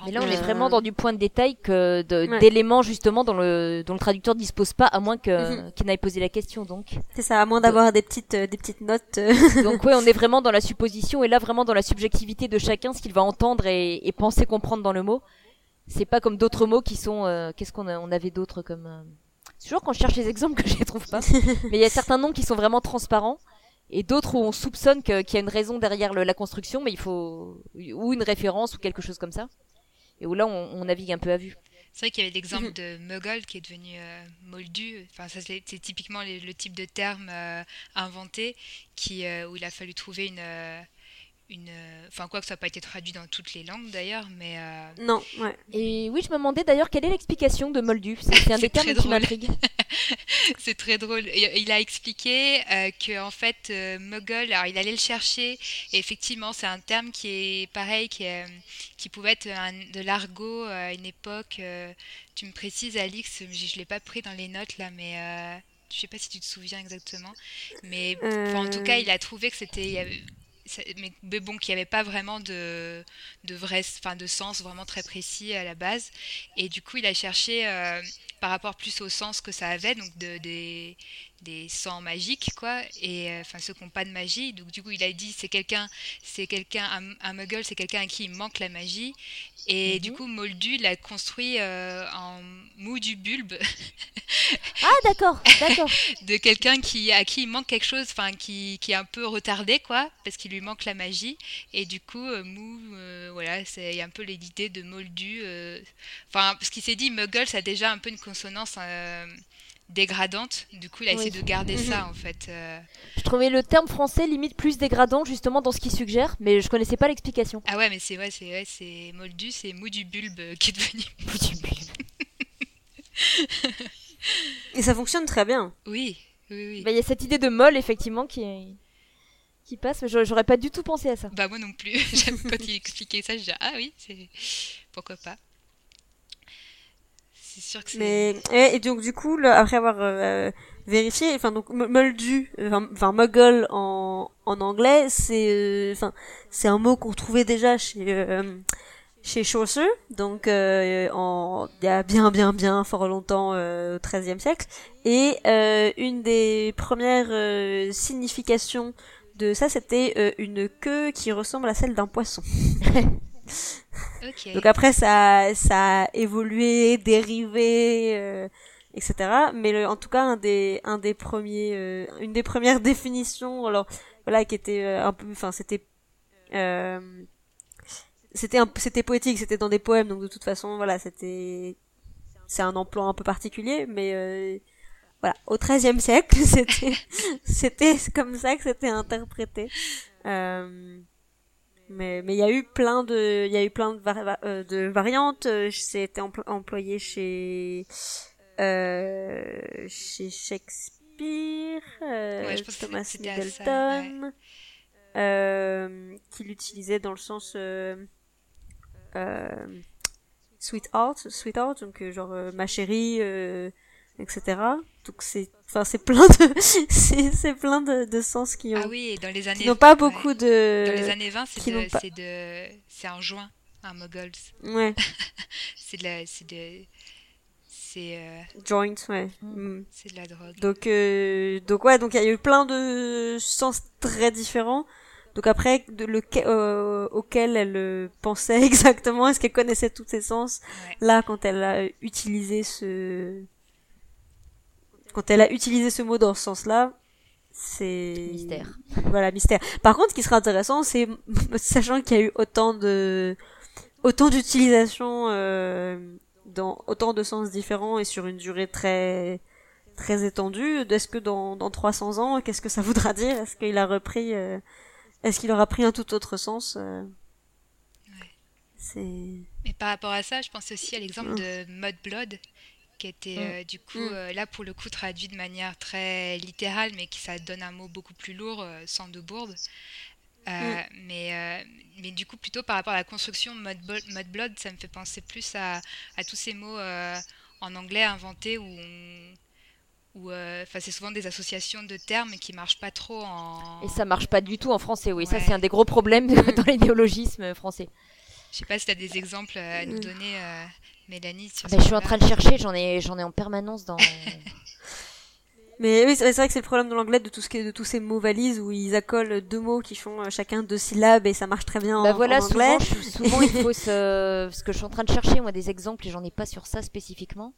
Mais là, on est vraiment dans du point de détail que d'éléments justement dont le dont le traducteur dispose pas, à moins que mhm. qu'il n'aille posé la question. Donc c'est ça, à moins d'avoir des petites euh, des petites notes. Euh. donc oui, on est vraiment dans la supposition et là vraiment dans la subjectivité de chacun, ce qu'il va entendre et, et, penser comprendre dans le mot. C'est pas comme d'autres mots qui sont. Qu'est-ce qu'on on avait d'autres comme. C'est toujours quand je cherche les exemples que je les trouve pas. Mais il y a certains noms qui sont vraiment transparents et d'autres où on soupçonne qu'il y a une raison derrière le, la construction, mais il faut ou une référence ou quelque chose comme ça, et où là on, on navigue un peu à vue. C'est vrai qu'il y avait l'exemple de Muggle qui est devenu euh, moldu. Enfin, ça c'est typiquement le, type de terme euh, inventé qui euh, où il a fallu trouver une une enfin quoi que ça n'a pas été traduit dans toutes les langues d'ailleurs mais euh... non ouais. Et oui je me demandais d'ailleurs quelle est l'explication de moldu. C'est un des termes qui m'intrigue. C'est très drôle. Il a expliqué euh, que en fait euh, muggle alors il allait le chercher et effectivement c'est un terme qui est pareil qui, est, qui pouvait être un, de l'argot à une époque euh, tu me précises Alix je, je l'ai pas pris dans les notes là mais euh, je sais pas si tu te souviens exactement mais en tout cas il a trouvé que c'était mais, bon, qu'il n'y avait pas vraiment de, de vrai, de sens vraiment très précis à la base. Et du coup, il a cherché euh, par rapport plus au sens que ça avait, donc de, des, des sangs magiques, quoi, et euh, enfin ceux qui n'ont pas de magie. Donc du coup, il a dit c'est quelqu'un, c'est quelqu'un, un, un muggle, c'est quelqu'un à qui il manque la magie. Et du Mhm. coup, Moldu l'a construit euh, en mou du bulbe Ah d'accord, d'accord. de quelqu'un qui à qui il manque quelque chose, enfin qui, qui est un peu retardé, quoi, parce qu'il lui manque la magie. Et du coup, euh, mou, euh, voilà, c'est un peu l'idée de Moldu. Enfin, parce qu'il s'est dit muggle, ça a déjà un peu une consonance. Dégradante du coup il a essayé de garder Mhm. ça en fait euh, Je trouvais le terme français limite plus dégradant justement dans ce qu'il suggère, mais je connaissais pas l'explication. Ah ouais, mais c'est ouais, c'est ouais, c'est moldu, c'est mou du bulbe euh, qui est devenu. Et ça fonctionne très bien. Oui, oui, oui. Bah, Il y a cette idée de molle effectivement qui qui passe, mais j'aurais j'aurais pas du tout pensé à ça. Bah moi non plus. J'aime quand il expliquait ça, je dis ah oui, c'est pourquoi pas. C'est sûr que c'est. Mais et, et donc du coup, après avoir euh, vérifié, enfin donc mo- moldu, enfin enfin muggle en en anglais, c'est euh, enfin c'est un mot qu'on trouvait déjà chez euh, chez Chaucer, donc euh, en il y a bien bien bien fort longtemps euh, au XIIIe siècle, et euh, une des premières euh, significations de ça, c'était euh, une queue qui ressemble à celle d'un poisson. Ok. Donc après ça ça a évolué, dérivé, euh, etc. Mais le- en tout cas un des un des premiers euh, une des premières définitions alors voilà qui était euh, un peu enfin c'était euh, c'était c'était poétique, c'était dans des poèmes donc de toute façon voilà c'était c'est un emploi un peu particulier mais euh, voilà au XIIIe siècle c'était c'était comme ça que c'était interprété. Euh, mais mais il y a eu plein de il y a eu plein de, vari- euh, de variantes. Euh, c'était empl- employé chez euh, chez Shakespeare euh, Ouais, Thomas Middleton euh, qui l'utilisait dans le sens euh, euh, sweetheart sweetheart donc euh, genre euh, ma chérie euh, etc donc c'est enfin c'est plein de c'est plein de, de sens qui ont Ah oui, dans les années. n'ont pas ouais. beaucoup de Dans les années 20, c'est de, pas- c'est de, c'est un muggles. ouais C'est de la, c'est de, c'est, euh, joint ouais Mm. Mm. c'est de la drogue. donc euh, donc ouais donc il y a eu plein de sens très différents donc après de le euh, auquel elle euh, pensait exactement est-ce qu'elle connaissait tous ces sens? Ouais. là quand elle a utilisé ce quand elle a utilisé ce mot dans ce sens-là c'est Mystère. voilà mystère par contre ce qui serait intéressant c'est sachant qu'il y a eu autant de autant d'utilisation euh, dans autant de sens différents et sur une durée très très étendue est-ce que dans dans 300 ans qu'est-ce que ça voudra dire? Est-ce qu'il a repris euh, est-ce qu'il aura pris un tout autre sens euh, Ouais. c'est Mais par rapport à ça, je pense aussi à l'exemple Mm. de Mudblood, qui était Mm. euh, du coup Mm. euh, là pour le coup traduit de manière très littérale, mais qui ça donne un mot beaucoup plus lourd, euh, sans de bourde. Euh, Mm. mais, mais du coup, plutôt par rapport à la construction Mudblood, Mudblood ça me fait penser plus à, à tous ces mots en anglais inventés où où, enfin, c'est souvent des associations de termes qui marchent pas trop en. Et ça marche pas du tout en français, oui. Ça, c'est un des gros problèmes dans les néologismes français. Je sais pas si tu as des exemples à nous Mm. donner, Mélanie. Sur Ah ce bah, je suis en train de chercher, j'en ai, j'en ai en permanence dans. Mais oui, c'est vrai que c'est le problème de l'anglais de tout ce qui est, de tous ces mots valises où ils accolent deux mots qui font euh, chacun deux syllabes et ça marche très bien bah en, voilà, en anglais. souvent, souvent il faut se. Parce que je suis en train de chercher, moi, des exemples et j'en ai pas sur ça spécifiquement.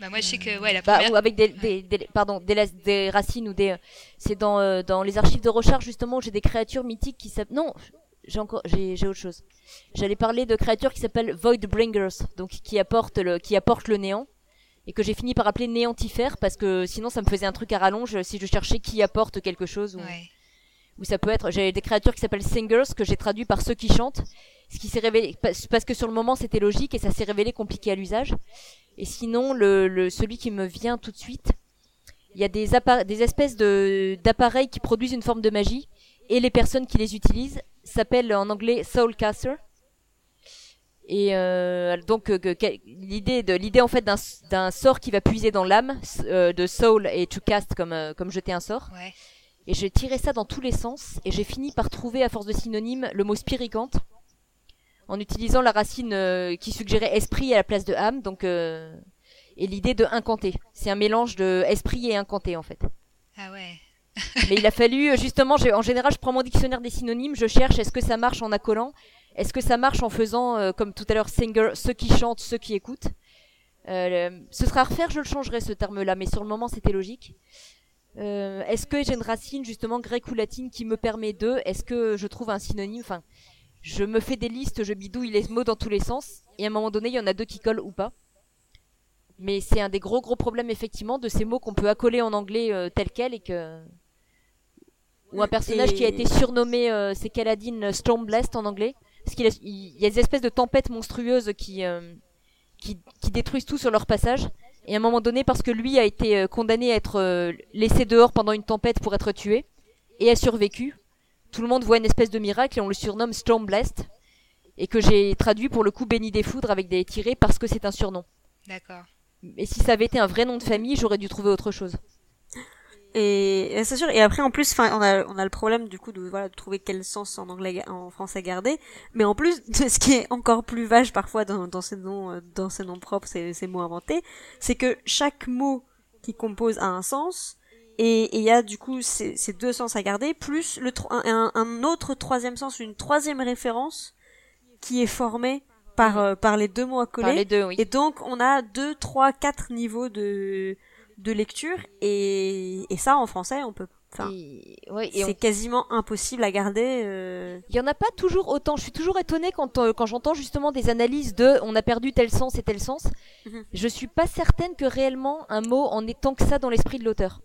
Bah, moi, je sais que ouais, la Bah, première. ou avec des, des, des- pardon, des, la- des racines ou des. C'est dans, euh, dans les archives de recherche, justement, où j'ai des créatures mythiques qui s'appellent. Non, j'ai encore, j'ai, j'ai autre chose. J'allais parler de créatures qui s'appellent Voidbringers, donc qui apportent le, qui apportent le néant. Et que j'ai fini par appeler néantifère parce que sinon ça me faisait un truc à rallonge si je cherchais qui apporte quelque chose ou, Ouais. ou ça peut être j'ai des créatures qui s'appellent singers que j'ai traduit par ceux qui chantent ce qui s'est révélé parce que sur le moment c'était logique et ça s'est révélé compliqué à l'usage et sinon le, le celui qui me vient tout de suite il y a des espèces de d'appareils qui produisent une forme de magie et les personnes qui les utilisent s'appellent en anglais soulcaster et euh, donc euh, l'idée de l'idée en fait d'un d'un sort qui va puiser dans l'âme euh, de soul et to cast comme euh, comme jeter un sort Ouais. et j'ai tiré ça dans tous les sens et j'ai fini par trouver à force de synonymes le mot spiricante en utilisant la racine euh, qui suggérait esprit à la place de âme donc euh, et l'idée de incanter. C'est un mélange de esprit et incanté en fait. Ah ouais. Mais il a fallu justement, en général, je prends mon dictionnaire des synonymes, je cherche est-ce que ça marche en accolant, est-ce que ça marche en faisant comme tout à l'heure singer, ceux qui chantent, ceux qui écoutent? ce sera à refaire, je le changerai ce terme-là, mais sur le moment c'était logique. Euh, est-ce que j'ai une racine justement grecque ou latine qui me permet de? Est-ce que je trouve un synonyme? Enfin, je me fais des listes, je bidouille les mots dans tous les sens, et à un moment donné, il y en a deux qui collent ou pas. Mais c'est un des gros gros problèmes effectivement de ces mots qu'on peut accoler en anglais euh, tel quel et que ou un personnage qui a été surnommé euh, c'est Kaladin Stormblast en anglais parce qu'il y a des espèces de tempêtes monstrueuses qui, qui qui détruisent tout sur leur passage et à un moment donné, parce que lui a été euh, condamné à être euh, laissé dehors pendant une tempête pour être tué, et a survécu, tout le monde voit une espèce de miracle et on le surnomme Stormblast, et que j'ai traduit pour le coup béni des foudres avec des tirés parce que c'est un surnom. D'accord. Et si ça avait été un vrai nom de famille, j'aurais dû trouver autre chose. Et, c'est sûr. Et après, en plus, enfin, on a, on a le problème du coup de voilà de trouver quel sens en anglais, en français garder. Mais en plus, ce qui est encore plus vache parfois dans, dans ces noms, euh, dans ces noms propres, ces, ces mots inventés, c'est que chaque mot qui compose a un sens. Et il y a du coup ces, ces, deux sens à garder, plus le un, un, autre troisième sens, une troisième référence qui est formée par, euh, par les deux mots à coller. Par les deux, oui. Et donc on a deux, trois, quatre niveaux de de lecture et, et ça en français on peut Enfin, c'est quasiment impossible à garder. Euh... Il y en a pas toujours autant. Je suis toujours étonnée quand euh, quand j'entends justement des analyses de on a perdu tel sens et tel sens. Mhm. Je suis pas certaine que réellement un mot en est tant que ça dans l'esprit de l'auteur.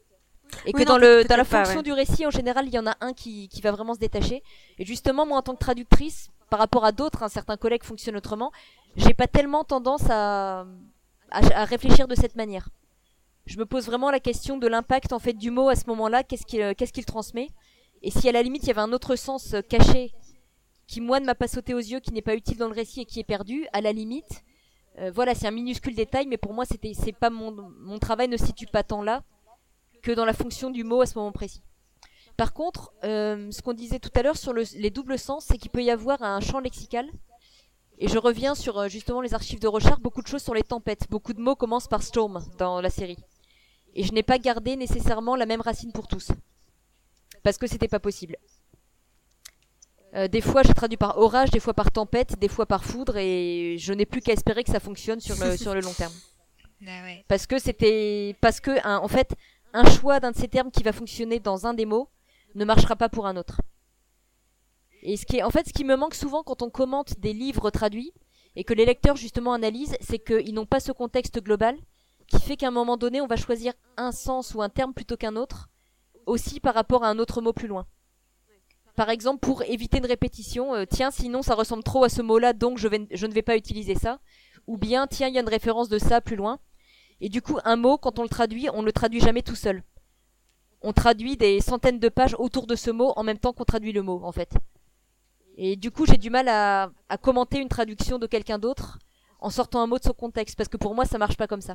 Et que dans le dans la fonction du récit en général, il y en a un qui qui va vraiment se détacher. Et justement, moi en tant que traductrice, par rapport à d'autres, un certain collègue fonctionne autrement. J'ai pas tellement tendance à, à réfléchir de cette manière je me pose vraiment la question de l'impact en fait du mot à ce moment-là, qu'est-ce qu'il euh, qu'est-ce qu'il transmet? Et si à la limite il y avait un autre sens euh, caché qui moi ne m'a pas sauté aux yeux, qui n'est pas utile dans le récit et qui est perdu, à la limite, euh, voilà, c'est un minuscule détail, mais pour moi c'était c'est pas mon mon travail ne se situe pas tant là que dans la fonction du mot à ce moment précis. Par contre, ce qu'on disait tout à l'heure sur les doubles sens, c'est qu'il peut y avoir un champ lexical. Et je reviens sur justement les archives de Rochard, beaucoup de choses sur les tempêtes. Beaucoup de mots commencent par storm dans la série. Et je n'ai pas gardé nécessairement la même racine pour tous. Parce que c'était pas possible. Euh, des fois, j'ai traduit par orage, des fois par tempête, des fois par foudre, et je n'ai plus qu'à espérer que ça fonctionne sur le, sur le long terme. Ah parce que c'était, parce que, en fait, un choix d'un de ces termes qui va fonctionner dans un des mots ne marchera pas pour un autre. Et ce qui est, en fait, ce qui me manque souvent quand on commente des livres traduits et que les lecteurs justement analysent, c'est qu'ils n'ont pas ce contexte global qui fait qu'à un moment donné, on va choisir un sens ou un terme plutôt qu'un autre, aussi par rapport à un autre mot plus loin. Par exemple, pour éviter une répétition, euh, tiens, sinon ça ressemble trop à ce mot-là, donc je, ne vais pas utiliser ça. Ou bien, tiens, il y a une référence de ça plus loin. Et du coup, un mot, quand on le traduit, on ne le traduit jamais tout seul. On traduit des centaines de pages autour de ce mot en même temps qu'on traduit le mot, en fait. Et du coup, j'ai du mal à, à commenter une traduction de quelqu'un d'autre en sortant un mot de son contexte, parce que pour moi, ça marche pas comme ça.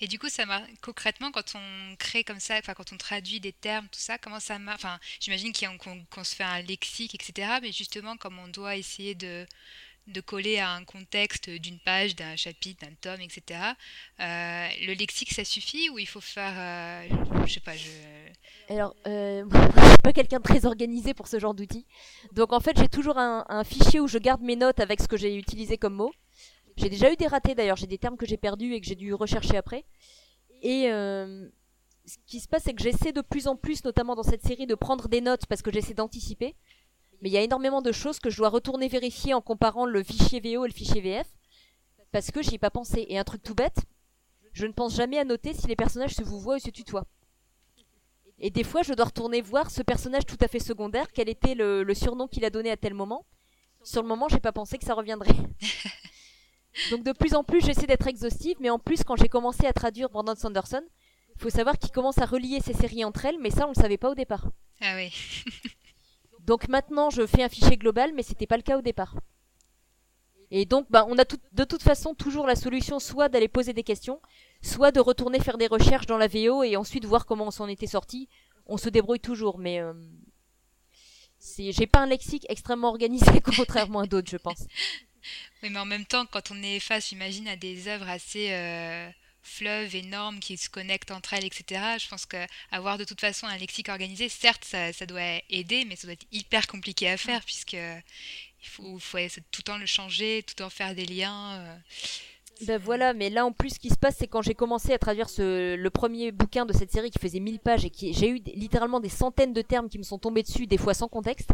Et du coup, ça concrètement, quand on crée comme ça, enfin, quand on traduit des termes, tout ça, comment ça marche Enfin, j'imagine qu'on se fait un lexique, etc. Mais justement, comme on doit essayer de, coller à un contexte d'une page, d'un chapitre, d'un tome, etc. Euh, le lexique, ça suffit ou il faut faire, euh, je sais pas, je. Alors, euh, je suis pas quelqu'un de très organisé pour ce genre d'outils. Donc en fait, j'ai toujours un, un, fichier où je garde mes notes avec ce que j'ai utilisé comme mot. J'ai déjà eu des ratés d'ailleurs, j'ai des termes que j'ai perdus et que j'ai dû rechercher après. Et euh, ce qui se passe, c'est que j'essaie de plus en plus, notamment dans cette série, de prendre des notes parce que j'essaie d'anticiper. Mais il y a énormément de choses que je dois retourner vérifier en comparant le fichier VO et le fichier VF parce que j'y ai pas pensé. Et un truc tout bête, je ne pense jamais à noter si les personnages se vous voient ou se tutoient. Et des fois, je dois retourner voir ce personnage tout à fait secondaire, quel était le, le surnom qu'il a donné à tel moment. Sur le moment, j'ai pas pensé que ça reviendrait. Donc de plus en plus, j'essaie d'être exhaustive, mais en plus, quand j'ai commencé à traduire Brandon Sanderson, il faut savoir qu'il commence à relier ces séries entre elles, mais ça, on le savait pas au départ. Ah oui. donc maintenant, je fais un fichier global, mais c'était pas le cas au départ. Et donc, bah, on a de toute façon toujours la solution soit d'aller poser des questions, soit de retourner faire des recherches dans la VO et ensuite voir comment on s'en était sorti. On se débrouille toujours, mais euh, j'ai pas un lexique extrêmement organisé contrairement à d'autres, je pense. Oui, mais en même temps, quand on est face, j'imagine, à des œuvres assez euh, fleuves énormes qui se connectent entre elles, etc., je pense qu'avoir de toute façon un lexique organisé, certes, ça, ça, doit aider, mais ça doit être hyper compliqué à faire, puisque il faut, faut tout le temps le changer, tout le temps faire des liens. Euh. Ben voilà, mais là en plus ce qui se passe c'est quand j'ai commencé à traduire ce, le premier bouquin de cette série qui faisait 1000 pages et qui j'ai eu littéralement des centaines de termes qui me sont tombés dessus, des fois sans contexte.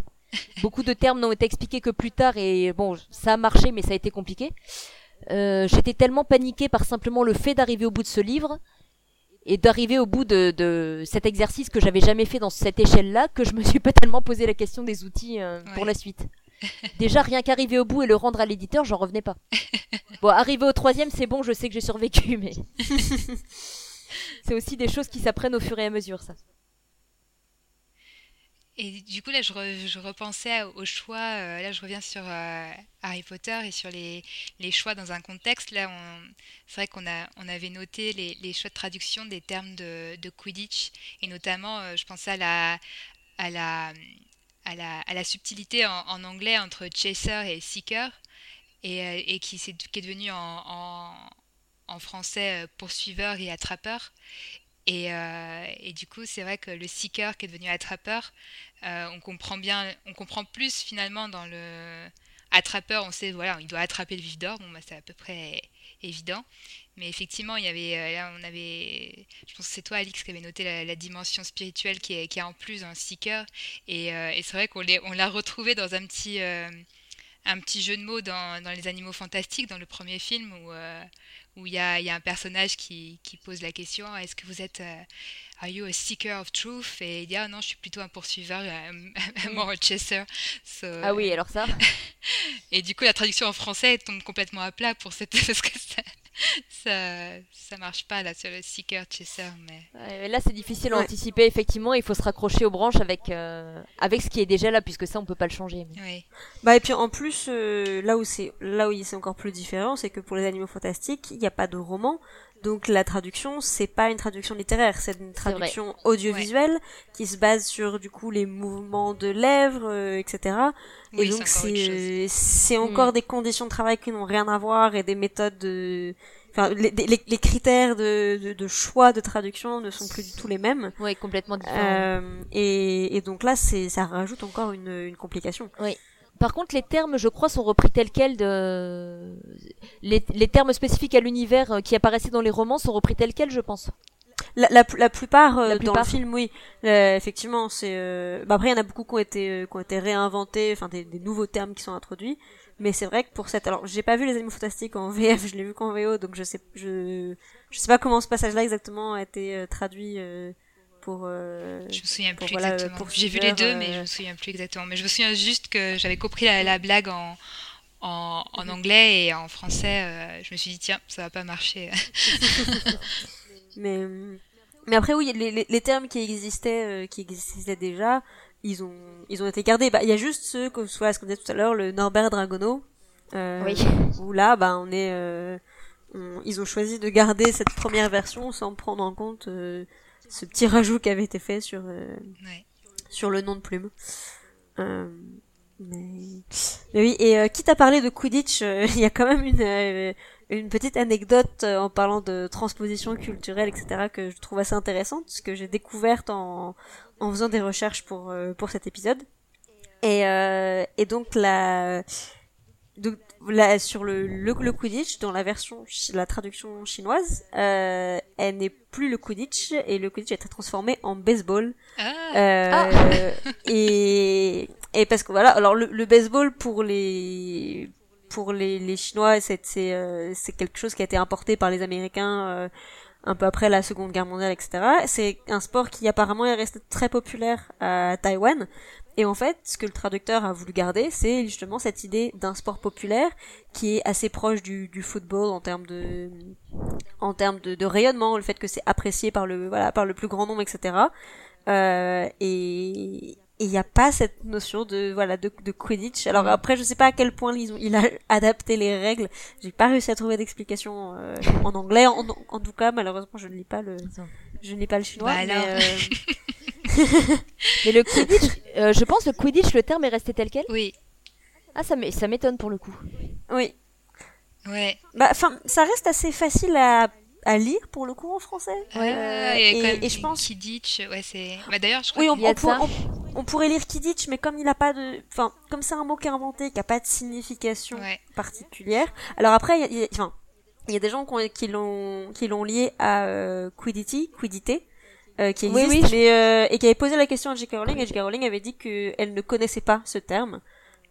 Beaucoup de termes n'ont été expliqués que plus tard et bon ça a marché mais ça a été compliqué. Euh, J'étais tellement paniquée par simplement le fait d'arriver au bout de ce livre et d'arriver au bout de, de, cet exercice que j'avais jamais fait dans cette échelle-là que je me suis pas tellement posé la question des outils euh, pour la suite. Déjà, rien qu'arriver au bout et le rendre à l'éditeur, j'en revenais pas. Bon, arriver au troisième, c'est bon, je sais que j'ai survécu, mais c'est aussi des choses qui s'apprennent au fur et à mesure, ça. Et du coup, là, je, repensais au choix. Euh, là, je reviens sur euh, Harry Potter et sur les, choix dans un contexte. Là, c'est vrai qu'on avait noté les, choix de traduction des termes de, Quidditch. Et notamment, euh, je pensais à la, subtilité en, anglais entre chaser et seeker, et, qui, est, qui, est, devenu en, en, français poursuiveur et attrapeur. Et, euh, et du coup, c'est vrai que le seeker qui est devenu attrapeur, on comprend bien, on comprend plus finalement dans le attrapeur, on sait, voilà, il doit attraper le vif d'or, bon, bah, c'est à peu près évident. Mais effectivement, il y avait, euh, là, on avait, je pense que c'est toi, Alix, qui avait noté la, dimension spirituelle qui est, qui en plus un seeker. Et, euh, c'est vrai qu'on on l'a retrouvé dans un petit, euh, un petit jeu de mots dans, dans, Les Animaux Fantastiques, dans le premier film, où où il y a, y a, un personnage qui, qui pose la question est-ce que vous êtes Are you a seeker of truth? Et il dit ah non, je suis plutôt un poursuiveur, un more a chaser. ah oui, alors ça? et du coup, la traduction en français tombe complètement à plat pour cette parce que ça, ça, ça marche pas là sur le seeker chaser mais là c'est difficile à anticiper effectivement. Il faut se raccrocher aux branches avec euh, avec ce qui est déjà là puisque ça on peut pas le changer oui. bah et puis en plus euh, là où c'est là où c'est encore plus différent c'est que pour les animaux fantastiques il n'y a pas de roman donc la traduction, c'est pas une traduction littéraire, c'est une traduction audiovisuelle qui se base sur du coup les mouvements de lèvres, euh, etc. et donc c'est c'est encore mm. des conditions de travail qui n'ont rien à voir et des méthodes de Enfin, les, les, les critères de, de, choix de traduction ne sont plus du tout les mêmes. Oui, complètement différents. Euh, et, et donc là, c'est ça rajoute encore une, une complication. Oui. Par contre, les termes, je crois, sont repris tels quels de les, les termes spécifiques à l'univers euh, qui apparaissaient dans les romans sont repris tels quels, je pense. La, la, la, plupart, euh, dans le film, oui. Euh, effectivement, c'est. Bah après, il y en a beaucoup qui ont été qui ont été réinventés, enfin des, des, nouveaux termes qui sont introduits. Mais c'est vrai que pour cette, alors j'ai pas vu les animaux fantastiques en VF, je l'ai vu qu'en VO, donc je sais je je sais pas comment ce passage-là exactement a été traduit pour. Euh, je me souviens plus exactement. J'ai vu les deux, mais je me euh, souviens plus exactement. Mais je me souviens juste que j'avais compris la, blague en, en, en, anglais et en français. Euh, je me suis dit tiens, ça va pas marcher. mais mais après oui, les, les, termes qui existaient qui existaient déjà, ils ont ils ont été gardés. Bah il y a juste ceux que soit ce qu'on disait tout à l'heure, le Norbert Dragono. oui. Où là, bah on est ils ont choisi de garder cette première version sans prendre en compte ce petit rajout qui avait été fait sur euh, sur le nom de plume. Euh, mais... oui, et euh, quitte à parler de Quidditch, euh, il y a quand même une une petite anecdote en parlant de transposition culturelle, etc., que je trouve assez intéressante, ce que j'ai découverte en, en faisant des recherches pour, pour cet épisode. Et, euh, et donc la, donc, là, sur le, le, le, Quidditch, dans la version, la traduction chinoise, euh, elle n'est plus le Quidditch et le Quidditch a été transformé en baseball. Ah. Euh, ah. et, et parce que voilà, alors le, le baseball pour les pour les, les Chinois, c'est c'est euh, c'est quelque chose qui a été importé par les Américains euh, un peu après la Seconde Guerre mondiale, etc. C'est un sport qui apparemment est resté très populaire à Taïwan et en fait, ce que le traducteur a voulu garder, c'est justement cette idée d'un sport populaire qui est assez proche du, du football en termes de, en termes de, de rayonnement, le fait que c'est apprécié par le, voilà, par le plus grand nombre, etc. Euh, et il n'y a pas cette notion de voilà de, de Quidditch. Alors après, je sais pas à quel point ils ont, il a adapté les règles. J'ai pas réussi à trouver d'explication euh, en anglais. En, en, tout cas, malheureusement, je ne lis pas le, je ne lis pas le chinois. Bah mais, euh, mais le Quidditch, euh, je pense le Quidditch, le terme est resté tel quel Oui. Ah, ça m'étonne pour le coup. Oui. Ouais. Bah, enfin, ça reste assez facile à, à lire pour le coup en français. Ouais, Euh, et, et, et je pense. Kidditch, ouais, c'est. Bah, d'ailleurs, je crois Oui, on, qu'il y a on pour- on- on pourrait lire Kidditch, mais comme il a pas de, enfin, comme c'est un mot qui est inventé, qui a pas de signification Ouais. particulière. Alors après, il y a- il y a, enfin, il y a des gens qui l'ont, qui l'ont lié à euh, quiddity, quiddité, euh, qui Oui, existe, oui, mais euh, et qui avait posé la question à J.K. Rowling, et J.K. Rowling avait dit qu'elle ne connaissait pas ce terme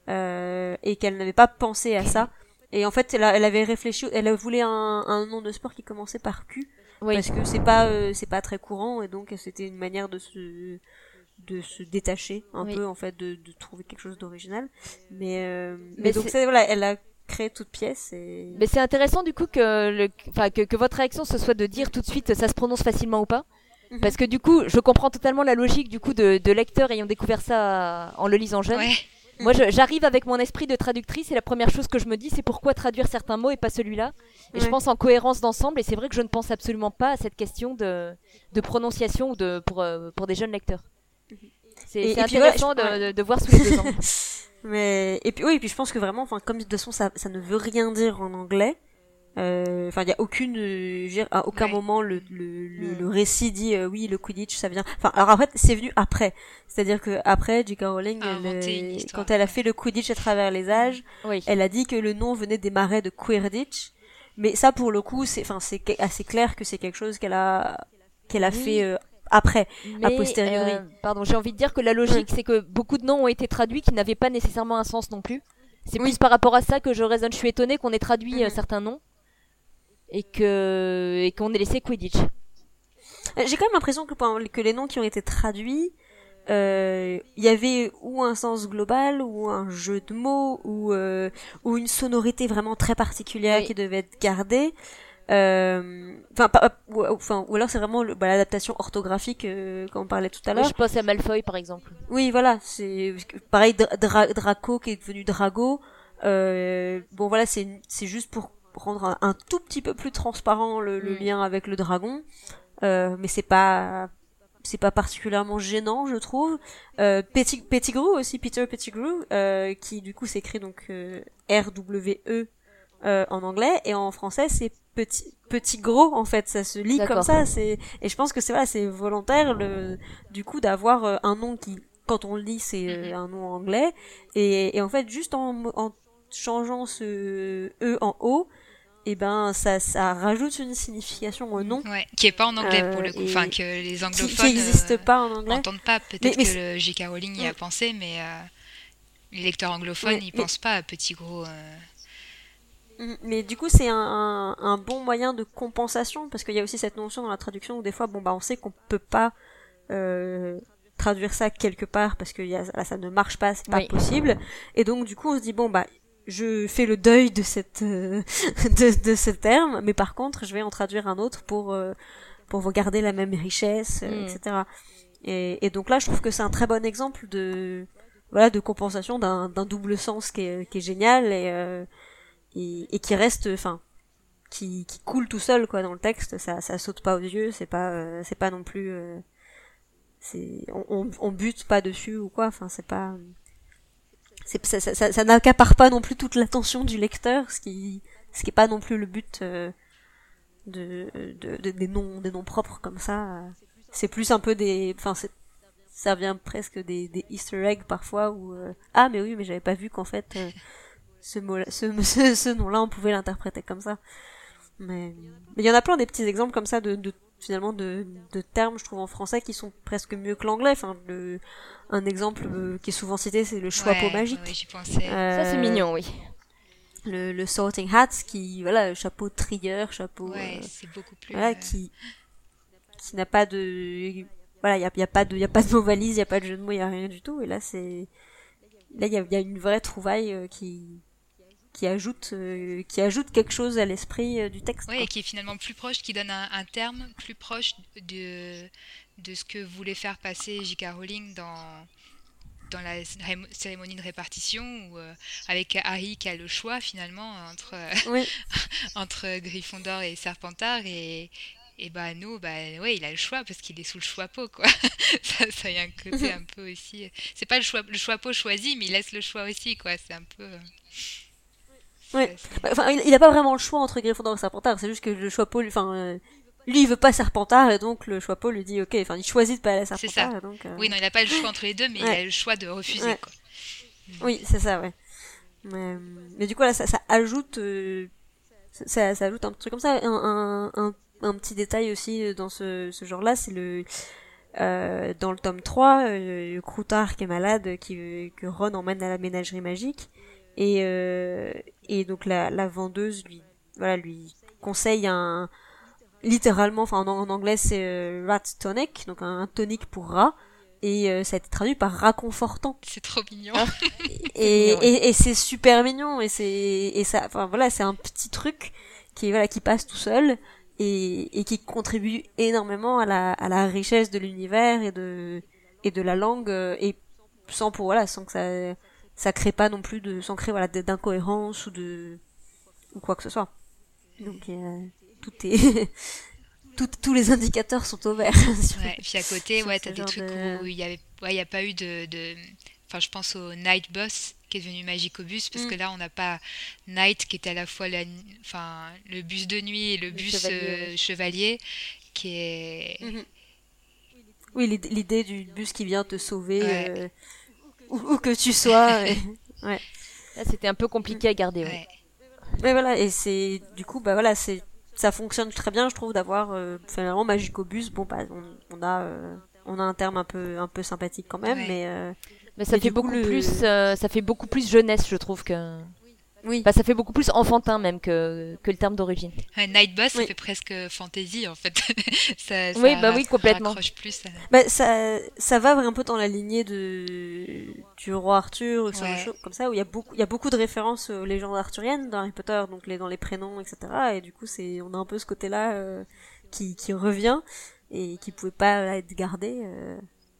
euh, et qu'elle n'avait pas pensé à ça. Et en fait, elle, a- elle avait réfléchi, elle voulait un, un nom de sport qui commençait par Q Oui. parce que c'est pas euh, c'est pas très courant et donc c'était une manière de se de se détacher un Oui. peu en fait de, de trouver quelque chose d'original mais euh, mais, Mais donc c'est- voilà elle a créé toute pièce et Mais c'est intéressant du coup que, le, enfin, que, que votre réaction ce soit de dire tout de suite ça se prononce facilement ou pas? Mhm. Parce que du coup, je comprends totalement la logique du coup de, de lecteur ayant découvert ça en le lisant jeune. Ouais. Moi, j'arrive avec mon esprit de traductrice et la première chose que je me dis, c'est pourquoi traduire certains mots et pas celui-là? Et je pense en cohérence d'ensemble. Et c'est vrai que je ne pense absolument pas à cette question de, de prononciation ou de, pour, euh, pour des jeunes lecteurs. C'est Et- c'est voilà, intéressant ouais. de, de, de voir sous les deux angles. mais et puis oui et puis je pense que vraiment enfin comme de toute façon ça ça ne veut rien dire en anglais enfin il y a aucune euh, dire, à aucun Ouais. moment le le, le, Mm. le récit dit euh, oui le quidditch ça vient enfin alors en fait c'est venu après c'est-à-dire que après J.K. Rowling A elle, euh, histoire. quand elle a fait le quidditch à travers les âges Oui. elle a dit que le nom venait des marais de Quidditch mais ça pour le coup c'est enfin c'est assez clair que c'est quelque chose qu'elle a qu'elle a Oui. fait euh, après a Mais, posteriori. euh, pardon, j'ai envie de dire que la logique, c'est que beaucoup de noms ont été traduits qui n'avaient pas nécessairement un sens non plus. C'est Oui. plus par rapport à ça que je raisonne. Je suis étonnée qu'on ait traduit euh, Mhm. certains noms et que et qu'on ait laissé Quidditch. Euh, J'ai quand même l'impression que, les noms qui ont été traduits, euh, il y avait ou un sens global, ou un jeu de mots, ou, euh, ou une sonorité vraiment très particulière Oui. qui devait être gardée. Euh, Enfin, pas- ou, enfin, ou alors c'est vraiment le- bah, l'adaptation orthographique euh, qu'on parlait tout à l'heure. Je pense à Malfoy par exemple. Oui, voilà, c'est pareil Dra- Dra- Draco qui est devenu Drago. Euh, bon voilà, c'est c'est juste pour rendre un, un tout petit peu plus transparent le, le Mm. lien avec le dragon, euh, mais c'est pas c'est pas particulièrement gênant, je trouve. Euh, Petit, Pettigrew aussi, Peter Pettigrew, euh, qui du coup s'écrit donc euh, R W E euh, en anglais. Et en français c'est petit petit gros en fait. Ça se lit comme ça. C'est et je pense que c'est voilà c'est volontaire le du coup d'avoir euh, un nom qui quand on le lit c'est euh, un nom anglais. Et, et en fait juste en, en changeant ce e en o et ben ça ça rajoute une signification au nom Ouais, qui est pas en anglais pour le Euh, coup, enfin que les anglophones n'existe euh, pas en anglais n'entendent pas. Peut-être Mais- mais que le J.K. Rowling y a Mm. pensé, mais euh, les lecteurs anglophones, mais- pensent pas à petit gros. euh, Mm, Mais du coup, c'est un, un, un bon moyen de compensation parce qu'il y a aussi cette notion dans la traduction où des fois, bon bah, on sait qu'on peut pas euh, traduire ça quelque part parce que y a, là, ça ne marche pas, c'est pas Oui. possible. Et donc, du coup, on se dit bon bah, je fais le deuil de cette euh, de, de ce terme, mais par contre, je vais en traduire un autre pour euh, pour vous garder la même richesse, euh, Mm. etc. Et, et donc là, je trouve que c'est un très bon exemple de voilà de compensation d'un d'un double sens qui est, qui est génial et euh, et, et qui reste enfin qui, qui coule tout seul quoi dans le texte ça ça saute pas aux yeux c'est pas euh, c'est pas non plus euh, c'est on, on, on bute pas dessus ou quoi enfin c'est pas ça, ça, ça, ça n'accapare pas non plus toute l'attention du lecteur ce qui ce qui est pas non plus le but euh, de, de, de- des noms des noms propres comme ça. C'est plus un peu des enfin ça vient presque des, des Easter eggs parfois où euh, ah mais oui mais j'avais pas vu qu'en fait euh, ce mot ce, ce, ce nom là on pouvait l'interpréter comme ça. Mais mais il y en a plein des petits exemples comme ça de, de finalement de, de termes je trouve en français qui sont presque mieux que l'anglais enfin le un exemple euh, qui est souvent cité c'est le chapeau ouais, magique pensais. Ça c'est Euh, mignon, oui. le, le sorting hat qui voilà chapeau trieur chapeau ouais, euh, c'est beaucoup plus. voilà euh, qui qui n'a pas de voilà il y a, y a pas de y a pas de mot valise il y a pas de jeu de mots il y a rien du tout et là c'est là il y a, y a une vraie trouvaille euh, qui qui ajoute euh, qui ajoute quelque chose à l'esprit euh, du texte quoi. et qui est finalement plus proche, qui donne un, un terme plus proche de, de ce que voulait faire passer J.K. Rowling dans, dans la cérém- cérémonie de répartition, où, euh, avec Harry qui a le choix finalement entre, euh, oui entre Gryffondor et Serpentard, et, et bah nous, bah ouais, il a le choix parce qu'il est sous le choix-pot, quoi. ça, ça y a un côté un peu aussi. C'est pas le choix, le choix-pot choisi, mais il laisse le choix aussi, quoi. C'est un peu. Ouais. Bah, enfin, il, il a pas vraiment le choix entre Gryffondor et Serpentard. C'est juste que le choix-pot, lui- enfin, euh, lui, il veut pas Serpentard et donc le choix-pot lui dit, ok, enfin, il choisit de pas aller à C'est Serpentard. ça. donc, euh, Oui, non, il a pas le choix entre les deux, mais il a le choix de refuser, Ouais. quoi. Oui, c'est ça, ouais. Mais, mais du coup, là, ça, ça ajoute, euh, ça, ça ajoute un truc comme ça. Un, un, un, un petit détail aussi euh, dans ce, ce genre-là, c'est le, euh, dans le tome 3, euh, Croutard qui est malade, qui, que Ron emmène à la ménagerie magique. Et, euh, et donc la, la vendeuse lui, voilà, lui conseille un, littéralement, enfin en, en anglais c'est euh, rat tonic, donc un, un tonique pour rat. Et euh, ça a été traduit par raconfortant C'est trop mignon. Ah. et, mignon, ouais. et, et c'est super mignon et c'est et ça enfin voilà c'est un petit truc qui voilà qui passe tout seul et, et qui contribue énormément à la à la richesse de l'univers et de et de la langue euh, et sans pour voilà sans que ça ça crée pas non plus de sans créer voilà d'incohérence ou de ou quoi que ce soit donc euh, tout est tout- tous les indicateurs sont au vert Ouais, puis à côté, ouais, t'as des trucs de- où il y avait, ouais, y a pas eu de, de, enfin, je pense au Night Boss qui est devenu Magicobus parce Mm. que là, on n'a pas Night qui est à la fois la, enfin, le bus de nuit et le, Le bus chevalier, euh, chevalier, qui est, Mhm. Oui, l'id- l'idée du bus qui vient te sauver, Ouais. euh, où, où que tu sois. et- Là, c'était un peu compliqué à garder. ouais. ouais. Mais voilà, et c'est du coup, bah voilà, c'est ça fonctionne très bien, je trouve, d'avoir euh, finalement Magicobus. Bon, bah, on, on a euh, on a un terme un peu un peu sympathique quand même, Ouais. mais euh, Mais ça Mais fait du coup, beaucoup le- plus, euh, ça fait beaucoup plus jeunesse, je trouve que. Oui. Enfin, ça fait beaucoup plus enfantin même que que le terme d'origine. Ouais, Night Boss, Oui. ça fait presque fantasy en fait. ça, Oui, ça bah oui, complètement. plus. à- Bah, ça, ça va un peu dans la lignée de du roi Arthur, ou Ouais. comme ça, où il y a beaucoup, il y a beaucoup de références aux légendes arthuriennes dans Harry Potter, donc les, dans les prénoms, etc. Et du coup, c'est, on a un peu ce côté-là euh, qui, qui revient et qui pouvait pas être gardé, euh,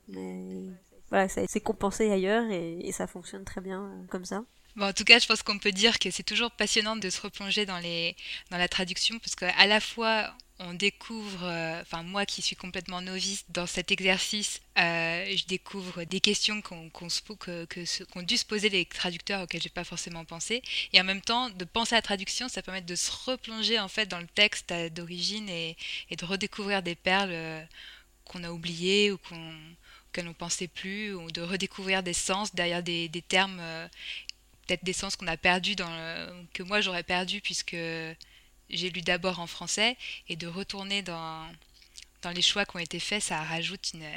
mais voilà, ça- c'est compensé ailleurs et, et ça fonctionne très bien euh, comme ça. En tout cas, je pense qu'on peut dire que c'est toujours passionnant de se replonger dans les dans la traduction parce qu'à la fois on découvre, euh, enfin moi qui suis complètement novice dans cet exercice, euh, je découvre des questions qu'on que, que dû se poser les traducteurs auxquels j'ai pas forcément pensé, et en même temps de penser à la traduction, ça permet de se replonger en fait dans le texte euh, d'origine et, de redécouvrir des perles qu'on a oubliées ou qu'on auxquelles on pensait plus, ou de redécouvrir des sens derrière des termes. Peut-être des sens qu'on a perdus dans le- que moi j'aurais perdu puisque j'ai lu d'abord en français. Et de retourner dans dans les choix qui ont été faits ça rajoute une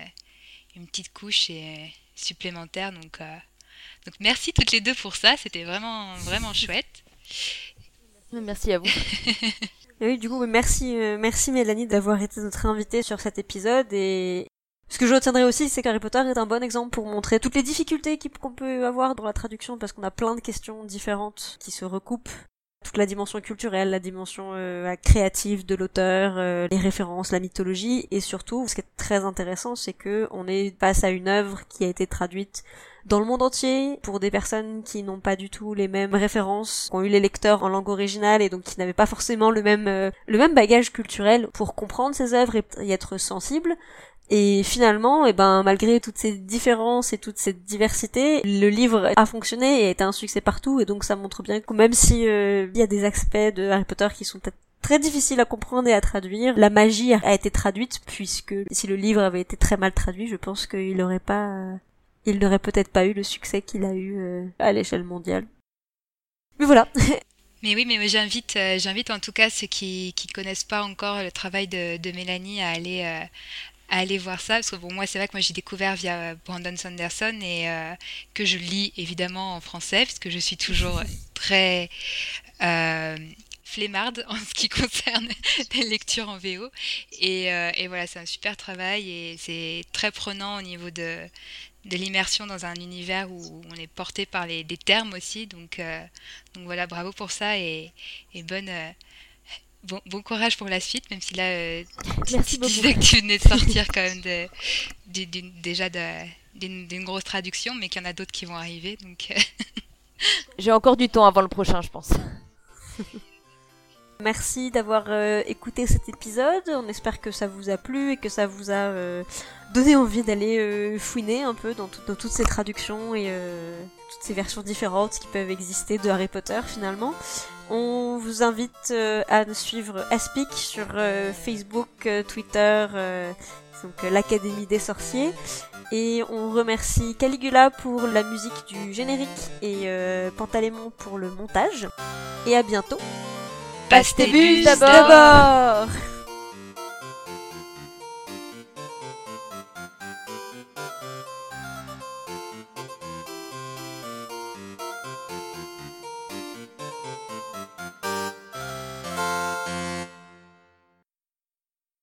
une petite couche et, supplémentaire. Donc euh, donc merci toutes les deux pour ça. C'était vraiment vraiment chouette. Merci à vous. Et oui, du coup, merci, euh, merci Mélanie d'avoir été notre invitée sur cet épisode et ce que je retiendrai aussi, c'est qu'Harry Potter est un bon exemple pour montrer toutes les difficultés qu'on peut avoir dans la traduction parce qu'on a plein de questions différentes qui se recoupent. Toute la dimension culturelle, la dimension euh, créative de l'auteur, euh, les références, la mythologie et surtout, ce qui est très intéressant, c'est que on est face à une œuvre qui a été traduite dans le monde entier pour des personnes qui n'ont pas du tout les mêmes références, qui ont eu les lecteurs en langue originale et donc qui n'avaient pas forcément le même euh, bagage culturel pour comprendre ces œuvres et y être sensible. Et finalement, eh ben, malgré toutes ces différences et toute cette diversité, le livre a fonctionné et a été un succès partout. Et donc, ça montre bien que même si euh, il y a des aspects de Harry Potter qui sont très difficiles à comprendre et à traduire, la magie a été traduite puisque si le livre avait été très mal traduit, je pense qu'il n'aurait pas, il n'aurait peut-être pas eu le succès qu'il a eu euh, à l'échelle mondiale. Mais voilà. mais oui mais j'invite euh, j'invite en tout cas ceux qui qui connaissent pas encore le travail de, de Mélanie à aller euh, à aller voir ça parce que bon moi c'est vrai que moi j'ai découvert via Brandon Sanderson et euh, que je lis évidemment en français puisque je suis toujours très euh, flemmarde en ce qui concerne les lectures en VO et, euh, et voilà c'est un super travail et c'est très prenant au niveau de de l'immersion dans un univers où on est porté par les des termes aussi. Donc euh, donc voilà bravo pour ça et, et bonne euh, Bon, bon courage pour la suite, même si là, euh, tu- Merci tu beaucoup. disais que tu venais de sortir quand même de, déjà d'une grosse traduction, mais qu'il y en a d'autres qui vont arriver. Donc, euh, J'ai encore du temps avant le prochain, je pense. merci d'avoir euh, écouté cet épisode. On espère que ça vous a plu et que ça vous a euh, donné envie d'aller euh, fouiner un peu dans, toutes ces traductions et toutes ces versions différentes qui peuvent exister de Harry Potter finalement. On vous invite à nous suivre Aspic sur Facebook, Twitter, donc l'Académie des Sorciers. Et on remercie Caligula pour la musique du générique et Pantalémon pour le montage. Et à bientôt Passe tes bus d'abord